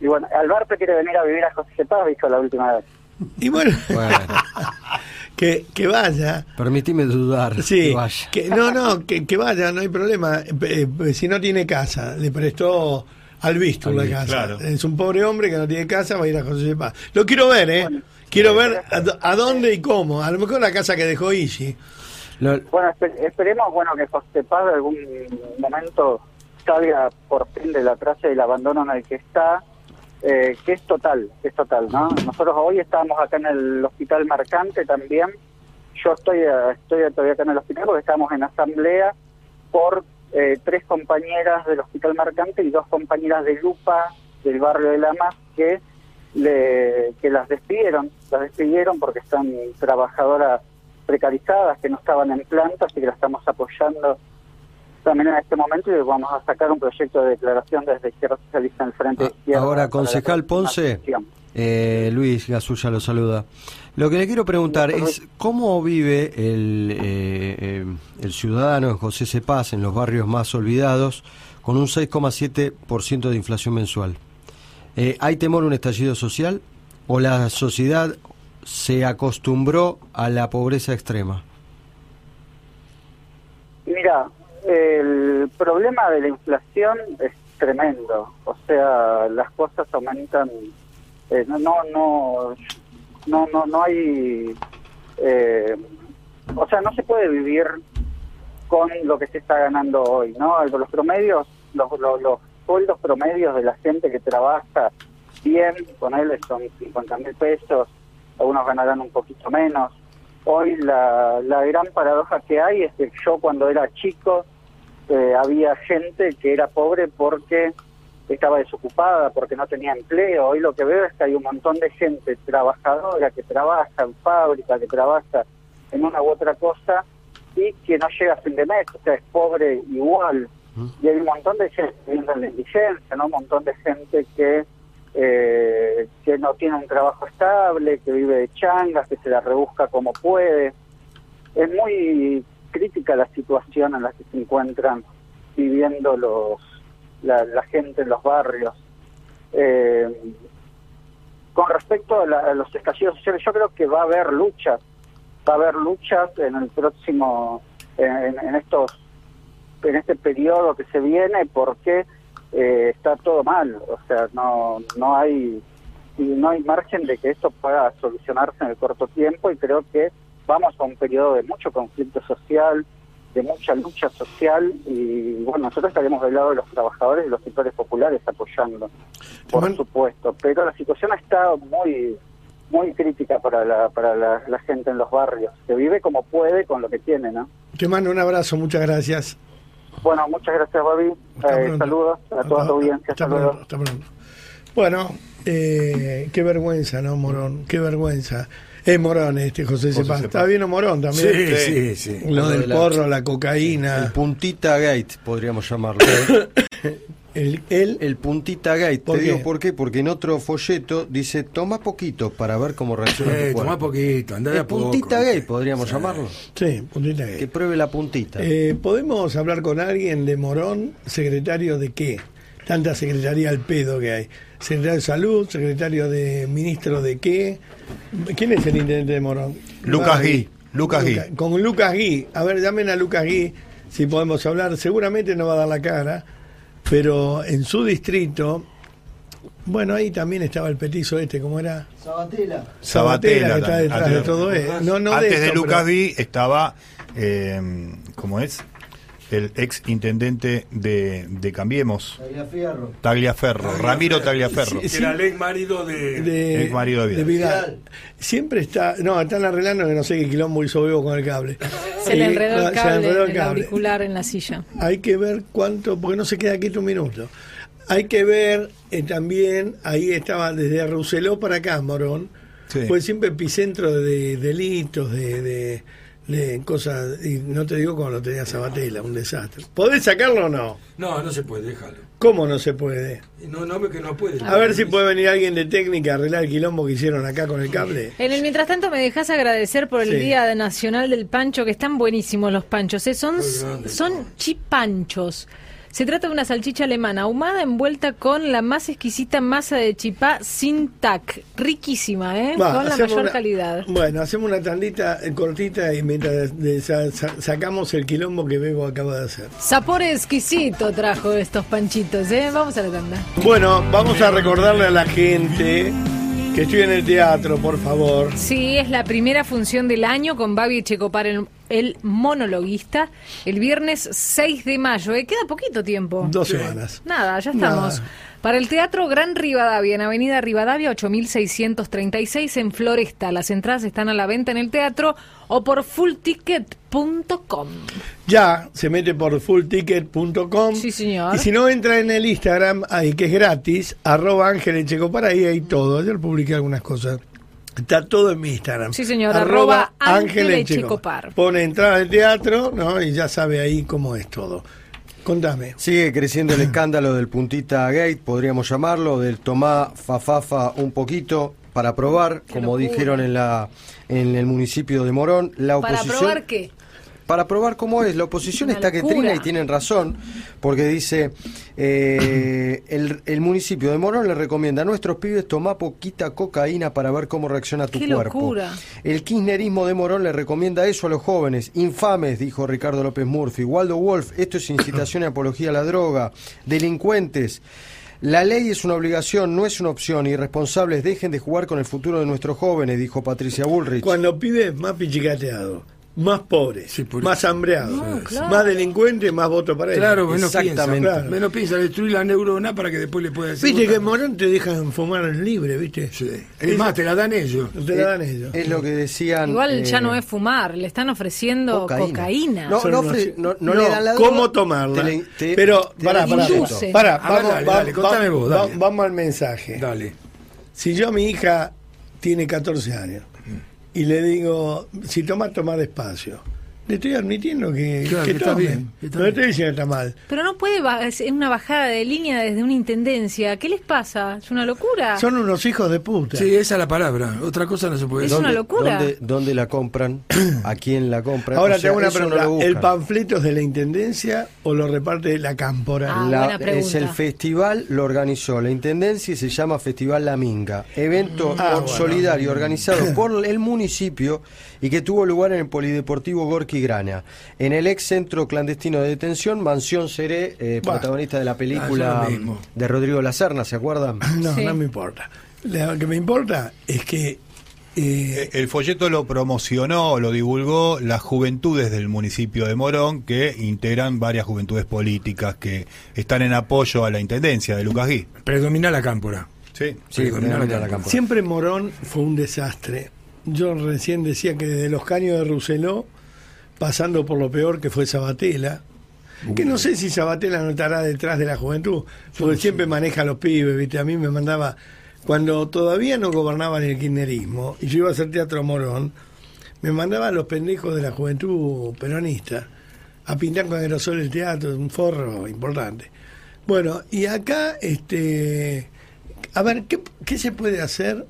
Y bueno, Alberto quiere venir a vivir a José Paz, dijo la última vez. Y bueno, bueno, que, que vaya. permitime dudar. Sí, que vaya. que, no, no, que, que vaya, no hay problema. Eh, eh, si no tiene casa, le prestó al Visto la casa. claro. Es un pobre hombre que no tiene casa, va a ir a José Paz. Lo quiero ver, ¿eh? Bueno, quiero sí, ver a, a dónde y cómo. A lo mejor la casa que dejó Isi. Lo- Bueno, espe- esperemos bueno que José Paz de algún momento salga por fin de la traza y el abandono en el que está, eh, que es total, es total, ¿no? Nosotros hoy estamos acá en el hospital Marcante también. Yo estoy eh, estoy todavía acá en el hospital porque estamos en asamblea por eh, tres compañeras del hospital Marcante y dos compañeras de Lupa del barrio de Lamas que que las despidieron, las despidieron porque están trabajadoras precarizadas que no estaban en planta, así que la estamos apoyando también en este momento y vamos a sacar un proyecto de declaración desde Izquierda Socialista en el Frente Ah, Izquierda. ahora, concejal Ponce, eh, Luis Gasulla lo saluda. Lo que le quiero preguntar es cómo vive el, eh, eh, el ciudadano en José Cepaz, en los barrios más olvidados, con un 6,7% de inflación mensual. Eh, ¿Hay temor a un estallido social o la sociedad se acostumbró a la pobreza extrema? Mira, el problema de la inflación es tremendo. O sea, las cosas aumentan. eh, no, no, no, no, no, hay. eh, o sea, no se puede vivir con lo que se está ganando hoy, ¿no? Los promedios, los, los, los sueldos promedios de la gente que trabaja bien, con él son 50 mil pesos, algunos ganarán un poquito menos. Hoy la, la gran paradoja que hay es que yo cuando era chico eh, había gente que era pobre porque estaba desocupada, porque no tenía empleo. Hoy lo que veo es que hay un montón de gente trabajadora que trabaja en fábrica, que trabaja en una u otra cosa y que no llega a fin de mes, o sea, es pobre igual. Y hay un montón de gente viviendo en la indigencia, ¿no? Un montón de gente que eh, que no tiene un trabajo estable, que vive de changas, que se la rebusca como puede. Es muy crítica la situación en la que se encuentran viviendo los la, gente en los barrios. Eh, con respecto a, la- los estallidos sociales, yo creo que va a haber luchas, va a haber luchas en el próximo, en, en estos, en este periodo que se viene, porque eh, está todo mal, o sea, no, no hay, no hay margen de que esto pueda solucionarse en el corto tiempo y creo que vamos a un periodo de mucho conflicto social, de mucha lucha social y bueno, nosotros estaremos del lado de los trabajadores y los sectores populares apoyando, por man- supuesto, pero la situación está muy muy crítica para la para la, la gente en los barrios, que vive como puede con lo que tiene, ¿no? Te mando un abrazo, muchas gracias. Bueno, muchas gracias, Babi. Eh, saludos a toda tu audiencia. Hasta luego. pronto, hasta pronto. Bueno, eh, qué vergüenza, ¿no, Morón? Qué vergüenza. Es Morón este, José, José. Está bien o Morón también. Sí, sí, sí. Lo Lo del de la- porro, la El cocaína. puntita gate, podríamos llamarlo. El, el, El puntita gate. ¿Por Te digo por qué, porque en otro folleto dice toma poquito para ver cómo reacciona Eh, tu cuerpo. tomá poquito, andá de a poco. puntita gate podríamos llamarlo. sí, puntita gay. Que pruebe la puntita. Eh, ¿Podemos hablar con alguien de Morón, secretario de qué? Tanta secretaría al pedo que hay. Secretario de Salud, secretario de ministro de qué. ¿Quién es el intendente de Morón? Lucas Gui. Lucas Gui. Con Lucas Gui. A ver, llamen a Lucas Gui si podemos hablar. Seguramente no va a dar la cara, pero en su distrito, bueno, ahí también estaba el petizo este, ¿cómo era? Sabatella. Sabatella, que está detrás de todo eso. No, no Antes de, esto, Lucas pero- Gui estaba, eh, ¿cómo es? El ex intendente de, de Cambiemos, Fierro. Tagliaferro, Ramiro Tagliaferro. Sí, era el ex marido de... de, El marido de Vidal. Siempre está, no, están arreglando que no sé qué quilombo hizo Bebo con el cable. Se le enredó el se cable, enredó el auricular en la silla. Hay que ver cuánto, porque no se queda quieto un minuto. Hay que ver eh, también, ahí estaba desde Rousseló para acá, Morón, Sí. fue siempre epicentro de delitos, de, de, de cosas, y no te digo cuando lo tenía Sabatella, un desastre. ¿Podés sacarlo o no? No, no se puede, déjalo. ¿Cómo no se puede? No, no, que no puede. A ver si puede venir alguien de técnica a arreglar el quilombo que hicieron acá con el cable. En el mientras tanto me dejas agradecer por el Sí. Día Nacional del Pancho, que están buenísimos los panchos, ¿eh? son, son chipanchos. Se trata de una salchicha alemana ahumada envuelta con la más exquisita masa de chipá sin tac. Riquísima, ¿eh? Va, con la mayor una- calidad. Bueno, hacemos una tandita cortita y mientras de- sa- sa- sacamos el quilombo que Bebo acaba de hacer. Sabor exquisito trajo estos panchitos, ¿eh? Vamos a la tanda. Bueno, vamos a recordarle a la gente que estoy en el teatro, por favor. Sí, es la primera función del año con Babi Checopar, el, el monologuista, el viernes 6 de mayo. ¿eh? Queda poquito tiempo. Dos semanas. Nada, ya estamos. Nada. Para el Teatro Gran Rivadavia, en Avenida Rivadavia 8636 en Floresta. Las entradas están a la venta en el teatro o por fullticket.com. Ya se mete por fullticket.com. Sí, señor. Y si no, entra en el Instagram, ahí que es gratis, arroba Ángeles Checopar, ahí hay todo. Ayer publiqué algunas cosas. Está todo en mi Instagram. Sí, señor, arroba Ángeles Checopar. Checopar. Pone entrada de teatro, ¿no? Y ya sabe ahí cómo es todo. Contame. Sigue creciendo el escándalo del puntita gate, podríamos llamarlo, del tomá fafafa un poquito para probar, como dijeron en la en el municipio de Morón, la ¿Para oposición probar qué? Para probar cómo es. La oposición está que trina y tienen razón, porque dice, eh, el, el municipio de Morón le recomienda a nuestros pibes tomar poquita cocaína para ver cómo reacciona tu ¡Qué cuerpo. locura! El kirchnerismo de Morón le recomienda eso a los jóvenes. Infames, dijo Ricardo López Murphy. Waldo Wolf, esto es incitación y apología a la droga. Delincuentes. La ley es una obligación, no es una opción. Irresponsables, dejen de jugar con el futuro de nuestros jóvenes, dijo Patricia Bullrich. Cuando pibes más pichicateado, más pobres, Sí, por más hambreados, No, claro. más delincuentes, más voto para ellos. Claro, menos Exactamente. piensa. Claro. Menos piensa, destruir la neurona para que después le pueda decir. Viste que en. Morón te dejan fumar libre, ¿viste? Sí. Es más, te la dan ellos. Te la dan ellos. Es lo que decían. Igual ya eh, no es fumar, le están ofreciendo cocaína. No, no, unos- no- no No, le dan la ¿Cómo droga, tomarla? te le- te- Pero, te pará, pará, induce. pará, A ver, vamos, dale, va- dale, contame va- vos, va- vamos al mensaje. Dale. Si yo a mi hija tiene 14 años y le digo, si toma, toma despacio. Le estoy admitiendo que, Claro, que que está bien, que está no le bien. estoy diciendo que está mal. Pero no puede, es una bajada de línea desde una intendencia. ¿Qué les pasa? ¿Es una locura? Son unos hijos de puta. Sí, esa es la palabra. Otra cosa no se puede Es decir. una locura. ¿Dónde, dónde la compran? ¿A quién la compran? Ahora O te sea, hago una no pregunta. ¿El panfleto es de la intendencia o lo reparte la cámpora? Ah, La- buena es pregunta. el festival, lo organizó la Intendencia y se llama Festival La Minga, evento Ah, or- bueno. solidario organizado por el municipio y que tuvo lugar en el Polideportivo Gorky Grana, en el ex centro clandestino de detención, Mansión Seré, eh, protagonista de la Ah, película mismo. de Rodrigo Lacerna, ¿se acuerdan? No, Sí. no me importa. Lo que me importa es que eh, El folleto lo promocionó, lo divulgó las juventudes del municipio de Morón, que integran varias juventudes políticas que están en apoyo a la intendencia de Lucas Gui. Predomina la cámpora. Sí. Sí, Predomina predomina la la cámpora. siempre Morón fue un desastre. Yo recién decía que desde los caños de Rousseló, pasando por lo peor que fue Sabatella, que no sé si Sabatella no estará detrás de la juventud, porque siempre maneja a los pibes, ¿viste? A mí me mandaba, cuando todavía no gobernaban el kirchnerismo, y yo iba a hacer teatro Morón, me mandaba a los pendejos de la juventud peronista a pintar con aerosol el teatro, un forro importante. Bueno, y acá, este, a ver, ¿qué, qué se puede hacer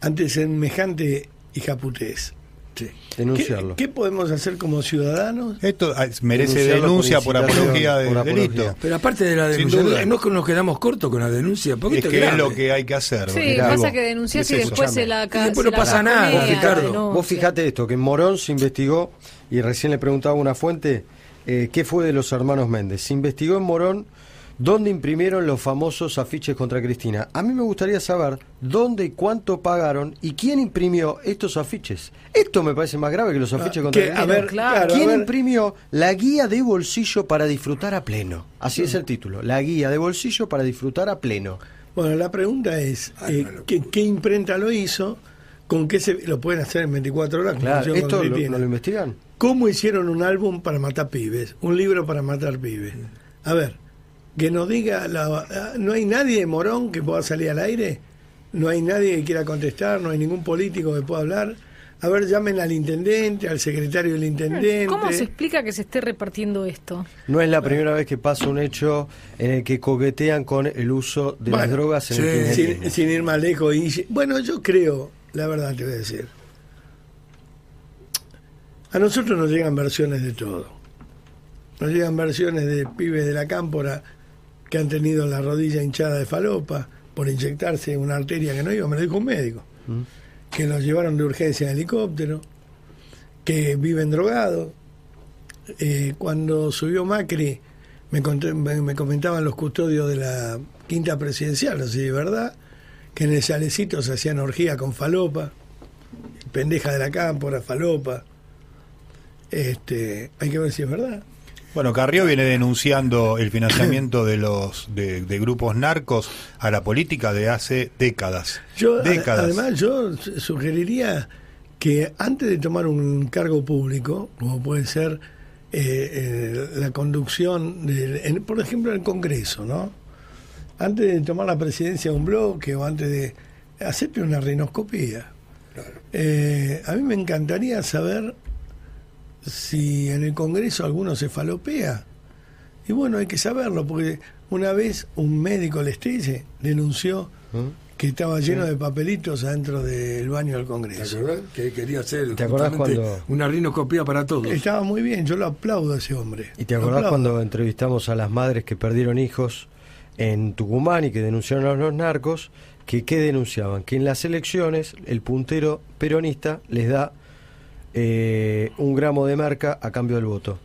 ante semejante hijaputés? Sí. ¿Qué, Denunciarlo. qué podemos hacer como ciudadanos? Esto ah, merece denuncia por apología de por apología. delito. Pero aparte de la denuncia, no nos quedamos cortos con la denuncia. porque Es que es grave. lo que hay que hacer. Sí, pasa algo- que denunciás ¿qué y es después se la ca- Y después se no la pasa nada, Ricardo. denuncia. Vos fijate esto, que en Morón se investigó, y recién le preguntaba a una fuente, eh, ¿qué fue de los hermanos Méndez? Se investigó en Morón dónde imprimieron los famosos afiches contra Cristina. A mí me gustaría saber dónde y cuánto pagaron y quién imprimió estos afiches. Esto me parece más grave que los afiches Ah, contra que, a Cristina. ver, claro, a ¿Quién ver, imprimió la guía de bolsillo para disfrutar a pleno? Así es el título, la guía de bolsillo para disfrutar a pleno. Bueno, la pregunta es, Ay, eh. ¿qué, qué imprenta lo hizo? ¿Con qué se lo pueden hacer en 24 horas? Claro, ¿Esto lo, Cristina? no lo investigan? ¿Cómo hicieron un álbum para matar pibes? Un libro para matar pibes. A ver, que nos diga, la, ah, ¿no hay nadie de Morón que pueda salir al aire? ¿No hay nadie que quiera contestar? ¿No hay ningún político que pueda hablar? A ver, llamen al intendente, al secretario del intendente. ¿Cómo se explica que se esté repartiendo esto? No es la primera vez que pasa un hecho en el que coquetean con el uso de las drogas en sí, el sin, sin ir más lejos. Y, bueno, yo creo, la verdad te voy a decir, a nosotros nos llegan versiones de todo. Nos llegan versiones de pibes de la cámpora que han tenido la rodilla hinchada de falopa por inyectarse una arteria que no iba, me lo dijo un médico, que los llevaron de urgencia en helicóptero, que viven drogados. Eh, cuando subió Macri, me, conté- me- me comentaban los custodios de la quinta presidencial, no sé si es verdad, que en el chalecito se hacían orgía con falopa, pendeja de la cámpora, falopa. Este, hay que ver si es verdad. Bueno, Carrió viene denunciando el financiamiento de los de, de grupos narcos a la política de hace décadas. Yo, décadas. además, yo su- sugeriría que antes de tomar un cargo público, como puede ser eh, eh, la conducción, en- por ejemplo, el Congreso, ¿no? Antes de tomar la presidencia de un bloque o antes de hacerte una rinoscopía. Eh, a mí me encantaría saber si en el Congreso alguno se falopea. Y bueno, hay que saberlo, porque una vez un médico lestelle denunció que estaba lleno de papelitos adentro del baño del ¿Te Congreso. acordás? Que quería hacer ¿Te acordás cuando- una rinoscopía para todos. Estaba muy bien, yo lo aplaudo a ese hombre. ¿Y te Lo acordás aplaudo. cuando entrevistamos a las madres que perdieron hijos en Tucumán y que denunciaron a los narcos? Que qué denunciaban? Que en las elecciones el puntero peronista les da eh, un gramo de marca a cambio del voto.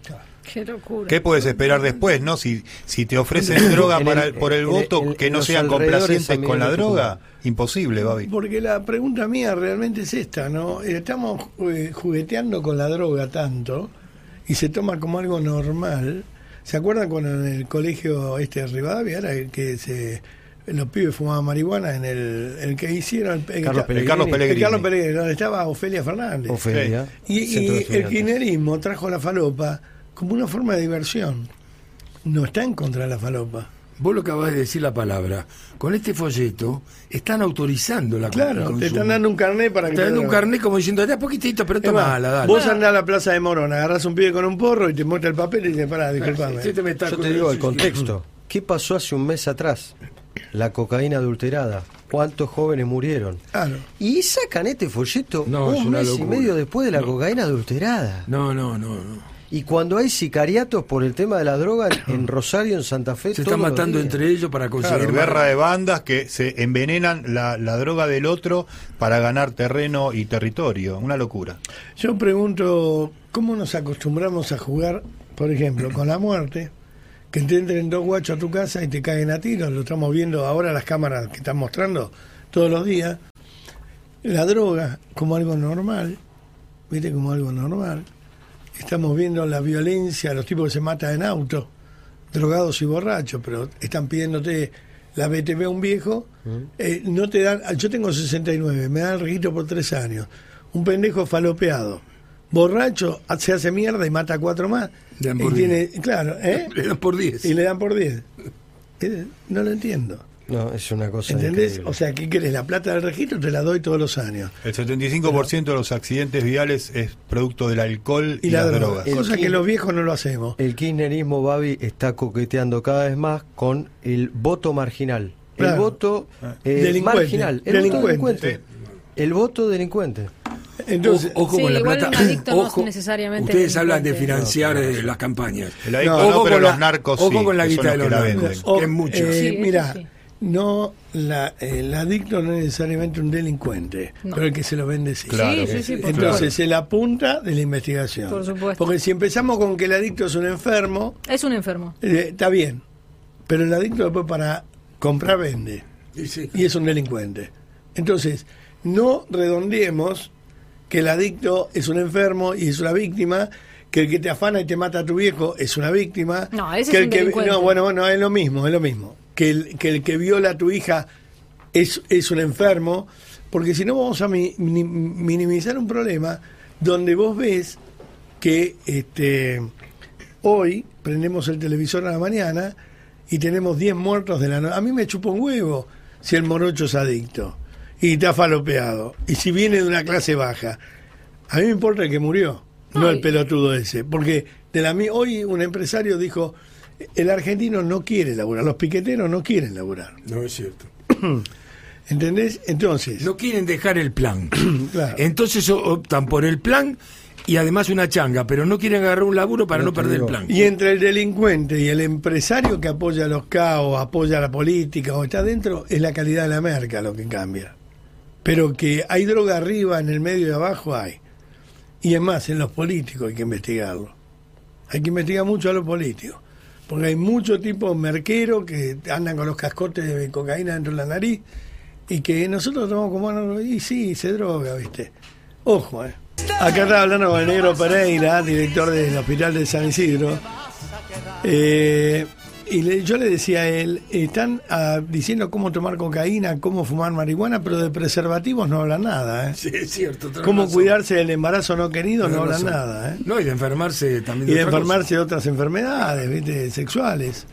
Qué locura. ¿Qué puedes esperar después, no? Si, si te ofrecen droga para el- por el en- voto en- que en no sean complacientes con la droga, imposible, Babi. Porque la pregunta mía realmente es esta, ¿no? Estamos eh, jugueteando con la droga tanto y se toma como algo normal. ¿Se acuerdan cuando en el colegio este de Rivadavia era el que se los pibes fumaban marihuana en el, el que hicieron el, Carlos el- Pellegrini. Carlos el Pellegrini. Carlos Pellegrini, donde estaba Ofelia Fernández. Ofelia, Y, el kirchnerismo trajo la falopa como una forma de diversión. No está en contra de la falopa. Vos lo acabas de decir la palabra. Con este folleto están autorizando la Claro, te están dando un carnet para que Te te dan un carnet como diciendo, da poquitito, pero Es más, tomala, dale. Vos andás a la plaza de Morón, agarrás un pibe con un porro y te muestra el papel y te pará, disculpame. Yo te digo el contexto. ¿Qué pasó hace un mes atrás? La cocaína adulterada. ¿Cuántos jóvenes murieron? Claro. Y sacan este folleto No, es un una mes y medio después de la cocaína adulterada. No, no, no, no. Y cuando hay sicariatos por el tema de la droga en- Rosario, en Santa Fe, Se están matando entre ellos para conseguir Claro, guerra de bandas que se envenenan la, la droga del otro para ganar terreno y territorio. Una locura. Yo pregunto, ¿cómo nos acostumbramos a jugar, por ejemplo, con la muerte? Que te entren dos guachos a tu casa y te caen a tiros, lo estamos viendo ahora las cámaras que están mostrando todos los días. La droga como algo normal, ¿viste? Como algo normal. Estamos viendo la violencia, los tipos que se matan en auto, drogados y borrachos, pero están pidiéndote la BTV a un viejo, eh, no te dan, yo tengo 69, me dan el registro por tres años, un pendejo falopeado, borracho, se hace mierda y mata a cuatro más, Le dan y tiene, claro, ¿eh? Le dan por 10. y le dan por 10. Eh, No lo entiendo. No, es una cosa ¿Entendés? increíble. O sea, ¿qué querés? La plata del registro te la doy todos los años. El 75% de los accidentes viales es producto del alcohol y, Y la las droga. drogas. El Cosa que los viejos no lo hacemos. El kirchnerismo, Babi, está coqueteando cada vez más con el voto marginal. El voto eh, Delincuente. marginal. El voto Delincuente. delincuente. El voto delincuente. Entonces, ojo, ojo Sí, con la plata. no necesariamente Ustedes hablan de financiar eh, las campañas. El adicto No, no, ojo pero con los narcos ojo sí, con la guita de los narcos. venden. o- que es mucho. eh, Sí, mira, sí. no la, el adicto no es necesariamente un delincuente, No. pero el que se lo vende sí. Claro. Sí, sí, sí, por Entonces es la punta de la investigación. Por supuesto. Porque si empezamos con que el adicto es un enfermo, Es un enfermo. eh, está bien. Pero el adicto después para comprar vende. Y sí. Y es un delincuente. Entonces, no redondeemos que el adicto es un enfermo y es una víctima, que el que te afana y te mata a tu viejo es una víctima. No, ese que es el un que. No, bueno, bueno, es lo mismo, es lo mismo. Que el que, el que viola a tu hija es, es un enfermo, porque si no vamos a mi- mi- minimizar un problema donde vos ves que este hoy prendemos el televisor a la mañana y tenemos 10 muertos de la noche. A mí me chupa un huevo si el morocho es adicto y está falopeado. Y si viene de una clase baja. A mí me importa el que murió, no el pelotudo ese. Porque de la mi- hoy un empresario dijo, el argentino no quiere laburar, los piqueteros no quieren laburar. No es cierto. ¿Entendés? Entonces, No quieren dejar el plan. Claro. Entonces optan por el plan y además una changa, pero no quieren agarrar un laburo para No no, perder el plan. Y entre el delincuente y el empresario que apoya a los caos, apoya la política o está dentro, es la calidad de la merca lo que cambia. Pero que hay droga arriba, en el medio y abajo, hay. Y es más, en los políticos hay que investigarlo. Hay que investigar mucho a los políticos. Porque hay muchos tipos merqueros que andan con los cascotes de cocaína dentro de la nariz y que nosotros tomamos como... "No, Y sí, se droga, ¿viste? Ojo, ¿eh? Acá estaba hablando con el negro Pereira, director del Hospital de San Isidro. Eh, y le- yo le decía a él, están ah, diciendo cómo tomar cocaína, cómo fumar marihuana, pero de preservativos no hablan nada. ¿eh? Sí, es cierto. Cómo razón. cuidarse del embarazo no querido no razón. nada. ¿eh? No, y de enfermarse también. Y de cosa. enfermarse de otras enfermedades, ¿viste? Sexuales.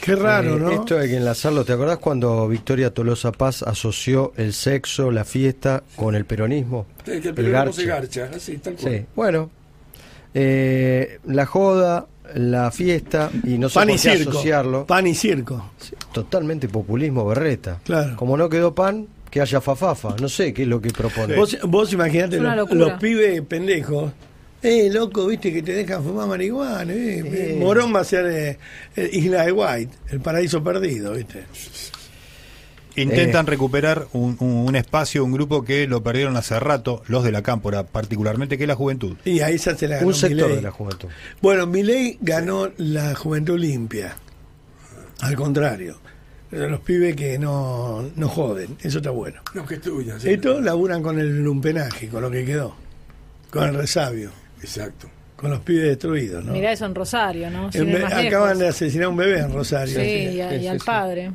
Qué raro, Eh, ¿no? Esto hay que enlazarlo. ¿Te acordás cuando Victoria Tolosa Paz asoció el sexo, la fiesta con el peronismo? Sí, que el el periodismo se garcha, así, tal cual. Sí, bueno. eh, la joda, la fiesta, y no sé y qué circo. asociarlo. Pan y circo. Totalmente populismo berreta. Claro. Como no quedó pan, que haya fafafa. No sé qué es lo que propone. Vos, vos imaginate los, pibes pendejos. Eh, loco, viste que te dejan fumar marihuana. eh, eh. Morón va a ser eh, eh, Isla de White, el paraíso perdido, viste. Intentan Eh. recuperar un, un- un espacio, un grupo que lo perdieron hace rato, los de la cámpora, particularmente, que es la juventud. Y ahí se hace la ganó Un sector de la juventud. Bueno, Milei ganó la juventud limpia. Al contrario. Los pibes que no, no joden. Eso está bueno. No, que es tuya. sí. Estos laburan con el lumpenaje, con lo que quedó. Con el resabio. Exacto. Con los pibes destruidos, ¿no? Mirá eso en Rosario, ¿no? Acaban lejos. de asesinar a un bebé en Rosario. Sí, y, a- y al sí. padre.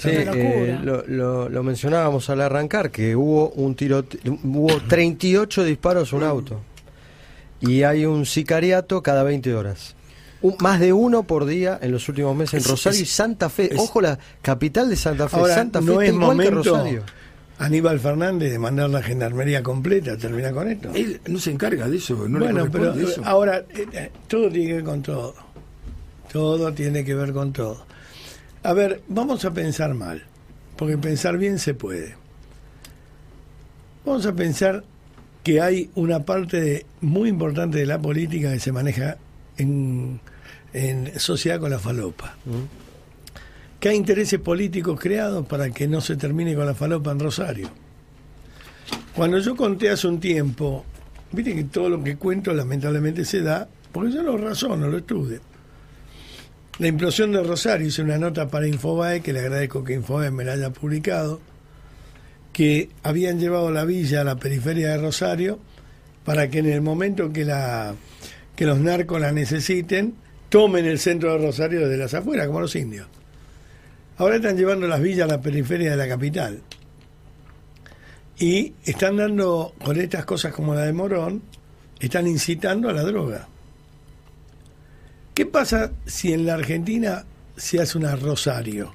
Sí, eh, lo, lo- lo mencionábamos al arrancar, que hubo un tiro, hubo 38 disparos a un auto. Y hay un sicariato cada 20 horas. Un- más de uno por día en los últimos meses en Es- Rosario es- y Santa Fe. es- Ojo, la capital de Santa Fe. Ahora, Santa Fe no es igual que momento Rosario. Aníbal Fernández de mandar la gendarmería completa, termina con esto. Él no se encarga de eso, no le bueno, pero eso. eh, ahora, eh, eh, todo tiene que ver con todo. Todo tiene que ver con todo. A ver, vamos a pensar mal, porque pensar bien se puede. Vamos a pensar que hay una parte de- muy importante de la política que se maneja en, en sociedad con la falopa. Que hay intereses políticos creados para que no se termine con la falopa en Rosario. Cuando yo conté hace un tiempo, viste que todo lo que cuento lamentablemente se da, porque yo lo razono, lo estudio. La implosión de Rosario, hice una nota para Infobae, que le agradezco que Infobae me la haya publicado, que habían llevado la villa a la periferia de Rosario para que en el momento que, la, que los narcos la necesiten, tomen el centro de Rosario desde las afueras, como los indios. Ahora están llevando las villas a la periferia de la capital. Y están dando, con estas cosas como la de Morón, están incitando a la droga. ¿Qué pasa si en la Argentina se hace una Rosario?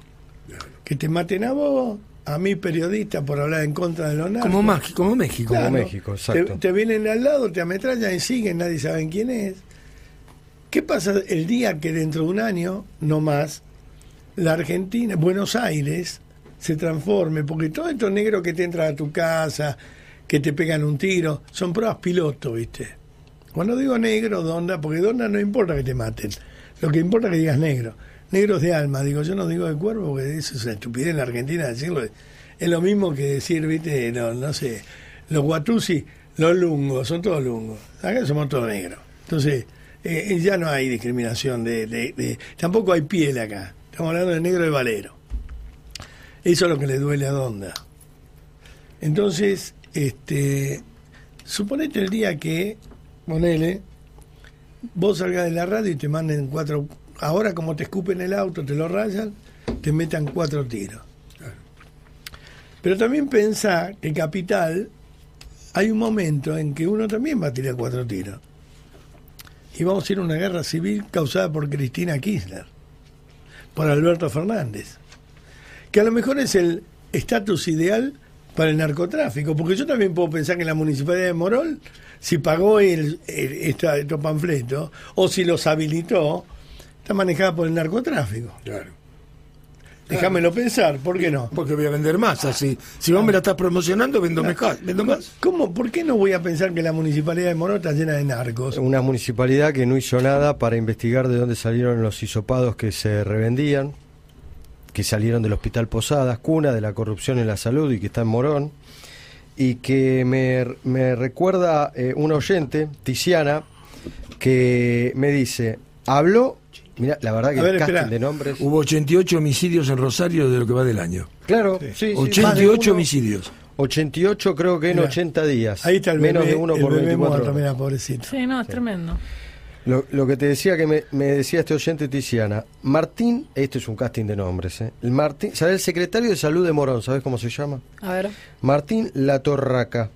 Que te maten a vos, a mí periodista por hablar en contra de los narcos. Como, México. Como. México, Te, exacto. te vienen al lado, te ametrallan y siguen, nadie sabe quién es. ¿Qué pasa el día que dentro de un año, no más, la Argentina, Buenos Aires, se transforme? Porque todos estos negros que te entran a tu casa, que te pegan un tiro, son pruebas piloto, ¿viste? Cuando digo negro, donda, porque donda no importa que te maten, lo que importa es que digas negro. Negros de alma, digo, yo no digo de cuerpo, porque eso es una estupidez en la Argentina decirlo. Es lo mismo que decir, ¿viste? No, no sé, los guatusi, los lungos, son todos lungos. Acá somos todos negros. Entonces, eh, ya no hay discriminación de- de- Tampoco hay piel acá. Estamos hablando de negro de valero. Eso es lo que le duele a Donda. Entonces, este, suponete el día que, ponele, vos salgas de la radio y te manden cuatro, ahora como te escupen el auto, te lo rayan, te metan cuatro tiros. Pero también pensá que Capital hay un momento en que uno también va a tirar cuatro tiros. Y vamos a ir a una guerra civil causada por Cristina Kirchner, por Alberto Fernández que a lo mejor es el estatus ideal para el narcotráfico, porque yo también puedo pensar que la municipalidad de Morol, si pagó el, el- esta- estos panfletos, o si los habilitó, está manejada por el narcotráfico. Claro. Déjamelo pensar, ¿por qué no? Porque voy a vender más así. Si vos me la estás promocionando, vendo mejor, vendo más. ¿Cómo, ¿Por qué no voy a pensar que la municipalidad de Morol está llena de narcos? Una municipalidad que no hizo nada para investigar de dónde salieron los hisopados que se revendían, que salieron del Hospital Posadas, cuna de la corrupción en la salud y que está en Morón, y que me, me recuerda eh, un oyente, Tiziana, que me dice, habló, mira, la verdad que ver, el casting espera. de nombres... Hubo 88 homicidios en Rosario de lo que va del año. Claro, sí, sí, más de 88 uno. homicidios. 88 creo que en Mirá, 80 días. Ahí está el menos bebé, de uno el por bebé 24 muerto, horas. mira, pobrecito. Sí, no, es tremendo. Lo, lo que te decía que me, me decía este oyente Tiziana, Martín, esto es un casting de nombres, ¿eh? El Martín, ¿sabes el secretario de salud de Morón? ¿Sabes cómo se llama? A ver. Martín Latorraca.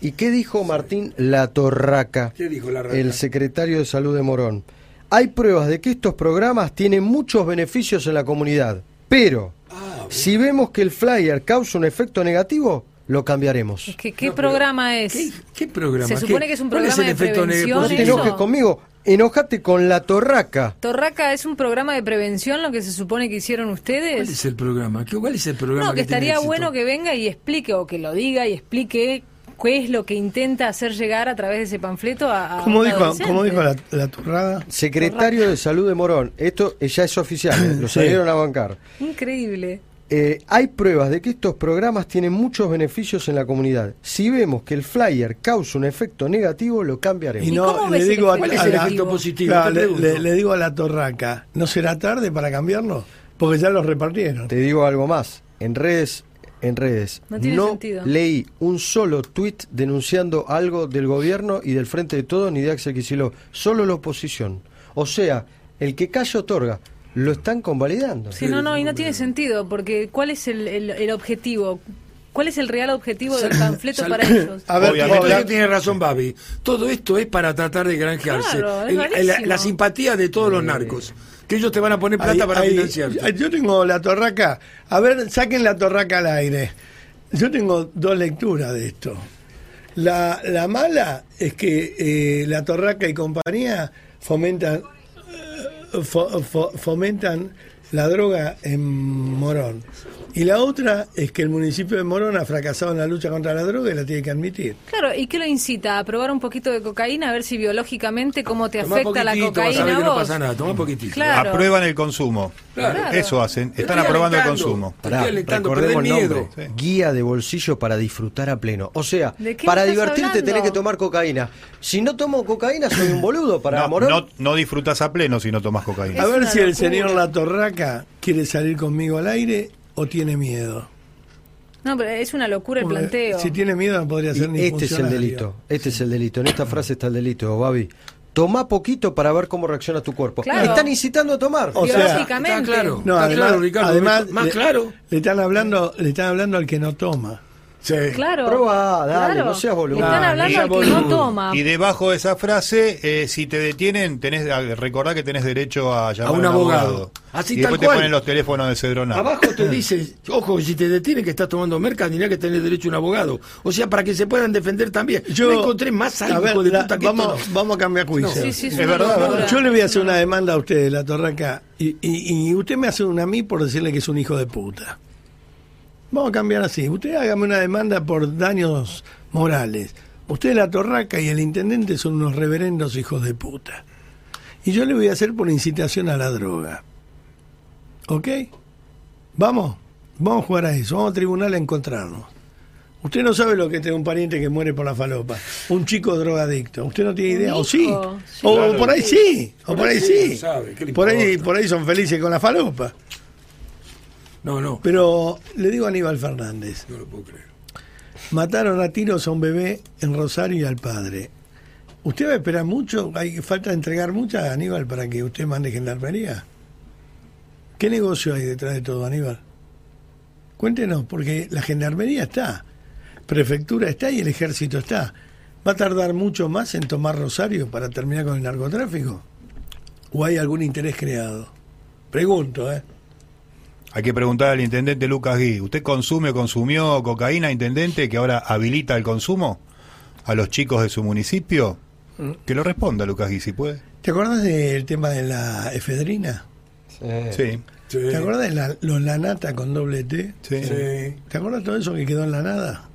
¿Y qué dijo Martín Latorraca? ¿Qué dijo la El secretario de salud de Morón. Hay pruebas de que estos programas tienen muchos beneficios en la comunidad, pero Ah, si vemos que el flyer causa un efecto negativo, lo cambiaremos. Es ¿Qué No, programa es? ¿Qué, qué programa? Se supone ¿Qué- que es un programa el de efecto prevención, No negativo? te enojes conmigo, enojate con la torraca. Torraca es un programa de prevención, lo que se supone que hicieron ¿Cuál ustedes. es el programa? ¿Qué- ¿Cuál es el programa? No, que estaría éxito? bueno que venga y explique, o que lo diga y explique qué es lo que intenta hacer llegar a través de ese panfleto a, a ¿Cómo un dijo. ¿Cómo dijo la, la turrada? Secretario de Salud de Morón, esto ya es oficial, eh, lo Sí. salieron a bancar. Increíble. Eh, hay pruebas de que estos programas tienen muchos beneficios en la comunidad. Si vemos que el flyer causa un efecto negativo, lo cambiaremos. ¿Y cómo ves le digo a, efecto ¿Cuál es el la- efecto positivo? Claro, le, pregunto. le- le digo a la torraca, ¿no será tarde para cambiarlo? Porque ya los repartieron. Te digo algo más. En redes, en redes, No tiene sentido. leí un solo tuit denunciando algo del gobierno y del Frente de Todos ni de Axel Kicillof. Solo la oposición. O sea, el que calla otorga. Lo están convalidando. Sí, no, no, y no tiene sentido, porque ¿cuál es el, el- el objetivo? ¿Cuál es el real objetivo del panfleto para ellos? A ver, Obviamente. Tiene razón Babi. Todo esto es para tratar de granjearse Claro, es El- el- la, simpatía de todos los narcos. Que ellos te van a poner plata ahí- para ahí- financiarte. Yo tengo la torraca. A ver, saquen la torraca al aire. Yo tengo dos lecturas de esto. La, la mala es que eh, la torraca y compañía fomentan eh, fo- fo- fomentan la droga en Morón. Y la otra es que el municipio de Morón ha fracasado en la lucha contra la droga y la tiene que admitir. Claro, ¿y qué lo incita? ¿A probar un poquito de cocaína? A ver si biológicamente cómo te Tomá afecta la vas a cocaína que a no vos. pasa nada. Toma poquitito. Claro. Aprueban el consumo. Claro. Eso hacen. Están aprobando el consumo. Perdés recordemos el nombre. Guía de bolsillo para disfrutar a pleno. O sea, ¿De qué para divertirte hablando? tenés que tomar cocaína. Si no tomo cocaína, soy un boludo. Para No, Morón, no, no disfrutas a pleno si no tomas cocaína. A ver si el señor La Torraca quiere salir conmigo al aire o tiene miedo. No, pero es una locura el planteo. Si tiene miedo no podría Y ser ni este es el delito. Este es el delito. En esta frase está el delito, Babi. Toma poquito para ver cómo reacciona tu cuerpo. Claro. Están incitando a tomar. O sea, Biológicamente. Está claro. No, está además, claro, Ricardo. además más le, claro. le están hablando, le están hablando al que no toma. Sí. Claro. Probá, dale, claro. no seas boludo. Están Dale, hablando al que no toma. Y debajo de esa frase, eh, si te detienen, tenés, a- recordá que tenés derecho a llamar A un abogado. Así y después tal te cual. ponen los teléfonos de Cedronal. Abajo te dice, ojo, si te detienen que estás tomando merca, tendrás que tener derecho a un abogado. O sea, para que se puedan defender también. Yo encontré más a algo ver, de la- puta que vamos, esto. vamos a cambiar juicio. Sí, sí, es, verdad. Yo le voy a hacer una demanda a usted, la Torraca, y, y, y usted me hace una a mí por decirle que es un hijo de puta. Vamos a cambiar así. Usted hágame una demanda por daños morales. Usted, la Torraca y el intendente son unos reverendos hijos de puta. Y yo le voy a hacer por incitación a la droga. ¿Ok? Vamos, vamos a jugar a eso. Vamos a tribunal a encontrarnos. Usted no sabe lo que es un pariente que muere por la falopa. Un chico drogadicto. Usted no tiene idea. O sí. sí. O Claro. por ahí sí. O por ahí sí, sí. no sabe, ¿qué le Por ahí, por ahí son felices con la falopa. No, no, Pero le digo a Aníbal Fernández. no lo puedo creer. Mataron a tiros a un bebé en Rosario y al padre. ¿Usted va a esperar mucho? ¿Hay falta entregar mucha, Aníbal, para que usted mande gendarmería? ¿Qué negocio hay detrás de todo, Aníbal? Cuéntenos, porque la gendarmería está, prefectura está y el ejército está. ¿Va a tardar mucho más en tomar Rosario para terminar con el narcotráfico? ¿O hay algún interés creado? Pregunto, ¿eh? Hay que preguntar al intendente Lucas Gui. ¿Usted consume o consumió cocaína, intendente, que ahora habilita el consumo a los chicos de su municipio? Que lo responda Lucas Gui, si puede. ¿Te acuerdas del tema de la efedrina? Sí, Sí, ¿Te acuerdas de la, los lanata con doble T? sí. sí. ¿Te acuerdas todo eso que quedó en la nada?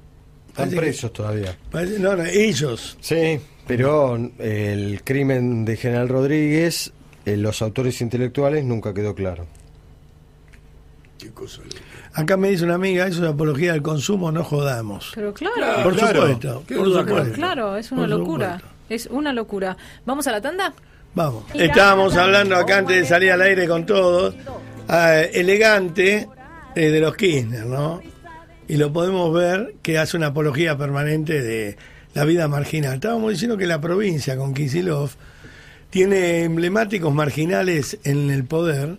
Están Parece que- presos todavía. parece- no, no, ellos. Sí, pero el crimen de General Rodríguez, eh, los autores intelectuales, nunca quedó claro. Qué cosa loca. Acá me dice una amiga, eso es apología del consumo, no jodamos. Pero claro. Por claro. supuesto, por. Claro, es una Por locura. supuesto. Es una locura. ¿Vamos a la tanda? Vamos. Estábamos hablando acá antes de salir al aire con todos. ah, elegante eh, de los Kirchner, ¿no? Y lo podemos ver que hace una apología permanente de la vida marginal. Estábamos diciendo que la provincia con Kisilov tiene emblemáticos marginales en el poder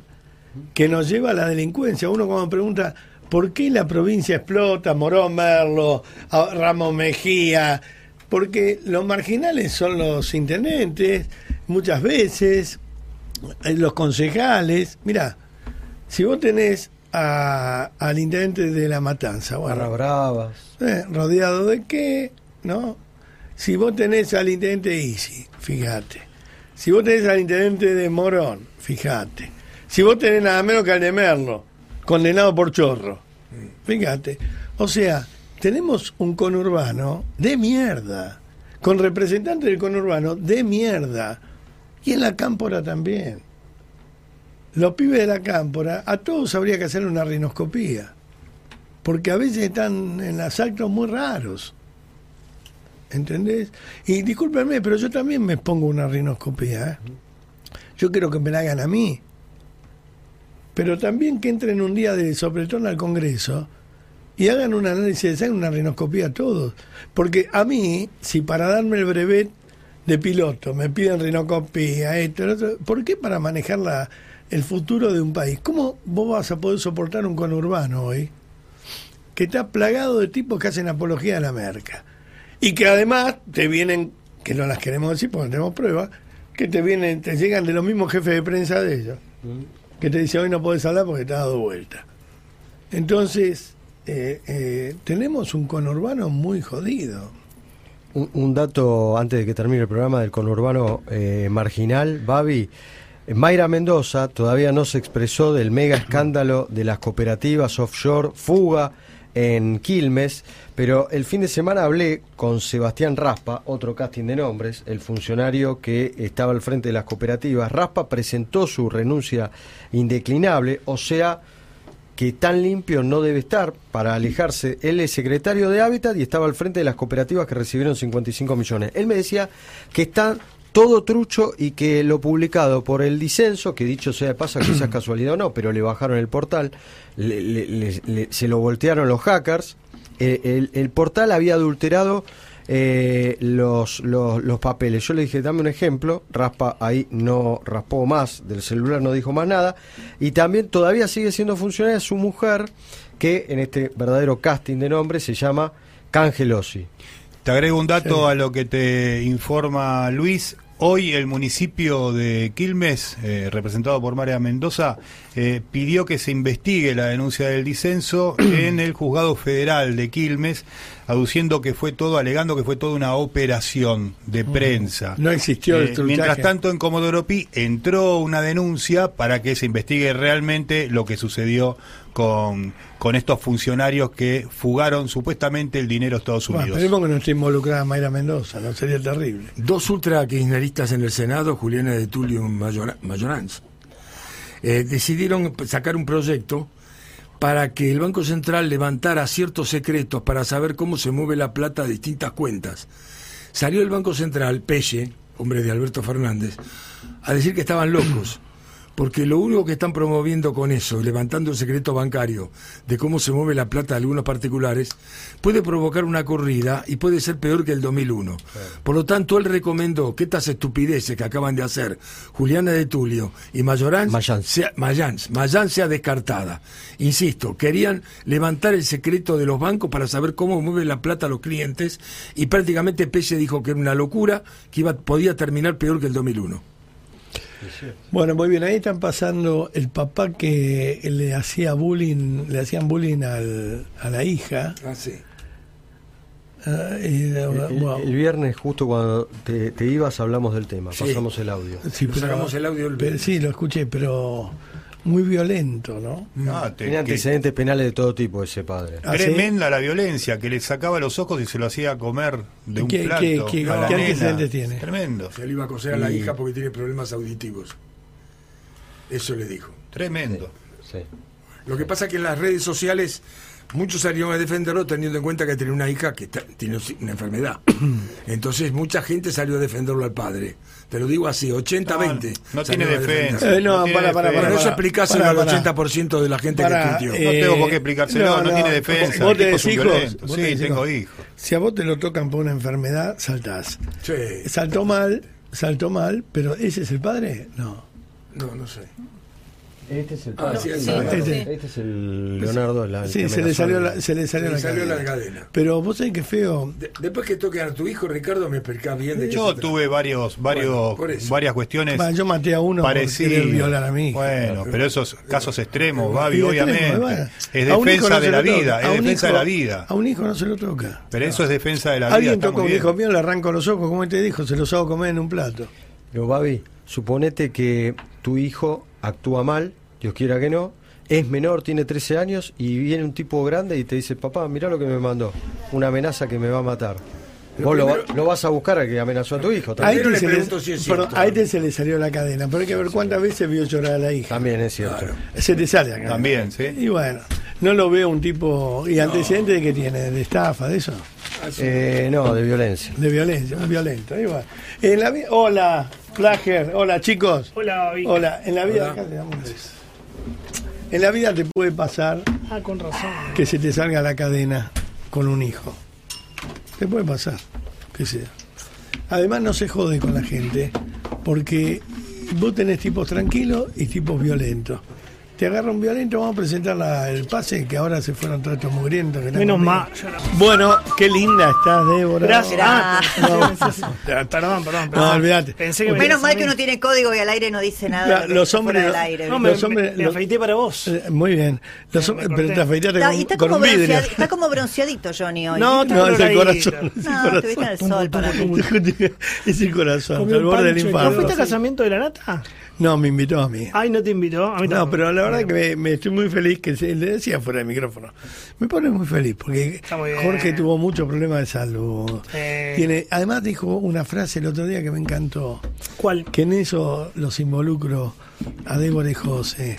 que nos lleva a la delincuencia. Uno cuando pregunta por qué la provincia explota, Morón Merlo, Ramos Mejía, porque los marginales son los intendentes, muchas veces, eh, los concejales. Mira, si vos tenés a- al intendente de La Matanza, bueno, Barra Bravas. eh, rodeado de qué, ¿no? Si vos tenés al intendente Isi, fíjate. Si vos tenés al intendente de Morón, fíjate. Si vos tenés nada menos que al de Merlo, condenado por chorro, fíjate. O sea, tenemos un conurbano de mierda, con representantes del conurbano de mierda, y en la cámpora también. Los pibes de la cámpora, a todos habría que hacer una rinoscopía porque a veces están en los actos muy raros. ¿Entendés? Y discúlpenme, pero yo también me pongo una rinoscopía. ¿eh? Yo quiero que me la hagan a mí. Pero también que entren un día de sopletón al Congreso y hagan un análisis, hagan una rinoscopía a todos. Porque a mí, si para darme el brevet de piloto me piden rinoscopía, esto, lo otro, ¿por qué para manejar la, el futuro de un país? ¿Cómo vos vas a poder soportar un conurbano hoy? que está plagado de tipos que hacen apología de la merca. Y que además te vienen, que no las queremos decir porque tenemos pruebas, que te vienen, te llegan de los mismos jefes de prensa de ellos, que te dicen hoy no podés hablar porque te has dado vuelta. Entonces, eh, eh, tenemos un conurbano muy jodido. Un, un dato antes de que termine el programa del conurbano eh, marginal, Babi. Mayra Mendoza todavía no se expresó del mega escándalo de las cooperativas offshore, fuga en Quilmes, pero el fin de semana hablé con Sebastián Raspa, otro casting de nombres, el funcionario que estaba al frente de las cooperativas. Raspa presentó su renuncia indeclinable, o sea, que tan limpio no debe estar para alejarse. Él es secretario de Hábitat y estaba al frente de las cooperativas que recibieron 55 millones. Él me decía que está todo trucho y que lo publicado por el disenso, que dicho sea de paso, quizás casualidad o no, pero le bajaron el portal, le- le- le- le- se lo voltearon los hackers, eh, el, el portal había adulterado eh, los, los, los papeles. Yo le dije, dame un ejemplo, raspa ahí no raspó más, del celular no dijo más nada, y también todavía sigue siendo funcionaria su mujer, que en este verdadero casting de nombre se llama Cangelosi. Te agrego un dato Sí. a lo que te informa Luis. Hoy el municipio de Quilmes, eh, representado por María Mendoza, eh, pidió que se investigue la denuncia del disenso en el juzgado federal de Quilmes, aduciendo que fue todo, alegando que fue toda una operación de prensa. No existió el Eh, truchaje. Mientras tanto, en Comodoro Pi entró una denuncia para que se investigue realmente lo que sucedió con, con estos funcionarios que fugaron supuestamente el dinero a Estados Bueno, Unidos. esperemos que no esté involucrada Mayra Mendoza, no sería terrible. Dos ultra kirchneristas en el Senado, Juliana de Tulio y Mayora- Mayoranz, eh, decidieron sacar un proyecto para que el Banco Central levantara ciertos secretos para saber cómo se mueve la plata de distintas cuentas. Salió el Banco Central, Pelle, hombre de Alberto Fernández, a decir que estaban locos. Porque lo único que están promoviendo con eso, levantando el secreto bancario de cómo se mueve la plata de algunos particulares, puede provocar una corrida y puede ser peor que el 2001. Por lo tanto, él recomendó que estas estupideces que acaban de hacer Juliana de Tulio y Mayorán Mayans. sea, Mayans, Mayans sea descartada. Insisto, querían levantar el secreto de los bancos para saber cómo mueve la plata a los clientes y prácticamente Pelle dijo que era una locura, que iba, podía terminar peor que el 2001. Bueno, muy bien, ahí están pasando el papá que le hacía bullying, le hacían bullying al, a la hija. Ah, sí. ah, y, El, bueno, el viernes, justo cuando te, te ibas, hablamos del tema. Sí. Pasamos el audio. sí, sacamos el audio el pero- viernes. sí, lo escuché, pero muy violento, ¿no? Ah, te- Tiene que- antecedentes penales de todo tipo ese padre. Ah, ¿sí? Tremenda la violencia, que le sacaba los ojos y se lo hacía comer de un ¿Qué- plato. qué- qué- a la qué nena. antecedentes tiene? Tremendo, Se le iba a coser a la Y- hija porque tiene problemas auditivos. Eso le dijo. tremendo. Sí. Lo que pasa es que en las redes sociales muchos salieron a defenderlo teniendo en cuenta que tiene una hija que está- tiene una enfermedad. Entonces mucha gente salió a defenderlo al padre. Te lo digo así, 80-20. No, no tiene defensa. Eh, no, tiene para, para. Pero para, eso explicáselo para, al para. 80% de la gente Para, que tuiteó. No tengo por qué explicárselo, no tiene defensa, ¿Vos tenés hijos? violento. ¿Vos Sí, tenés tengo hijos. Si a vos te lo tocan por una enfermedad, saltás. Sí. Saltó mal, saltó mal, pero ¿ese es el padre? No. No, no sé. Este es el Ah, sí, sí, Este. Este es el Leonardo. la- Sí, se le salió al- la, se le salió, Se la, salió cadena. la cadena. Pero vos sabés que feo. De- después que toquen a tu hijo, Ricardo, me explicás bien de qué Yo tuve varios, varios, Bueno, por varias cuestiones yo maté a uno por parecidas. querer violar a mi hija. Bueno, pero esos casos extremos, Babi, obviamente. bueno. Es defensa no de la toca. vida, A es un defensa de hijo- la vida. A un hijo no se lo toca. Pero eso es defensa de la vida. Alguien está tocó muy a un hijo mío, le arranco los ojos, como te dijo, se los hago comer en un plato. Pero Babi, suponete que tu hijo actúa mal, Dios quiera que no, es menor, tiene 13 años y viene un tipo grande y te dice, papá, mirá lo que me mandó, una amenaza que me va a matar. Vos lo, primero- va- lo vas a buscar a que amenazó a tu hijo A también. Primero este, le se pregunto le, si es perdón, cierto. a este se le salió la cadena, pero hay que ver cuántas veces vio llorar a la hija. También es cierto. Se te sale la cadena. También, sí. Y bueno, no lo veo un tipo. ¿Y antecedentes de qué tiene? ¿De estafa, de eso? Eh, no, de violencia. De violencia, un violento. Ahí va. En la vi- hola, Plager. Hola, chicos. Hola, Babi. Hola, en la vida. Acá. En la vida te puede pasar Ah, con razón. que se te salga la cadena con un hijo. Te puede pasar, que sea. Además no se jode con la gente, porque vos tenés tipos tranquilos y tipos violentos. Te agarra un violento, vamos a presentar la- el pase, que ahora se fueron todos estos mugrientos. que Menos mal. yo no- Bueno, qué linda estás, Débora. Gracias. Ah, No, perdón, perdón, perdón. No, olvídate. Menos mal que uno tiene código y al aire no dice nada. La- los hombres- fuera del aire. No, me, Los hombres- me- me los- afeité para vos. Eh, Muy bien. Los Me- hom- me pero te afeitaste con, y está, con como un vidrio. bronceadi- está como bronceadito Johnny hoy. No, ¿viste? No, es el corazón. el No, estuviste en el sol para mí. es el corazón, al un borde del infarto. ¿No fuiste a casamiento de la nata? No, me invitó a mí. Ay, no te invitó. A mí No, tampoco. pero la verdad que me, me estoy muy feliz, que se, le decía fuera del micrófono. Me pone muy feliz porque muy. Jorge tuvo muchos problemas de salud. Eh. Tiene, además dijo una frase el otro día que me encantó, ¿Cuál? que en eso los involucro a Débora y José.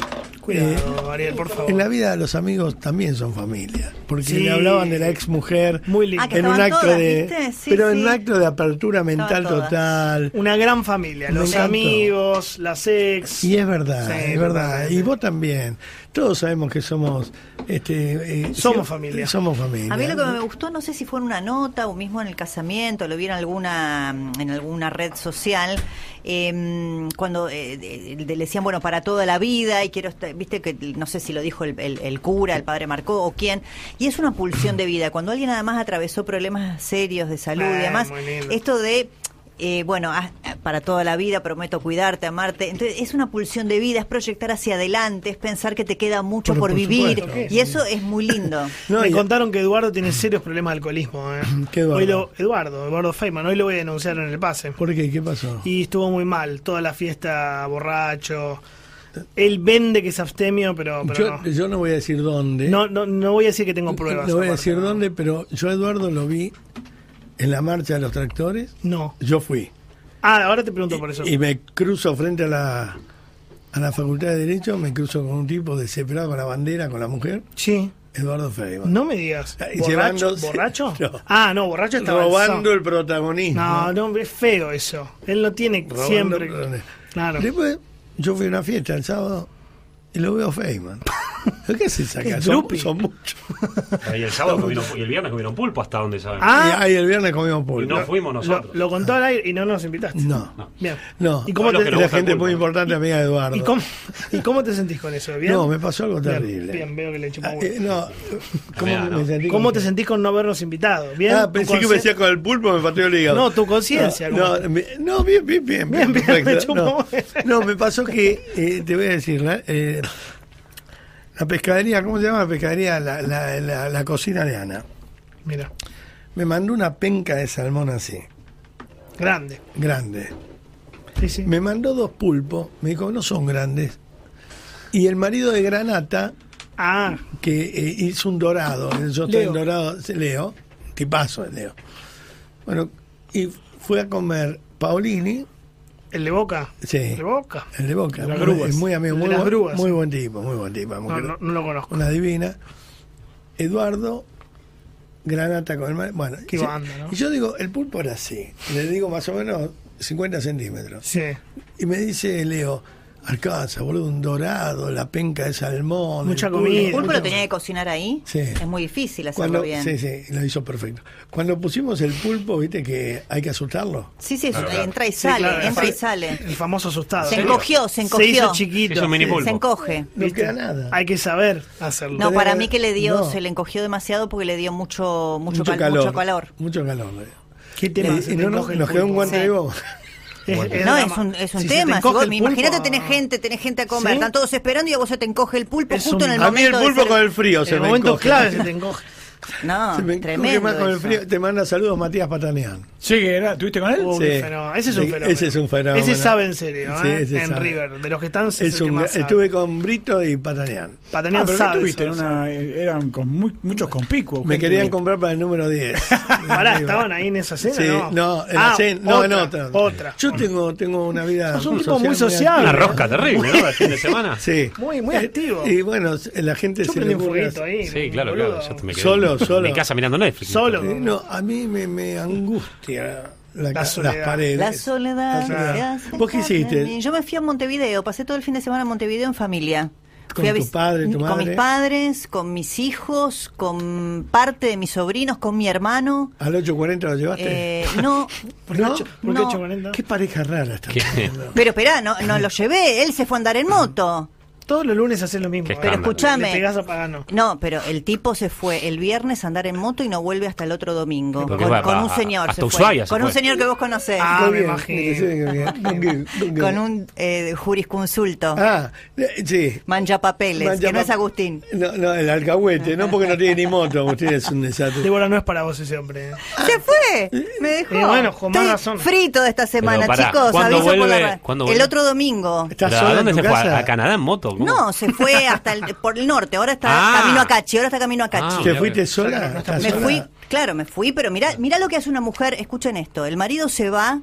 Cuidado, Ariel, por favor. En la vida los amigos también son familia, porque Sí. le hablaban de la ex mujer Muy lindo. Ah, en un acto todas, de, pero en un acto de apertura mental todas. total. Una gran familia. Los amigos, las ex. Y es verdad, Sí, es verdad. Y vos también. Todos sabemos que somos, este, eh, Somos sí, familia. Somos familia. A mí lo que me gustó, no sé si fue en una nota o mismo en el casamiento, lo vi en alguna, en alguna red social, eh, cuando eh, de- de- le decían, bueno, para toda la vida y quiero estar- viste que no sé si lo dijo el, el- el cura, el padre Marcó o quién, y es una pulsión de vida. Cuando alguien además atravesó problemas serios de salud y Eh, demás, muy lindo. esto de eh, bueno, ah, para toda la vida prometo cuidarte, amarte. Entonces, es una pulsión de vida, es proyectar hacia adelante, es pensar que te queda mucho por, por vivir. supuesto. Y eso es muy lindo. No, Me y- contaron que Eduardo tiene serios problemas de alcoholismo. ¿eh? ¿Qué Eduardo? Hoy lo- Eduardo, Eduardo Feynman. Hoy lo voy a denunciar en el pase. ¿Por qué? ¿Qué pasó? Y estuvo muy mal. Toda la fiesta borracho. Él vende que es abstemio, pero, pero Yo, no. yo no voy a decir dónde. no. No, no voy a decir que tengo pruebas. No voy a decir dónde, pero yo a Eduardo lo vi en la marcha de los tractores. No. Yo fui. Ah, ahora te pregunto por eso. Y me cruzo frente a la, a la Facultad de Derecho, me cruzo con un tipo desesperado con la bandera, con la mujer, Sí. Eduardo Feynman. No me digas. Y ¿Borracho? ¿Borracho? No. Ah, no, borracho estaba Robando el protagonismo. No, no, es feo eso. Él no tiene Robando siempre. Claro. Después, yo fui a una fiesta el sábado y lo veo a Feynman. ¿Qué acá? Es Son, son muchos. Y el sábado comieron, y el viernes comieron pulpo hasta donde saben. Ah, Y el viernes comimos y pulpo. no fuimos nosotros. lo contó al aire y no nos invitaste. No. Bien. No, ¿Y cómo No, te, la gente pulpo. muy importante, amiga de Eduardo. ¿y cómo, ¿Y cómo te sentís con eso? ¿Bien? No, me pasó algo terrible. Bien, veo que le chupó Ah, eh, no, ¿cómo, me ¿no? sentí ¿Cómo con- te sentís con no habernos invitado? ¿Bien? Ah, ¿Tu pensé que me decía con el pulpo, me pateó el hígado. No, tu conciencia, No, no, me- no, bien, bien, bien. Bien, bien, me chupó. no, no, me pasó que, eh, te voy a decir, la, eh, la pescadería, ¿cómo se llama la pescadería? La, la, la, la cocina de Ana. Mira, Me mandó una penca de salmón así, grande. grande. Sí, sí. Me mandó dos pulpos, me dijo, no son grandes. Y el marido de Granata, Ah, que eh, hizo un dorado, yo estoy en dorado, Leo, tipazo es Leo. Bueno, y fue a comer Paolini, el de Boca. sí, El de Boca. el de Boca, De las grúas. es muy amigo, de muy, las buen- grúas. muy buen tipo, muy buen tipo, No, mujer- no, no lo conozco. una divina. Eduardo, Granata con el mar- bueno, Qué banda, ¿no? y yo digo, el pulpo era así, le digo más o menos 50 centímetros. Sí. Y me dice Leo, alcanza, boludo, un dorado, la penca de salmón. Mucha el pulpo". comida. ¿El pulpo lo tenía que cocinar ahí? Sí. Es muy difícil hacerlo Cuando, bien. sí, sí, lo hizo perfecto. Cuando pusimos el pulpo, viste que hay que asustarlo. Sí, sí, Claro, claro. entra y Sí, sale, claro, entra y el- sale. El famoso asustado. Se encogió, se encogió. Se hizo chiquito. Es un mini pulpo. Se encoge. No ¿Viste? queda nada. Hay que saber hacerlo. No, para mí que le dio, no. se le encogió demasiado porque le dio mucho, mucho, mucho, cal- calor, mucho calor. Mucho calor. Leo. ¿Qué tema? Y- se y te no, no, encoge el nos quedó un guante Sí. de No, es un, es un Si tema. encoge si imagínate tenés gente, tenés gente a comer, ¿Sí? están todos esperando y a vos se te encoge el pulpo Es justo un- en el A mí el momento de pulpo ser- con el frío En se el me momento encoge. clave se te encoge. No, Se me encoge tremendo más con el eso. frío. Te manda saludos Matías Patanián. Sí, que era, ¿tuviste con él? Uh, Sí. Ese es un fenómeno. ese es un fenómeno. Ese sabe en serio, Sí, ¿eh? ese en sabe. River. De los que están, es, Es el que un- más sabe. estuve con Brito y Patanián. Patanián Ah, pero sabe ¿qué tuviste? eso, una- eran con muy- muchos conspicuos. Me querían que- comprar para el número 10. Pará, ¿estaban ahí en esa cena? Sí, no, no, en la Ah, cena- no, en otra, otra. Otra. Yo tengo, tengo una vida. Sos un tipo muy sociable. Una rosca terrible, ¿no? El fin de semana. Sí. Muy, muy Eh, activo. Y bueno, la gente Yo se prendí le un ocurre fueguito ahí. Sí, claro, claro. Yo Solo, en solo. mi casa mirando Netflix. Solo. Eh, no, a mí me, me angustia la ca- soledad. las paredes. La soledad. La soledad. ¿Vos qué en hiciste? Yo me fui a Montevideo, pasé todo el fin de semana en Montevideo en familia. ¿Con Fui a tu padre, tu Con madre? mis padres, con mis hijos, con parte de mis sobrinos, con mi hermano. ¿Al 840 lo llevaste? Eh, no, ¿Por qué ¿No? por qué No. 840? Qué pareja rara. ¿Qué? pero esperá, no, no lo llevé, él se fue a andar en moto. Todos los lunes haces lo mismo. Qué ¿eh? Pero escúchame. No, pero el tipo se fue el viernes a andar en moto y no vuelve hasta el otro domingo. ¿Por Con, va? con Va un a- señor se fue. se Con un señor que vos conocés. Ah, me bien, imagino. bien. ¿Con un eh, jurisconsulto. Ah, eh, sí. Manja papeles, que no es Agustín. No, no, el alcahuete, no porque no tiene ni moto, Agustín es un desastre. Débora, no es para vos ese hombre. ¿eh? Se fue, me dejó. Y bueno, con más Estoy razón. frito de esta semana, chicos. ¿cuándo aviso por vuelve? la ra- ¿Cuándo El vuelve? otro domingo. ¿Estás ¿Pero sola ¿A dónde se fue? a Canadá en moto? ¿Cómo? No, se fue hasta el, por el norte, ahora está Ah. camino a Cachi, ahora está camino a Cachi. Ah, ¿Te fuiste sola? ¿Estás me sola? fui, claro, me fui, pero mira, mira lo que hace una mujer, escuchen esto, el marido se va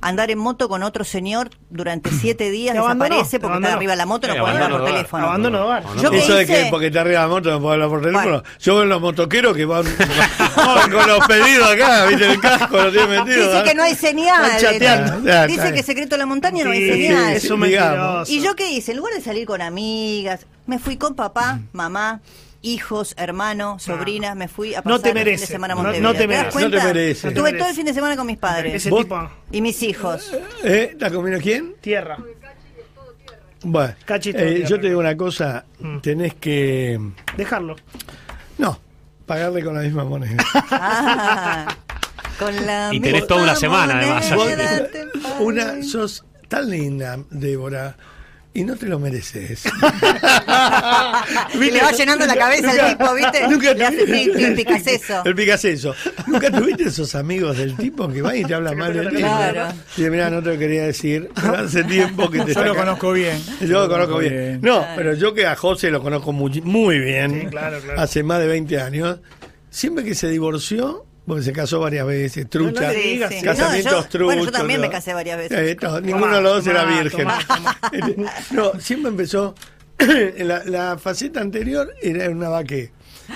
andar en moto con otro señor durante siete días, Te desaparece porque está arriba de la moto, no Sí, puede hablar por teléfono. Abandono de hogar. Yo Eso de que porque está arriba de la moto no puedo hablar por teléfono. Bueno. Yo veo los motoqueros que van, van con los pedidos acá, viste el casco, lo tienen metido. Dice que no hay señal. Chateando. Ya, Dice que secreto de la montaña no hay Sí, señal. eso Sí. ¿Y yo qué hice? En lugar de salir con amigas, me fui con papá, mamá, hijos, hermano, sobrinas, me fui a pasar No te el fin de semana a no- Montevideo. no te das merece. cuenta? No te merece. No te Estuve todo el fin de semana con mis padres Ese ¿Vos? tipo, y mis hijos. ¿Eh? ¿La comió quién? tierra. Bueno, Cachito, eh, yo te digo una cosa, tenés que... Dejarlo. No, pagarle con la misma moneda. Ah, con la Y tenés toda una semana, además. moneda te una, sos tan linda, Débora, y no te lo mereces. Le va llenando la cabeza al tipo, ¿viste? Nunca Le hace tic, picaceso. El picaceso. Nunca tuviste esos amigos del tipo que van y te hablan mal de ti. Claro. Y mira, no te lo quería decir, pero hace tiempo que te Yo lo conozco bien. Yo lo conozco bien. No, pero yo que a José lo conozco muy, muy bien, Sí, claro, claro. hace más de 20 años, siempre que se divorció, porque se casó varias veces, trucha, No, digas, sí. casamientos No, yo- truchos. bueno, yo también me casé varias veces. Eh, no, ninguno de los dos era virgen. tomá, No, siempre empezó. la, la faceta anterior era una vaque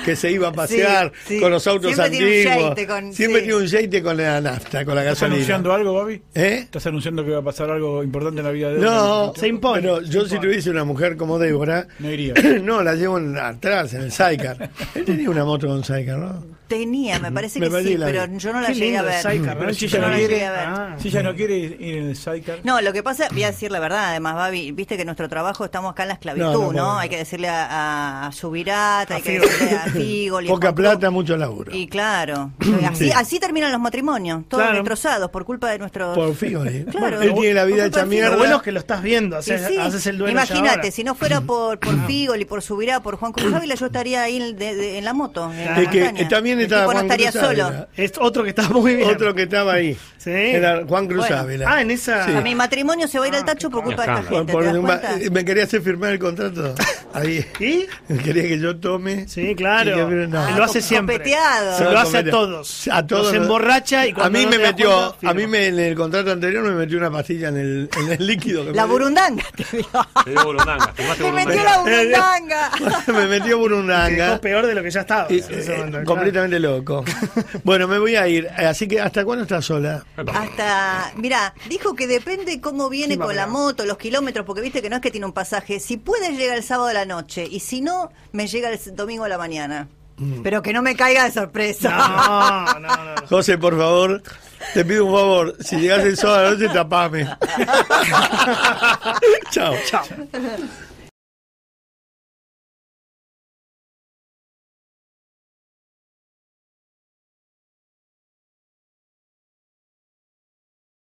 que se iba a pasear Sí, sí. con los autos Siempre tiene un antiguos. con- siempre sí. tiene un yeite con la nafta, con la ¿Estás gasolina. anunciando algo, Babi? ¿Eh? ¿Estás anunciando que va a pasar algo importante en la vida de él? No, Se impone. Pero yo si tuviese una mujer como Débora, No iría. no, la llevo en- atrás, en el Sidecar. Él tenía una moto con Sidecar, ¿no? Tenía, me parece Me que sí, la pero vi. yo no la Qué llegué a lindo el ver. Sidecar, Pero ¿no? si Yo ella no no la llegué quiere, a ver. Ah. si ella no quiere ir en el sidecar. No, lo que pasa, voy a decir la verdad, además, Babi, viste que nuestro trabajo estamos acá en la esclavitud, No, ¿no? no, no, no. Hay que decirle a, a Subirata, hay que Figo. decirle a Figol y a Poca Juan Cruz. plata, mucho laburo. Y claro, así, Sí. así terminan los matrimonios, todos Claro. destrozados por culpa de nuestros... Por Figoli. Claro. Él tiene la vida Por hecha de mierda. Lo bueno es que lo estás viendo, Y haces, sí, haces el duelo ya Imagínate, si no fuera por, por Figol y por Subirá, por Juan Cruz Ávila, yo estaría ahí en, de- de- en la moto, en la Es que montaña. eh, también estaba tipo no Juan estaría Cruz solo. Ávila. Es otro que está muy bien. Otro que estaba ahí. Sí. Era Juan Cruz Bueno. Ávila. Ah, en esa. Sí. A mi matrimonio se va a ir al tacho por culpa de esta gente, Por- ¿te das por- cuenta? me quería hacer firmar el contrato. Ahí. ¿Y? Quería que yo tome. Sí, claro. Que- no. Él lo hace Ah, siempre. copeteado. Se lo hace a todos. A todos. Los emborracha y A cuando mí no me metió, a mí me, en el contrato anterior me metió una pastilla en el, en el líquido. que La me- burundanga te dio. Te dio burundanga. Te metió la burundanga. me metió burundanga. Peor de lo que ya estaba. Y, eh, momento, completamente loco. Bueno, me voy a ir. Así que, ¿hasta cuándo estás sola? Hasta, mira, dijo que depende cómo viene Sí, con la moto, los kilómetros, porque viste que no es que tiene un pasaje. Si puede llega el sábado a la noche y si no, me llega el domingo a la mañana. Pero que no me caiga de sorpresa. No, no, no. no. José, por favor, te pido un favor. Si llegas el sábado a la noche, tapame. Chao. Chao.